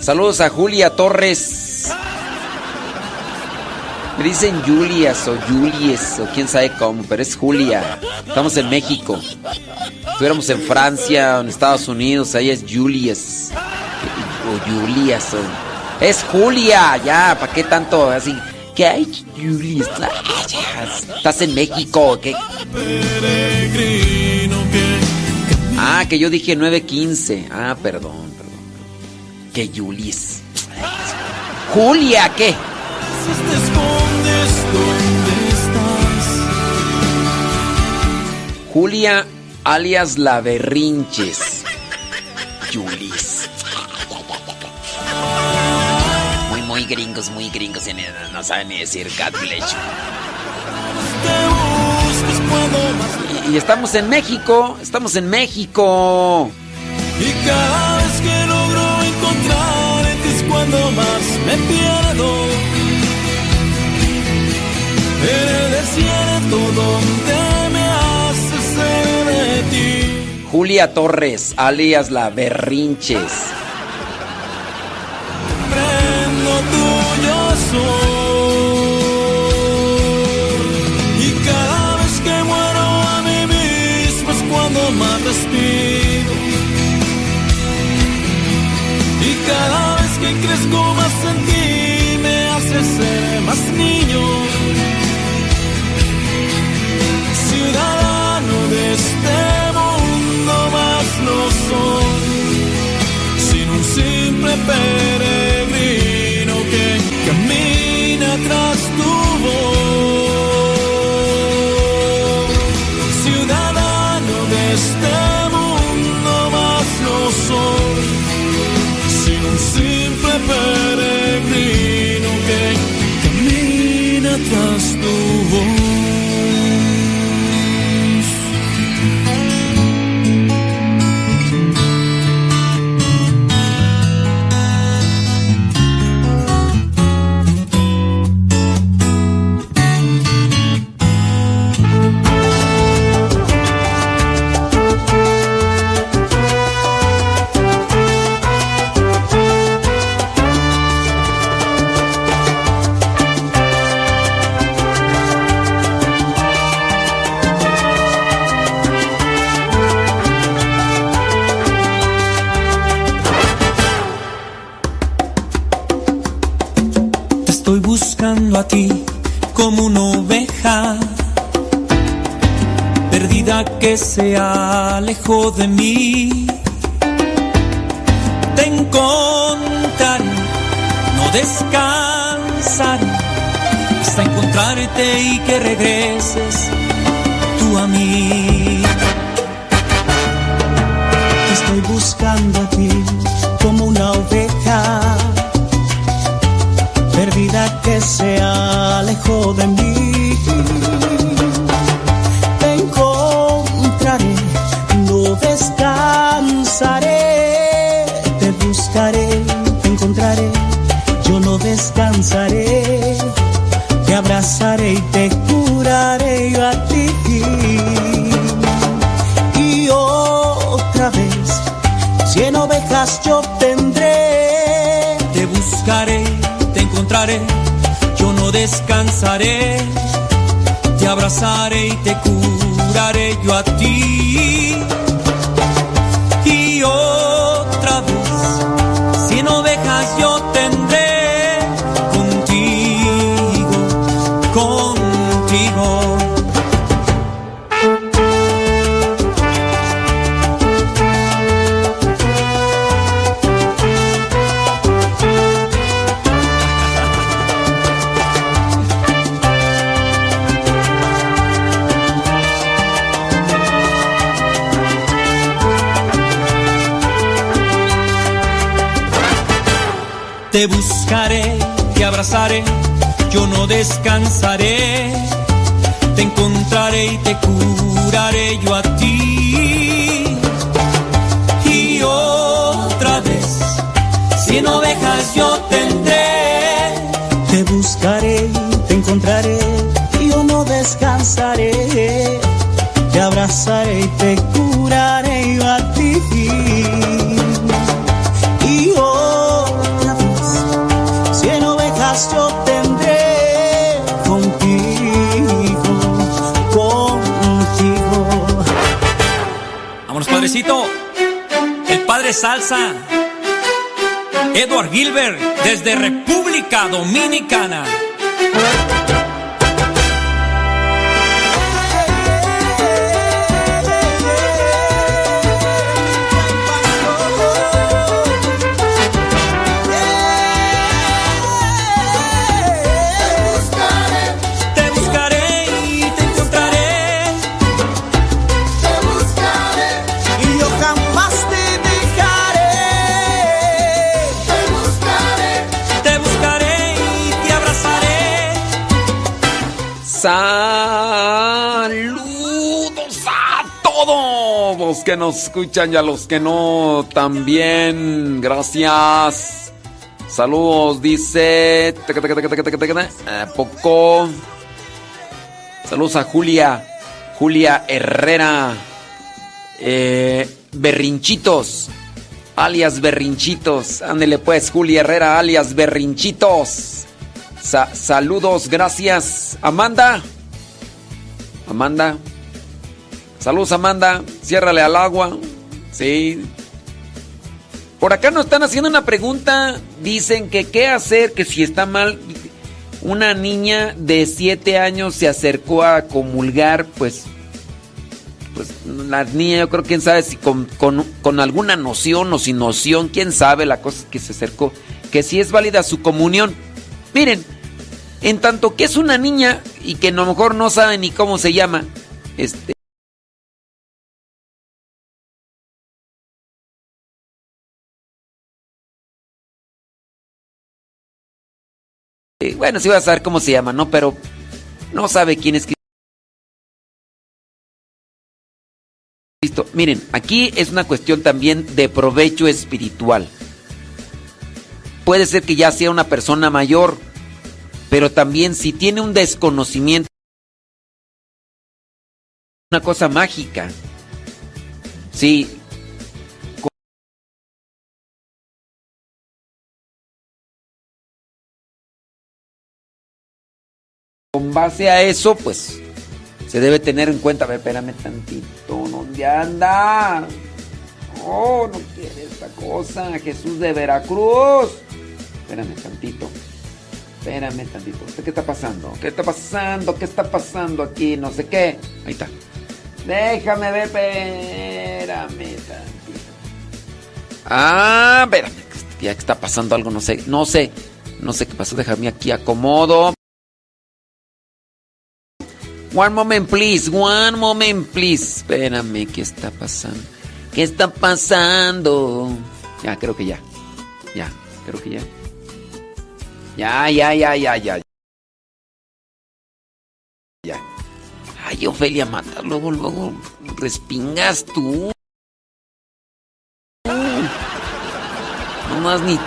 Saludos a Julia Torres. Me dicen Julias o Julies o quién sabe cómo, pero es Julia. Estamos en México. Estuviéramos en Francia o en Estados Unidos, ahí es Julias. O Julias. o- Es Julia, ya, ¿para qué tanto así? ¿Qué hay, Julias? Estás en México, ¿qué? Ah, que yo dije 9.15. Ah, perdón. Que Julies. Julia, ¿qué? te escondes donde estás. Julia alias La Berrinches. Julis. Muy, muy gringos, muy gringos. No, no saben ni decir you. Y, y estamos en México. Estamos en México. Y cada vez que es cuando más me pierdo. En el desierto donde me haces ser de ti. Julia Torres, alias La Berrinches. Prendo tuyo soy. Peregrino que camina tras tu voz. Ciudadano de este mundo más no soy. Sin un simple peregrino que camina tras tu voz. Que se alejó de mí. Te encontraré, no descansaré hasta encontrarte y que regreses tú a mí. Estoy buscando a ti como una oveja perdida que se alejó de mí. Te abrazaré y te curaré yo a ti. Y otra vez, cien ovejas yo tendré. Te buscaré, te encontraré, yo no descansaré. Te abrazaré y te curaré yo a ti. Yo no descansaré. Te encontraré y te curaré yo Salsa. Edward Gilbert, desde República Dominicana. Escuchan y a los que no también. Gracias. Saludos, dice. ¿A poco? Saludos a Julia. Julia Herrera. Eh, berrinchitos. Alias Berrinchitos. Ándele pues, Julia Herrera, alias Berrinchitos. Sa- saludos, gracias. Amanda. Amanda. Saludos, Amanda. Ciérrale al agua. Sí. Por acá nos están haciendo una pregunta. Dicen que qué hacer, que si está mal. Una niña de 7 años se acercó a comulgar, pues. Pues la niña, yo creo, quién sabe si con, con- con alguna noción o sin noción, quién sabe, la cosa es que se acercó. Que si es válida su comunión. Miren, en tanto que es una niña y que a lo mejor no sabe ni cómo se llama, este. Bueno, sí va a saber cómo se llama, ¿no? Pero no sabe quién es Cristo. Miren, aquí es una cuestión también de provecho espiritual. Puede ser que ya sea una persona mayor, pero también si tiene un desconocimiento, una cosa mágica. Sí. Con base a eso, pues se debe tener en cuenta. Ver, espérame tantito. ¿Dónde anda? Oh, no quiere esta cosa. Jesús de Veracruz. Espérame tantito. Espérame tantito. ¿Usted qué está pasando? ¿Qué está pasando? ¿Qué está pasando aquí? No sé qué. Ahí está. Déjame ver. Espérame tantito. Ah, espérame. Ya está pasando algo. No sé. No sé. No sé qué pasó. Déjame aquí acomodo. One moment, please. One moment, please. Espérame, ¿qué está pasando? ¿Qué está pasando? Ya, creo que ya. Ya, creo que ya. Ya, ya, ya, ya, ya. Ya. Ay, Ofelia, mata. Luego, luego respingas tú. No más ni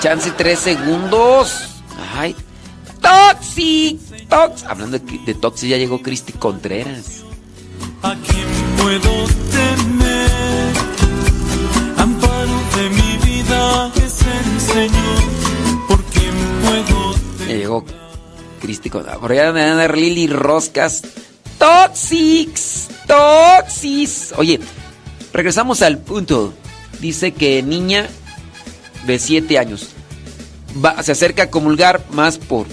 chance tres segundos. Ay. Toxic. Toxic. Hablando de, de Toxic, ya llegó Cristi Contreras. ¿A quién puedo temer? Amparo de mi vida que se enseñó. ¿Por quién puedo temer? Ya llegó Cristi Contreras. Por allá me van a dar Lili Roscas. Toxics. Toxis. Oye, regresamos al punto. Dice que niña de 7 años. Se acerca a comulgar más por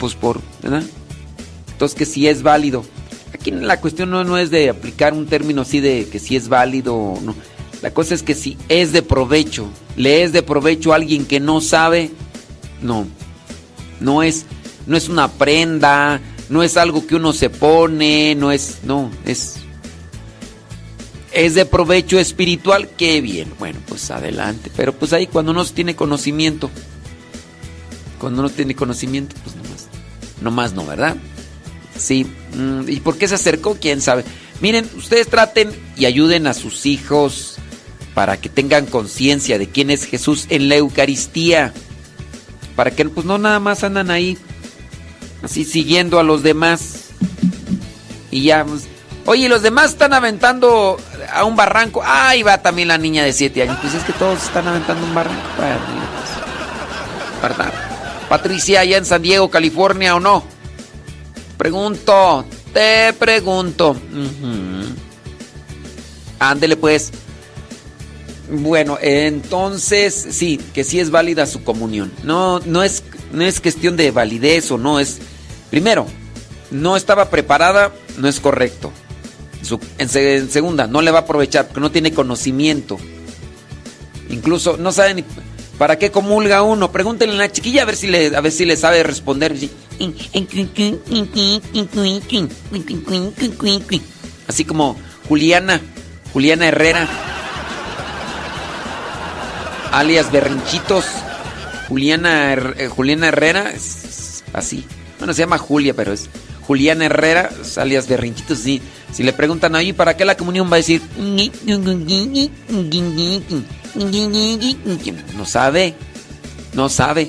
pues por, ¿verdad? Entonces que si es válido. Aquí la cuestión no, no es de aplicar un término así de que si es válido o no. La cosa es que si es de provecho, le es de provecho a alguien que no sabe, no. No es, no es una prenda, no es algo que uno se pone, no es, no, es, es de provecho espiritual, qué bien. Bueno, pues adelante. Pero pues ahí cuando uno tiene conocimiento, cuando uno tiene conocimiento, pues nomás, nomás no, ¿verdad? Sí. mm, ¿Y por qué se acercó? ¿Quién sabe? Miren, ustedes traten y ayuden a sus hijos para que tengan conciencia de quién es Jesús en la Eucaristía. Para que pues no nada más andan ahí así siguiendo a los demás. Y ya, pues, oye, los demás están aventando a un barranco. Ahí va también la niña de 7 años. Pues es que todos están aventando un barranco. Pues, ¿verdad? Patricia, allá en San Diego, California o no? Pregunto, te pregunto. Ándele pues. Bueno, entonces sí, que sí es válida su comunión. No, no es, no es cuestión de validez o no es. Primero, no estaba preparada, no es correcto. En segunda, no le va a aprovechar porque no tiene conocimiento. Incluso no sabe ni para qué comulga uno. Pregúntenle a la chiquilla a ver si le, a ver si le sabe responder. Así como Juliana, Juliana Herrera, alias Berrinchitos. Juliana, eh, Juliana Herrera, así. Bueno, se llama Julia, pero es Juliana Herrera, alias Berrinchitos. Sí. Si le preguntan ahí, ¿para qué la comunión? Va a decir, no sabe, no sabe.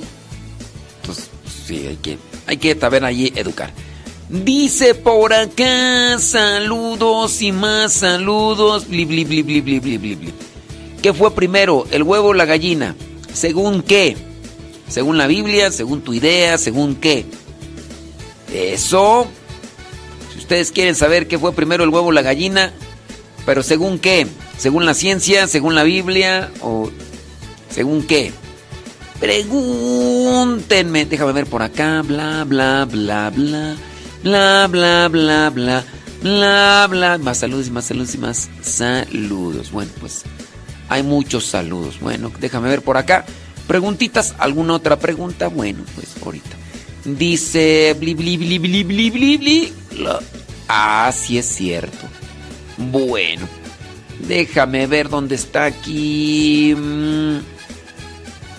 Entonces, sí, hay que, hay que también allí educar. Dice por acá, saludos y más saludos. Bli. ¿Qué fue primero, el huevo o la gallina? ¿Según qué? Según la Biblia, según tu idea, según qué. Eso. Si ustedes quieren saber qué fue primero el huevo o la gallina, pero según qué? ¿Según la ciencia, según la Biblia o según qué? Pregúntenme. Déjame ver por acá. Bla, bla, bla, bla. Bla, bla, bla, bla. Bla, bla. Más saludos y más saludos y más saludos. Bueno, pues hay muchos saludos. Bueno, déjame ver por acá. Preguntitas, ¿alguna otra pregunta? Bueno, pues ahorita. Dice bli bli bli bli bli bli bli. Ah, es cierto. Bueno, déjame ver dónde está aquí. Mm,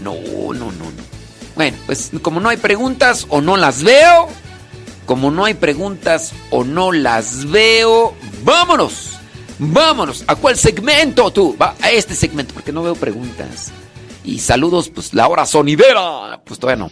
No, no, no, no. Bueno, pues como no hay preguntas o no las veo, como no hay preguntas o no las veo, vámonos. Vámonos. ¿A cuál segmento tú? Va a este segmento porque no veo preguntas. Y saludos, pues la hora sonidera. Pues todavía no.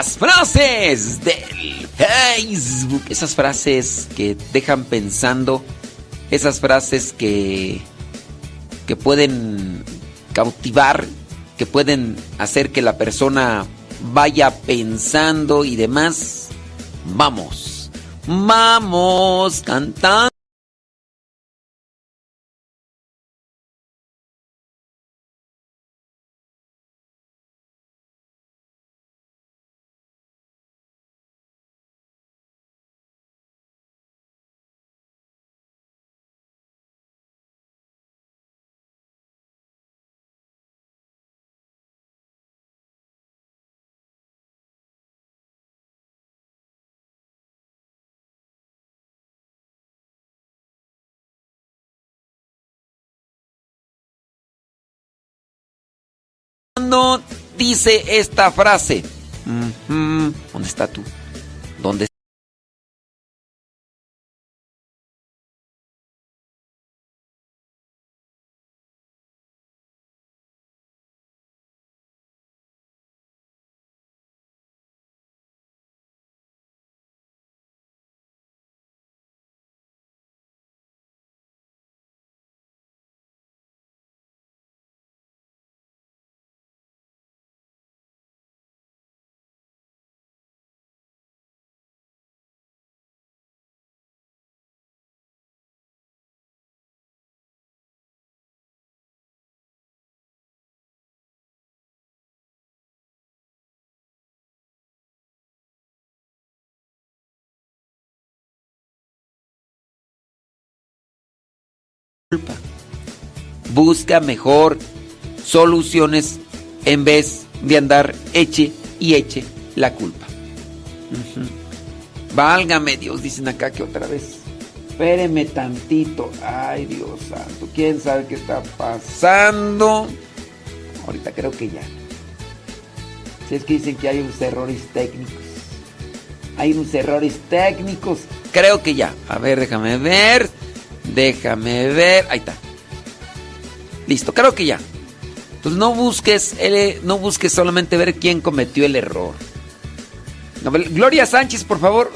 Las frases del Facebook. Esas frases que dejan pensando. Esas frases que. que pueden cautivar. Que pueden hacer que la persona vaya pensando y demás. Vamos. Vamos cantando. Dice esta frase, ¿dónde está tú? ¿Dónde Busca mejor soluciones en vez de andar eche y eche la culpa. Ujú. Válgame Dios, dicen acá que otra vez. Espéreme tantito. Ay, Dios santo. ¿Quién sabe qué está pasando? Ahorita creo que ya. Si es que dicen que hay unos errores técnicos. Hay unos errores técnicos. Creo que ya. A ver, déjame ver. Déjame ver. Ahí está. Listo, creo que ya. Entonces no busques, no busques solamente ver quién cometió el error. Gloria Sánchez, por favor,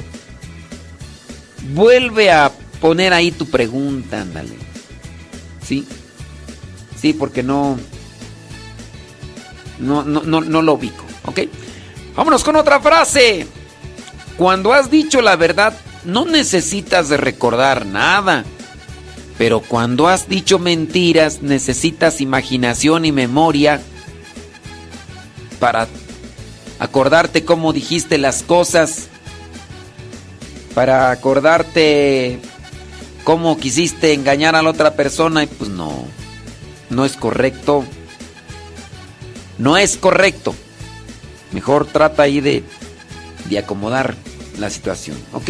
vuelve a poner ahí tu pregunta, ándale. Sí. Sí, porque no. No, no, no, no lo ubico, ¿ok? Vámonos con otra frase. Cuando has dicho la verdad, no necesitas de recordar nada. Pero cuando has dicho mentiras, necesitas imaginación y memoria para acordarte cómo dijiste las cosas, para acordarte cómo quisiste engañar a la otra persona y pues no, no es correcto. No es correcto. Mejor trata ahí de, de acomodar la situación, ¿ok?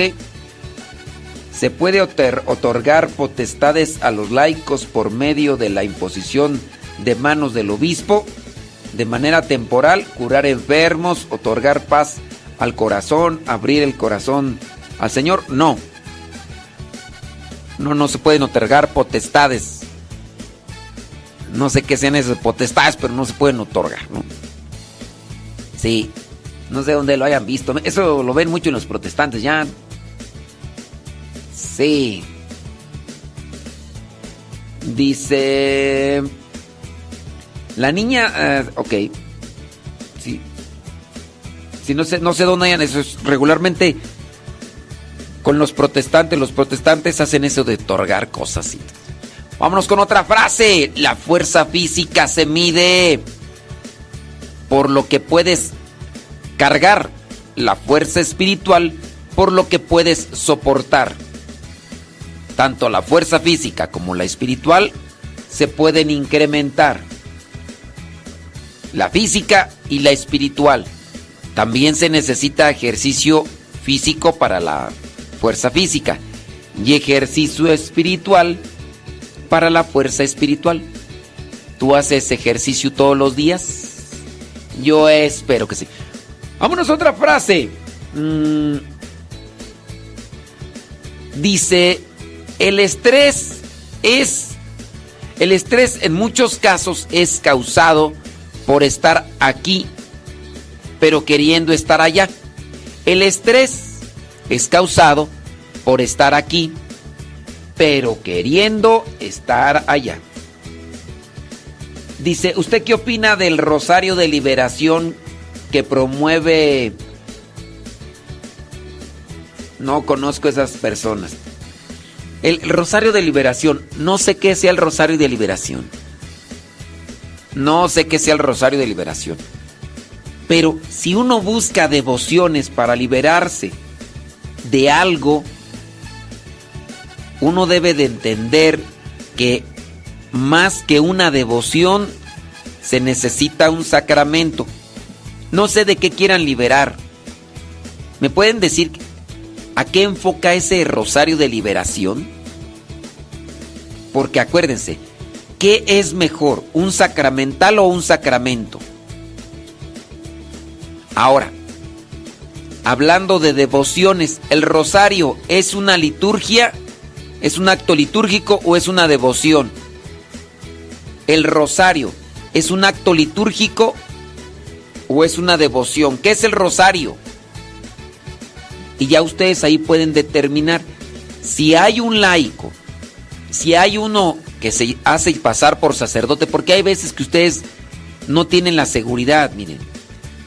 Se puede otor- otorgar potestades a los laicos por medio de la imposición de manos del obispo, de manera temporal, curar enfermos, otorgar paz al corazón, abrir el corazón al Señor. No. No, no se pueden otorgar potestades. No sé qué sean esas potestades, pero no se pueden otorgar, ¿no? Sí. No sé dónde lo hayan visto. Eso lo ven mucho en los protestantes, ya. Sí. Dice. La niña. eh, ok. Sí. Sí, no sé, no sé dónde hayan eso. es regularmente. Con los protestantes. Los protestantes hacen eso de otorgar cosas. y- Vámonos con otra frase. La fuerza física se mide por lo que puedes cargar. La fuerza espiritual por lo que puedes soportar. Tanto la fuerza física como la espiritual se pueden incrementar. La física y la espiritual. También se necesita ejercicio físico para la fuerza física y ejercicio espiritual para la fuerza espiritual. ¿Tú haces ejercicio todos los días? Yo espero que sí. Vámonos a otra frase. Mm. Dice, el estrés es, el estrés en muchos casos es causado por estar aquí, pero queriendo estar allá. El estrés es causado por estar aquí, pero queriendo estar allá. Dice, ¿usted qué opina del Rosario de Liberación que promueve... No conozco esas personas. El Rosario de Liberación, no sé qué sea el Rosario de Liberación. No sé qué sea el Rosario de Liberación. Pero si uno busca devociones para liberarse de algo, uno debe de entender que más que una devoción se necesita un sacramento. No sé de qué quieran liberar. ¿Me pueden decir a qué enfoca ese rosario de liberación? Porque acuérdense, ¿qué es mejor, un sacramental o un sacramento? Ahora, hablando de devociones, ¿el rosario es una liturgia? ¿Es un acto litúrgico o es una devoción? ¿El rosario es un acto litúrgico o es una devoción? ¿Qué es el rosario? Y ya ustedes ahí pueden determinar si hay un laico, si hay uno que se hace pasar por sacerdote, porque hay veces que ustedes no tienen la seguridad, miren.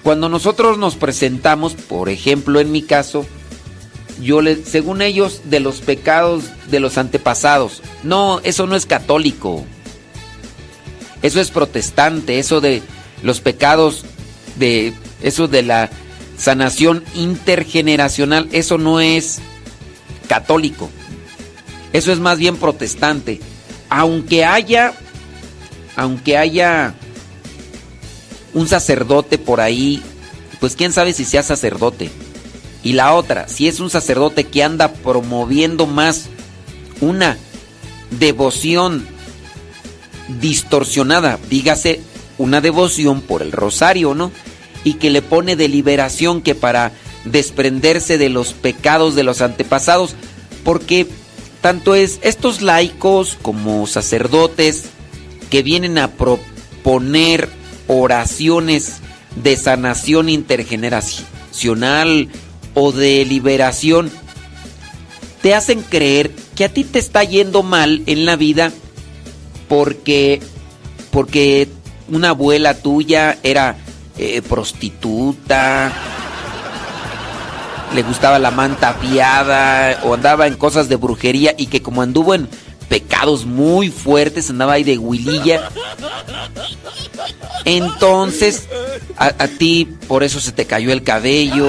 Cuando nosotros nos presentamos, por ejemplo, en mi caso, yo les, según ellos, de los pecados de los antepasados. No, eso no es católico. Eso es protestante, eso de los pecados de eso de la sanación intergeneracional, eso no es católico. Eso es más bien protestante. Aunque haya aunque haya un sacerdote por ahí, pues quién sabe si sea sacerdote. Y la otra, si es un sacerdote que anda promoviendo más una devoción distorsionada, dígase una devoción por el rosario, ¿no? Y que le pone de liberación que para desprenderse de los pecados de los antepasados, porque tanto es estos laicos como sacerdotes que vienen a proponer oraciones de sanación intergeneracional o de liberación, te hacen creer que a ti te está yendo mal en la vida porque porque una abuela tuya era eh, prostituta, le gustaba la manta fiada o andaba en cosas de brujería y que como anduvo en pecados muy fuertes, andaba ahí de huililla. Entonces, a, ti por eso se te cayó el cabello,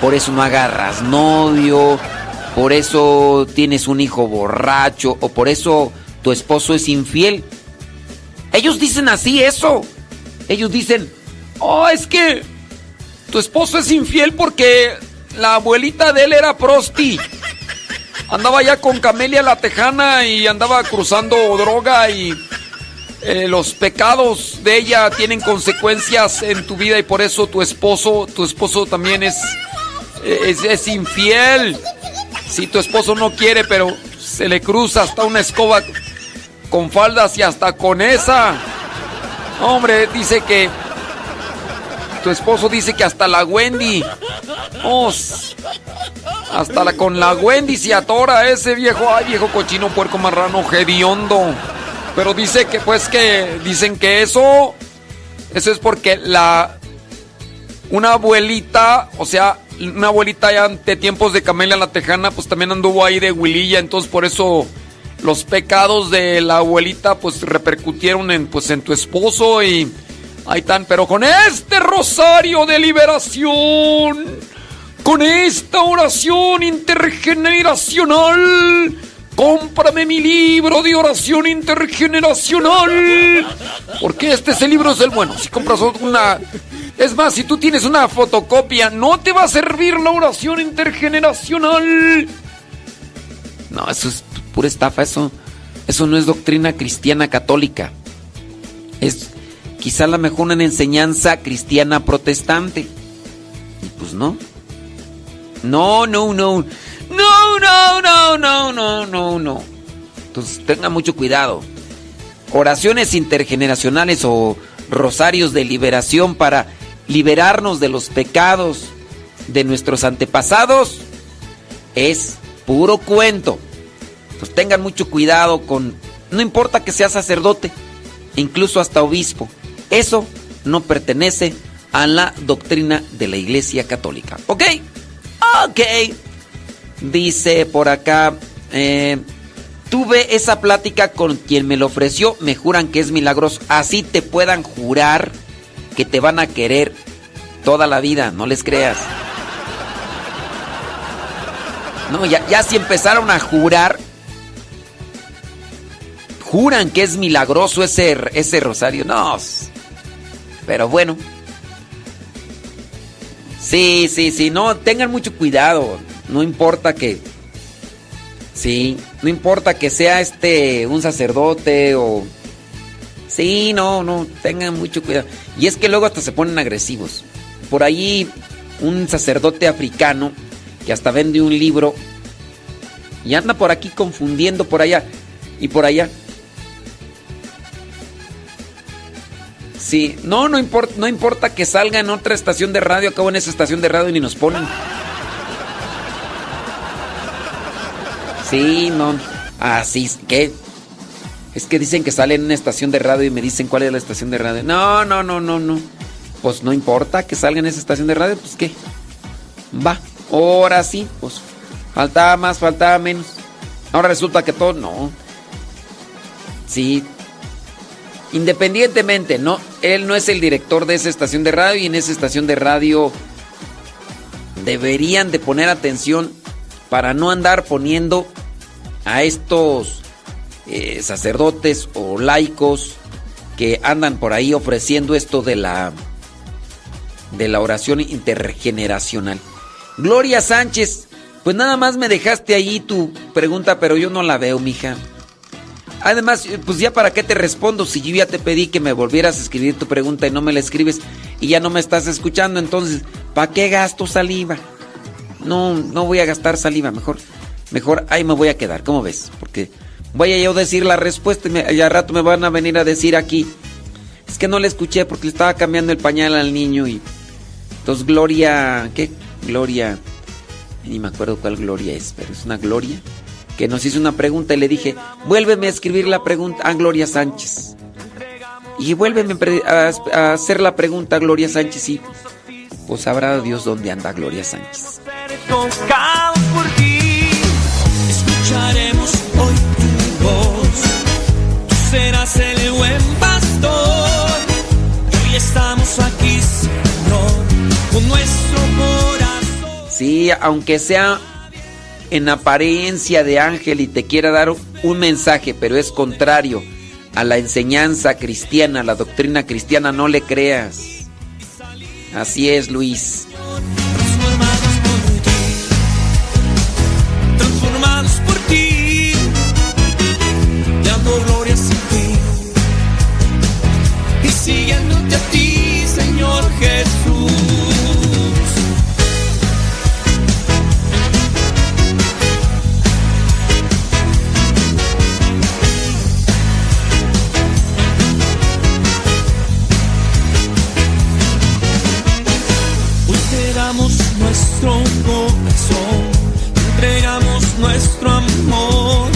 por eso no agarras novio, por eso tienes un hijo borracho o por eso tu esposo es infiel. Ellos dicen así eso. Ellos dicen, oh, es que tu esposo es infiel porque la abuelita de él era prosti. Andaba ya con Camelia la Tejana y andaba cruzando droga y eh, los pecados de ella tienen consecuencias en tu vida y por eso tu esposo, tu esposo también es, es, es infiel. Si tu esposo no quiere, pero se le cruza hasta una escoba con faldas y hasta con esa. Hombre, dice que tu esposo dice que hasta la Wendy. Oh, hasta la, con la Wendy se atora ese viejo, ay viejo cochino puerco marrano hediondo. Pero dice que pues que dicen que eso eso es porque la una abuelita, o sea, una abuelita ya ante tiempos de Camelia la Tejana, pues también anduvo ahí de huililla, entonces por eso los pecados de la abuelita pues repercutieron en pues en tu esposo y ahí están, pero con este rosario de liberación, con esta oración intergeneracional, cómprame mi libro de oración intergeneracional, porque este libro es el bueno. Si compras una es más, si tú tienes una fotocopia, no te va a servir la oración intergeneracional. No, eso es pura estafa, eso, eso no es doctrina cristiana católica. Es quizá la mejor una enseñanza cristiana protestante. Y pues no. No, no, no. No, no, no, no, no, no, no. Entonces tenga mucho cuidado. Oraciones intergeneracionales o rosarios de liberación para liberarnos de los pecados de nuestros antepasados es puro cuento. Pues tengan mucho cuidado con, no importa que sea sacerdote, incluso hasta obispo, eso no pertenece a la doctrina de la Iglesia Católica. ¿Ok? Ok. Dice por acá, eh, tuve esa plática con quien me lo ofreció, me juran que es milagroso. Así te puedan jurar que te van a querer toda la vida, no les creas. No, ya, ya si empezaron a jurar, juran que es milagroso ese, ese rosario. No. Pero bueno. Sí, sí, sí. No, tengan mucho cuidado. No importa que. Sí, no importa que sea este un sacerdote o Sí, no, no, tengan mucho cuidado. Y es que luego hasta se ponen agresivos. Por ahí un sacerdote africano que hasta vende un libro y anda por aquí confundiendo por allá y por allá. Sí, no, no importa, no importa que salga en otra estación de radio, acabo en esa estación de radio y ni nos ponen. Sí, no. Así es que. Es que dicen que sale en una estación de radio y me dicen cuál es la estación de radio. No, no, no, no, no. Pues no importa que salga en esa estación de radio, pues qué. Va, ahora sí, pues faltaba más, faltaba menos. Ahora resulta que todo, no. Sí. Independientemente, no, él no es el director de esa estación de radio y en esa estación de radio deberían de poner atención para no andar poniendo a estos eh, sacerdotes o laicos que andan por ahí ofreciendo esto de la de la oración intergeneracional. Gloria Sánchez, pues nada más me dejaste ahí tu pregunta, pero yo no la veo, mija. Además, pues ya para qué te respondo si yo ya te pedí que me volvieras a escribir tu pregunta y no me la escribes y ya no me estás escuchando, entonces, ¿para qué gasto saliva? No, no voy a gastar saliva, mejor, mejor ahí me voy a quedar, ¿cómo ves? Porque voy a yo decir la respuesta y, me, y al rato me van a venir a decir aquí, es que no le escuché porque le estaba cambiando el pañal al niño y entonces Gloria, ¿qué? Gloria, ni me acuerdo cuál Gloria es, pero es una Gloria que nos hizo una pregunta y le dije, vuélveme a escribir la pregunta a Gloria Sánchez. Y vuélveme a, hacer la pregunta a Gloria Sánchez y pues sabrá Dios dónde anda Gloria Sánchez. Escucharemos hoy tu voz. Tú serás el buen pastor. Hoy estamos aquí, Señor, con nuestro corazón. Sí, aunque sea en apariencia de ángel y te quiera dar un mensaje, pero es contrario a la enseñanza cristiana, a la doctrina cristiana, no le creas. Así es, Luis. Nuestro corazón, entregamos nuestro amor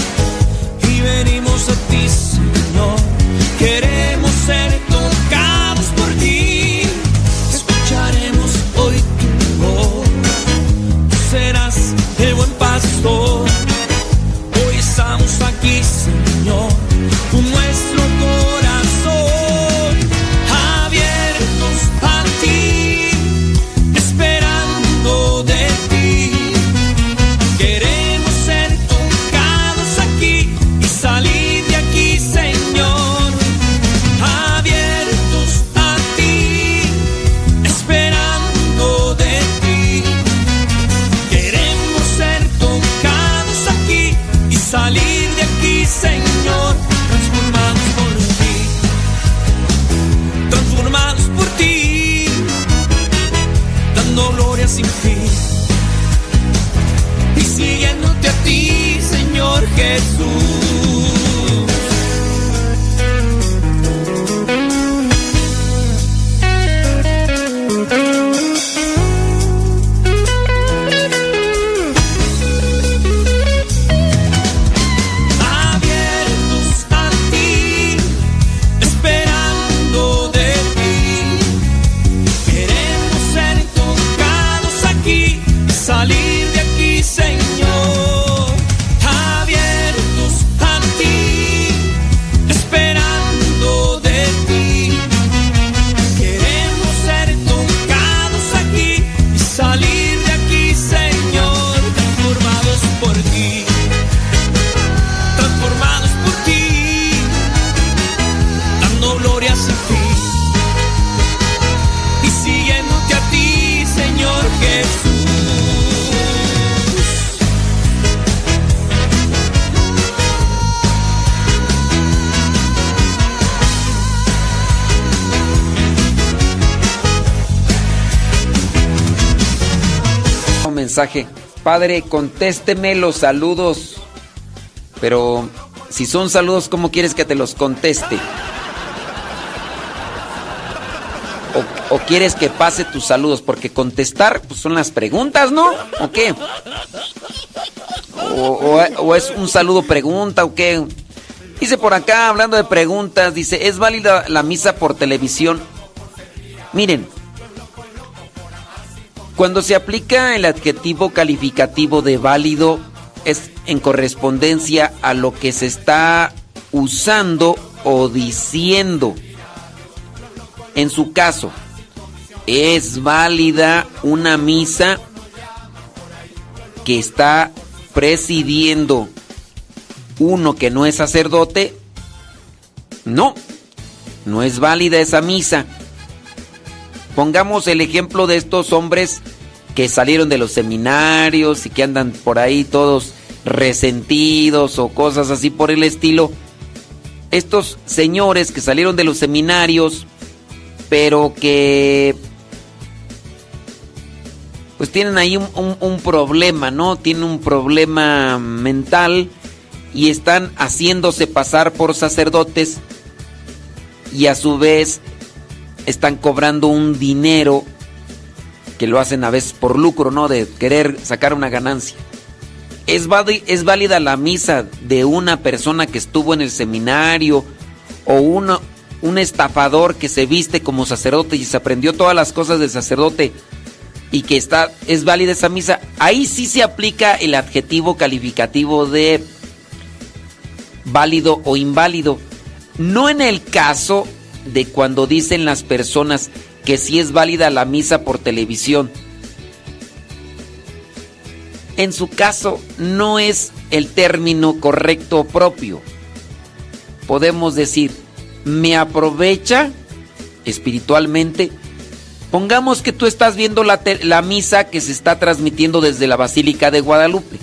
Padre, contésteme los saludos. Pero si son saludos, ¿cómo quieres que te los conteste? O, quieres que pase tus saludos? Porque contestar pues, son las preguntas, ¿no? ¿O qué? O- o es un saludo pregunta o qué? Dice por acá, hablando de preguntas, dice, ¿es válida la misa por televisión? Miren, cuando se aplica el adjetivo calificativo de válido, es en correspondencia a lo que se está usando o diciendo. En su caso, ¿es válida una misa que está presidiendo uno que no es sacerdote? No, no es válida esa misa. Pongamos el ejemplo de estos hombres que salieron de los seminarios y que andan por ahí todos resentidos o cosas así por el estilo. Estos señores que salieron de los seminarios, pero que pues tienen ahí un, problema, ¿no? Tienen un problema mental y están haciéndose pasar por sacerdotes y a su vez están cobrando un dinero que lo hacen a veces por lucro, ¿no? De querer sacar una ganancia. ¿Es, váli- ¿Es válida la misa de una persona que estuvo en el seminario o un estafador que se viste como sacerdote y se aprendió todas las cosas del sacerdote y que está es válida esa misa? Ahí sí se aplica el adjetivo calificativo de válido o inválido. No en el caso de cuando dicen las personas que sí es válida la misa por televisión. En su caso no es el término correcto o propio. Podemos decir, me aprovecha espiritualmente. Pongamos que tú estás viendo la, misa que se está transmitiendo desde la Basílica de Guadalupe.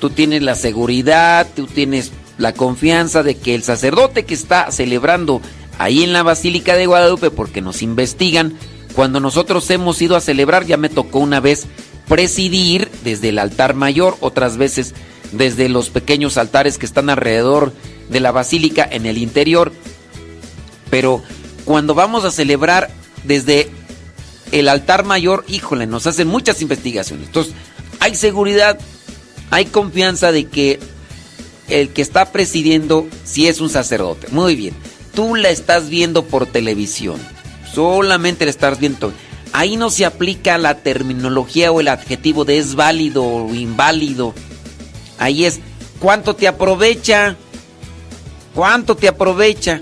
Tú tienes la seguridad, tú tienes la confianza de que el sacerdote que está celebrando ahí en la Basílica de Guadalupe, porque nos investigan, cuando nosotros hemos ido a celebrar, ya me tocó una vez presidir desde el altar mayor, otras veces desde los pequeños altares que están alrededor de la basílica en el interior. Pero cuando vamos a celebrar desde el altar mayor, híjole, nos hacen muchas investigaciones. Entonces, hay seguridad, hay confianza de que el que está presidiendo sí es un sacerdote. Muy bien. Tú la estás viendo por televisión. Solamente la estás viendo. Ahí no se aplica la terminología o el adjetivo de es válido o inválido. Ahí es cuánto te aprovecha. ¿Cuánto te aprovecha?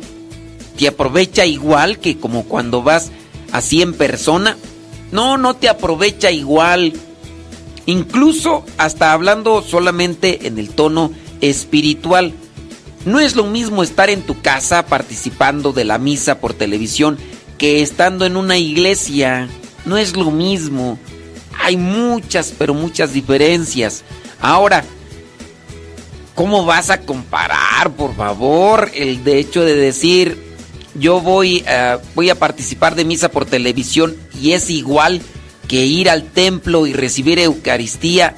¿Te aprovecha igual que como cuando vas así en persona? No, no te aprovecha igual. Incluso hasta hablando solamente en el tono espiritual. No es lo mismo estar en tu casa participando de la misa por televisión que estando en una iglesia. No es lo mismo. Hay muchas, pero muchas diferencias. Ahora, ¿cómo vas a comparar, por favor, el de hecho de decir yo voy, eh, voy a participar de misa por televisión y es igual que ir al templo y recibir Eucaristía?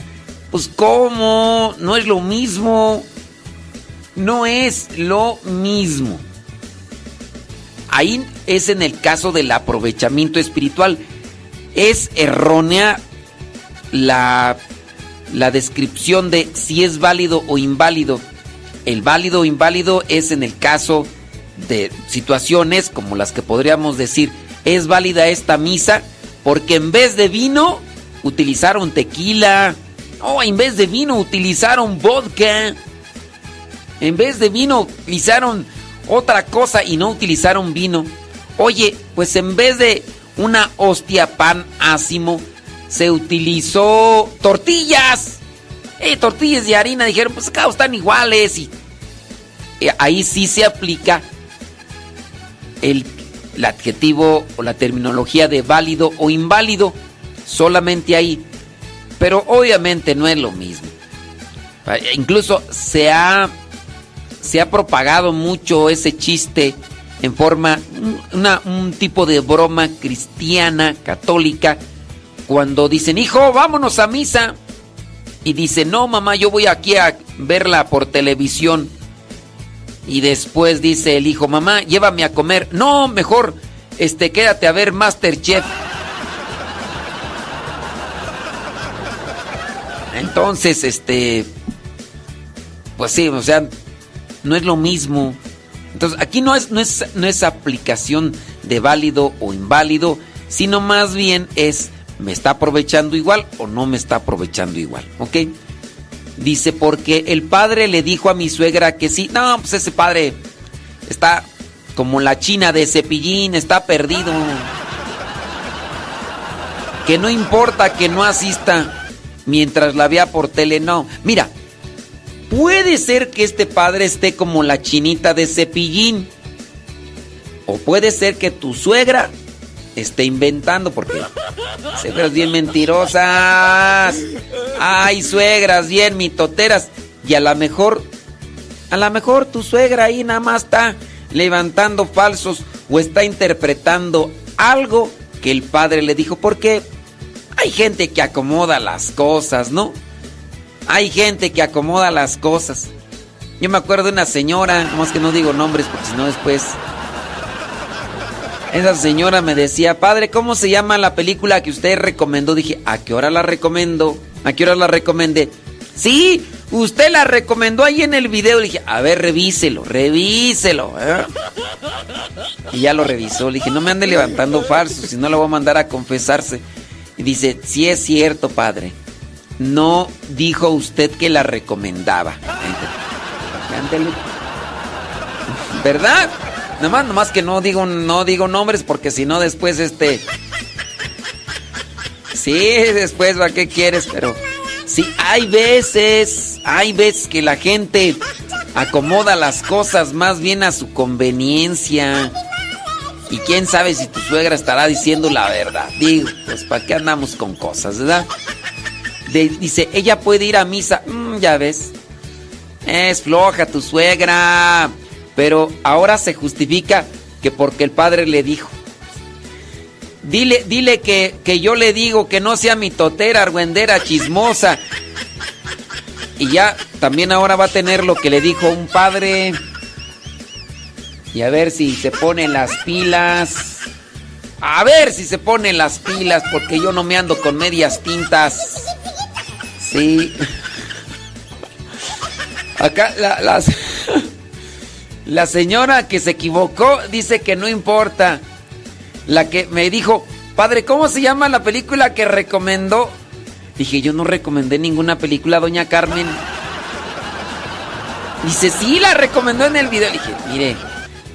Pues ¿cómo? No es lo mismo. No es lo mismo. Ahí es en el caso del aprovechamiento espiritual. Es errónea la, la descripción de si es válido o inválido. El válido o inválido es en el caso de situaciones como las que podríamos decir, es válida esta misa porque en vez de vino utilizaron tequila, o en vez de vino utilizaron vodka, en vez de vino utilizaron otra cosa y no utilizaron vino. Oye, pues en vez de una hostia pan ácimo, se utilizó tortillas. Eh, tortillas de harina, dijeron, pues acá están iguales. Y ahí sí se aplica el, el adjetivo o la terminología de válido o inválido. Solamente ahí. Pero obviamente no es lo mismo. Eh, Incluso se ha, se ha propagado mucho ese chiste en forma, una- un tipo de broma cristiana, católica, cuando dicen, hijo, vámonos a misa. Y dice, no, mamá, yo voy aquí a verla por televisión. Y después dice el hijo, mamá, llévame a comer. No, mejor, este, quédate a ver Masterchef. Entonces, este, pues sí, o sea, no es lo mismo. Entonces, aquí no es, no es, no es aplicación de válido o inválido, sino más bien es, ¿me está aprovechando igual o no me está aprovechando igual? ¿Ok? Dice, porque el padre le dijo a mi suegra que sí. No, pues ese padre está como la china de cepillín, está perdido. Que no importa que no asista mientras la vea por tele, no. Mira, puede ser que este padre esté como la chinita de cepillín. O puede ser que tu suegra esté inventando, porque suegras bien mentirosas. Ay, suegras bien mitoteras. Y a lo mejor, a lo mejor tu suegra ahí nada más está levantando falsos o está interpretando algo que el padre le dijo. Porque hay gente que acomoda las cosas, ¿no? Hay gente que acomoda las cosas. Yo me acuerdo de una señora, más que no digo nombres porque si no después esa señora me decía, padre, ¿cómo se llama la película que usted recomendó? Dije, ¿a qué hora la recomendó? ¿A qué hora la recomendé? Sí, usted la recomendó ahí en el video. Le dije, a ver, revíselo, revíselo. ¿eh? Y ya lo revisó. Le dije, no me ande levantando falsos, si no lo voy a mandar a confesarse. Y dice, sí es cierto, padre. No dijo usted que la recomendaba. ¿Verdad? Nomás, nomás que no digo, no digo nombres porque si no después este... Sí, después va, ¿qué quieres? Pero sí, hay veces, hay veces que la gente acomoda las cosas más bien a su conveniencia. Y quién sabe si tu suegra estará diciendo la verdad. Digo, pues ¿para qué andamos con cosas, verdad? Dice, ella puede ir a misa. Mm, ya ves. Es floja tu suegra. Pero ahora se justifica que porque el padre le dijo. Dile, dile que, que yo le digo que no sea mitotera, argüendera, chismosa. Y ya también ahora va a tener lo que le dijo un padre. Y a ver si se ponen las pilas. A ver si se ponen las pilas, porque yo no me ando con medias tintas. Sí. Acá la-. La señora que se equivocó dice que no importa. La que me dijo, padre, ¿cómo se llama la película que recomendó? Dije, yo no recomendé ninguna película, doña Carmen. Dice, sí, la recomendó en el video. Dije, mire,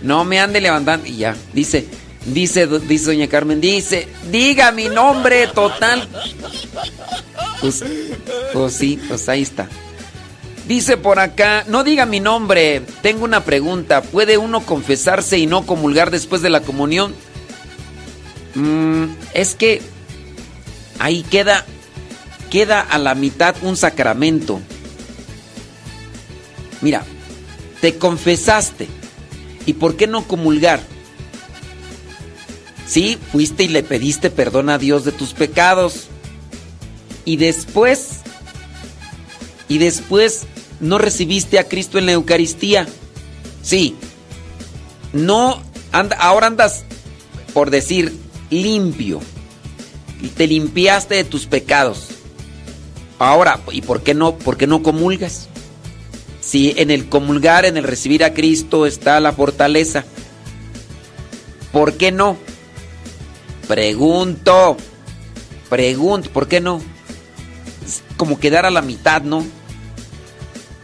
no me ande levantando. Y ya, dice, dice, dice doña Carmen, dice, diga mi nombre total. Pues, pues sí, pues ahí está. Dice por acá, no diga mi nombre, tengo una pregunta, ¿puede uno confesarse y no comulgar después de la comunión? Mm, es que ahí queda, queda a la mitad un sacramento. Mira, te confesaste, ¿y por qué no comulgar? Sí, fuiste y le pediste perdón a Dios de tus pecados. Y después y después no recibiste a Cristo en la Eucaristía. Sí. No anda, ahora andas por decir limpio. Y te limpiaste de tus pecados. Ahora, ¿y por qué no por qué no comulgas? Si en el comulgar, en el recibir a Cristo está la fortaleza. ¿Por qué no? Pregunto. Pregunto, ¿por qué no? Como quedar a la mitad, ¿no?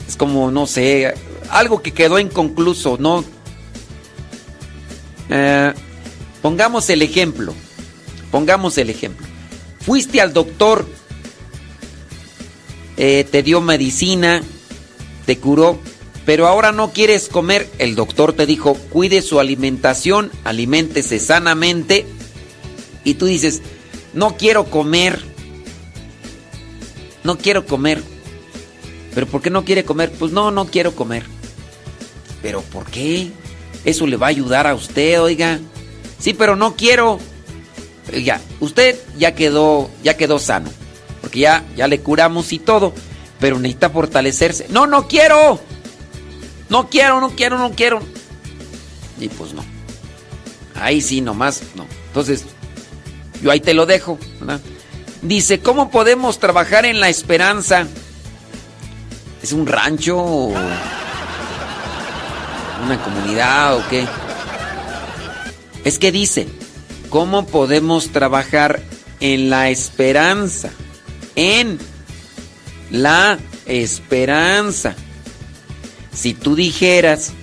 Es como, no sé, algo que quedó inconcluso, ¿no? Eh, pongamos el ejemplo. Pongamos el ejemplo. Fuiste al doctor, eh, te dio medicina, te curó, pero ahora no quieres comer. El doctor te dijo, cuide su alimentación, aliméntese sanamente. Y tú dices, no quiero comer. No quiero comer. ¿Pero por qué no quiere comer? Pues no, no quiero comer. ¿Pero por qué? Eso le va a ayudar a usted, oiga. Sí, pero no quiero. Ya, usted ya quedó, ya quedó sano. Porque ya, ya le curamos y todo. Pero necesita fortalecerse. No, no quiero. No quiero, no quiero, no quiero. Y pues no. Ahí sí, nomás no. Entonces, yo ahí te lo dejo. ¿verdad? Dice, ¿cómo podemos trabajar en la esperanza? ¿Es un rancho o una comunidad o qué? Es que dice, ¿cómo podemos trabajar en la esperanza? En la esperanza. Si tú dijeras,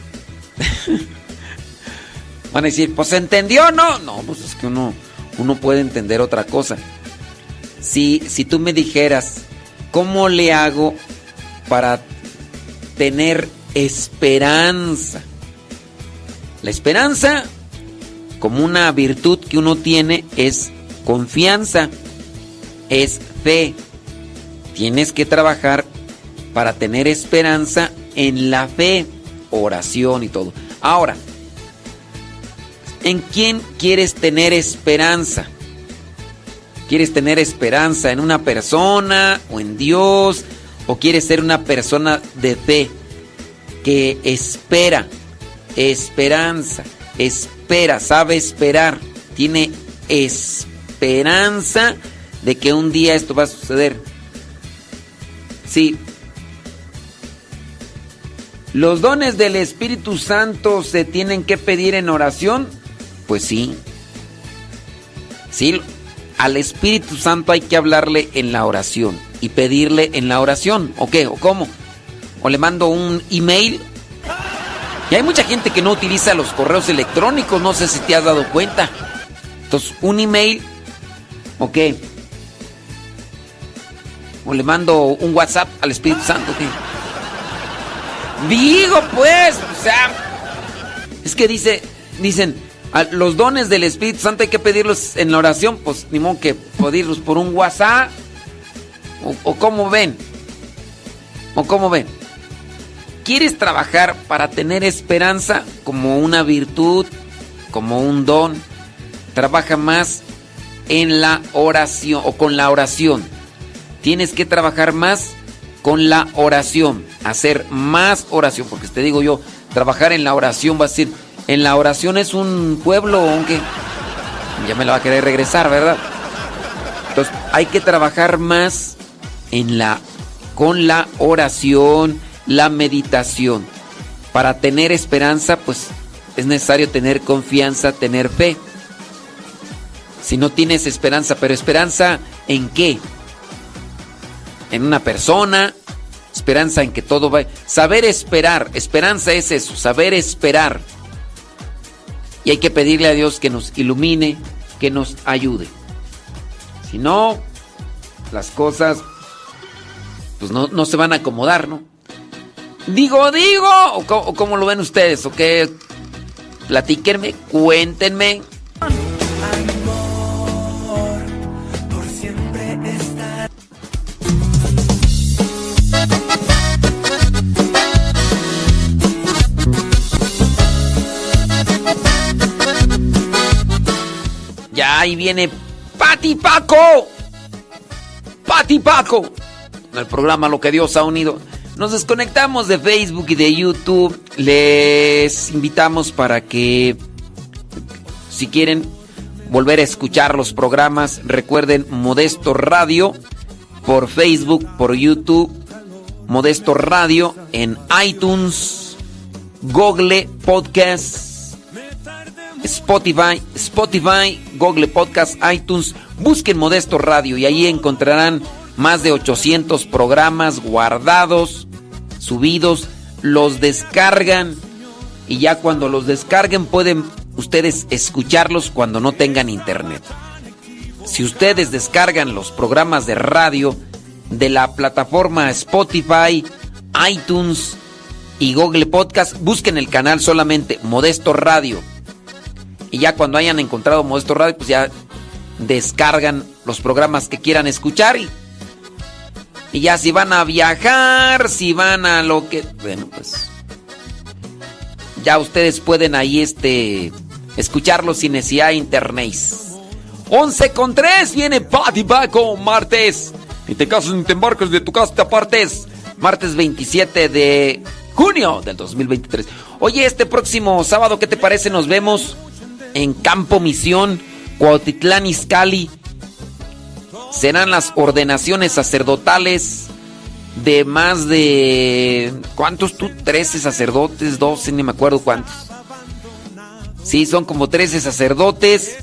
van a decir, pues entendió, ¿no? No, pues es que uno, uno puede entender otra cosa. Si, si tú me dijeras, ¿cómo le hago para tener esperanza? La esperanza, como una virtud que uno tiene, es confianza, es fe. Tienes que trabajar para tener esperanza en la fe, oración y todo. Ahora, ¿en quién quieres tener esperanza? ¿Quieres tener esperanza en una persona o en Dios? ¿O quieres ser una persona de fe que espera, esperanza, espera, sabe esperar, tiene esperanza de que un día esto va a suceder? Sí. ¿Los dones del Espíritu Santo se tienen que pedir en oración? Pues sí. Sí, al Espíritu Santo hay que hablarle en la oración y pedirle en la oración. ¿O qué? ¿O cómo? ¿O le mando un email? Y hay mucha gente que no utiliza los correos electrónicos, no sé si te has dado cuenta. Entonces, un email, ¿o qué? ¿O le mando un WhatsApp al Espíritu Santo? ¿qué? Digo, pues, o sea, es que dice, dicen, los dones del Espíritu Santo hay que pedirlos en la oración, pues ni modo que pedirlos por un WhatsApp. O, o cómo ven. O cómo ven. ¿Quieres trabajar para tener esperanza como una virtud, como un don? Trabaja más en la oración o con la oración. Tienes que trabajar más con la oración, hacer más oración, porque te digo yo, trabajar en la oración va a decir, en la oración es un pueblo, aunque ya me lo va a querer regresar, ¿verdad? Entonces, hay que trabajar más en la con la oración, la meditación. Para tener esperanza, pues es necesario tener confianza, tener fe. Si no tienes esperanza, pero esperanza en qué? En una persona, esperanza en que todo va. Saber esperar, esperanza es eso, saber esperar. Y hay que pedirle a Dios que nos ilumine, que nos ayude. Si no, las cosas pues no, no se van a acomodar, ¿no? Digo, digo, o o cómo lo ven ustedes, o qué, platíquenme, cuéntenme. Ahí viene Pati Paco. Pati Paco. El programa Lo que Dios ha unido. Nos desconectamos de Facebook y de YouTube. Les invitamos para que, si quieren volver a escuchar los programas, recuerden Modesto Radio por Facebook, por YouTube. Modesto Radio en iTunes, Google Podcast, Spotify, Spotify, Google Podcast, iTunes. Busquen Modesto Radio y ahí encontrarán más de 800 programas guardados, subidos, los descargan y ya cuando los descarguen pueden ustedes escucharlos cuando no tengan internet. Si ustedes descargan los programas de radio de la plataforma Spotify, iTunes y Google Podcast, busquen el canal solamente Modesto Radio. Y ya cuando hayan encontrado Modesto Radio, pues ya descargan los programas que quieran escuchar y y ya si van a viajar, si van a lo que... Bueno, pues... Ya ustedes pueden ahí este... Escucharlo sin necesidad de internet. 11 con 3 viene Patty Paco, martes. Ni te casas ni te embarcas de tu casa, te apartes. Martes 27 de junio del 2023. Oye, este próximo sábado, ¿qué te parece? Nos vemos en Campo Misión, Cuautitlán Izcalli. Serán las ordenaciones sacerdotales de más de... ¿Cuántos tú? 13 sacerdotes, 12, ni me acuerdo cuántos. Sí, son como 13 sacerdotes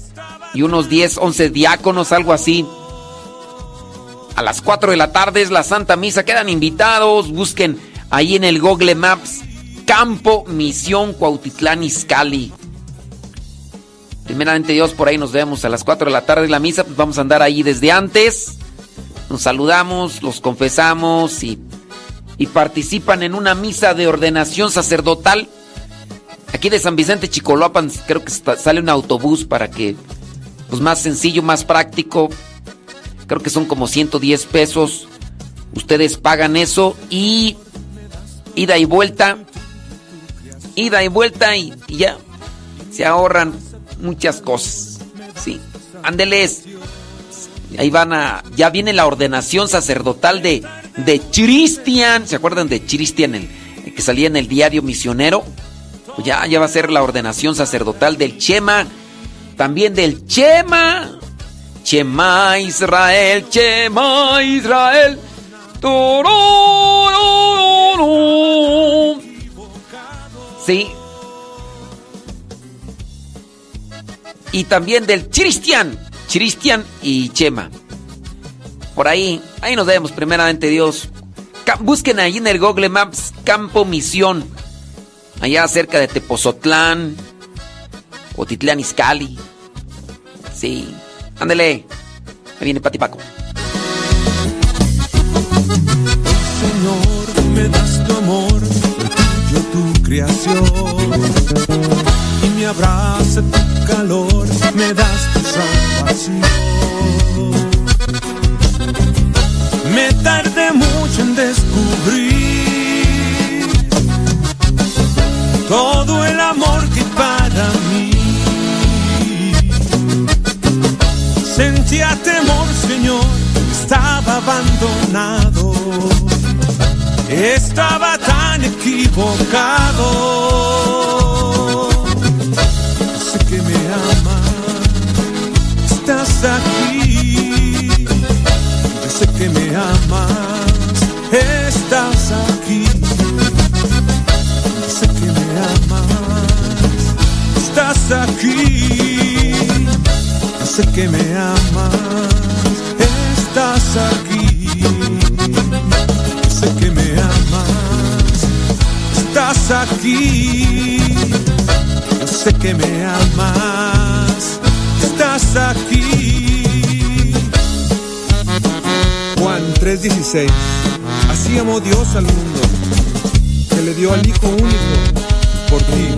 y unos 10, 11 diáconos, algo así. A las 4 de la tarde es la Santa Misa, quedan invitados, busquen ahí en el Google Maps Campo Misión Cuautitlán Izcalli. Primeramente Dios, por ahí nos vemos a las 4 de la tarde la misa, pues vamos a andar ahí desde antes. Nos saludamos, los confesamos y, y participan en una misa de ordenación sacerdotal. Aquí de San Vicente Chicoloapan creo que sale un autobús para que, pues más sencillo, más práctico. Creo que son como 110 pesos. Ustedes pagan eso y ida y vuelta. Ida y vuelta y ya se ahorran muchas cosas. Sí, ándeles. Ahí van a. Ya viene la ordenación sacerdotal de, de Cristian. ¿Se acuerdan de Cristian, el, el, que salía en el diario misionero? Pues ya, ya va a ser la ordenación sacerdotal del Chema. También del Chema. Chema Israel, Chema Israel. Sí. Y también del Cristian. Cristian y Chema. Por ahí, ahí nos vemos, primeramente Dios. Busquen ahí en el Google Maps Campo Misión. Allá cerca de Tepozotlán. O Titlán Izcalli. Sí. Ándele. Me viene Pati Paco. Señor, me das tu amor, yo tu creación. Y me abraza tu calor, me das tu salvación. Me tardé mucho en descubrir todo el amor que para mí. Sentía temor, Señor, estaba abandonado. Estaba tan equivocado. Que me amas, estás aquí. Sé que me amas, estás aquí. Sé que me amas, estás aquí. Sé que me amas, estás aquí. Sé que me amas, estás aquí. Sé que me amas, estás aquí. Juan 3:16 Así amó Dios al mundo, que le dio al Hijo único por ti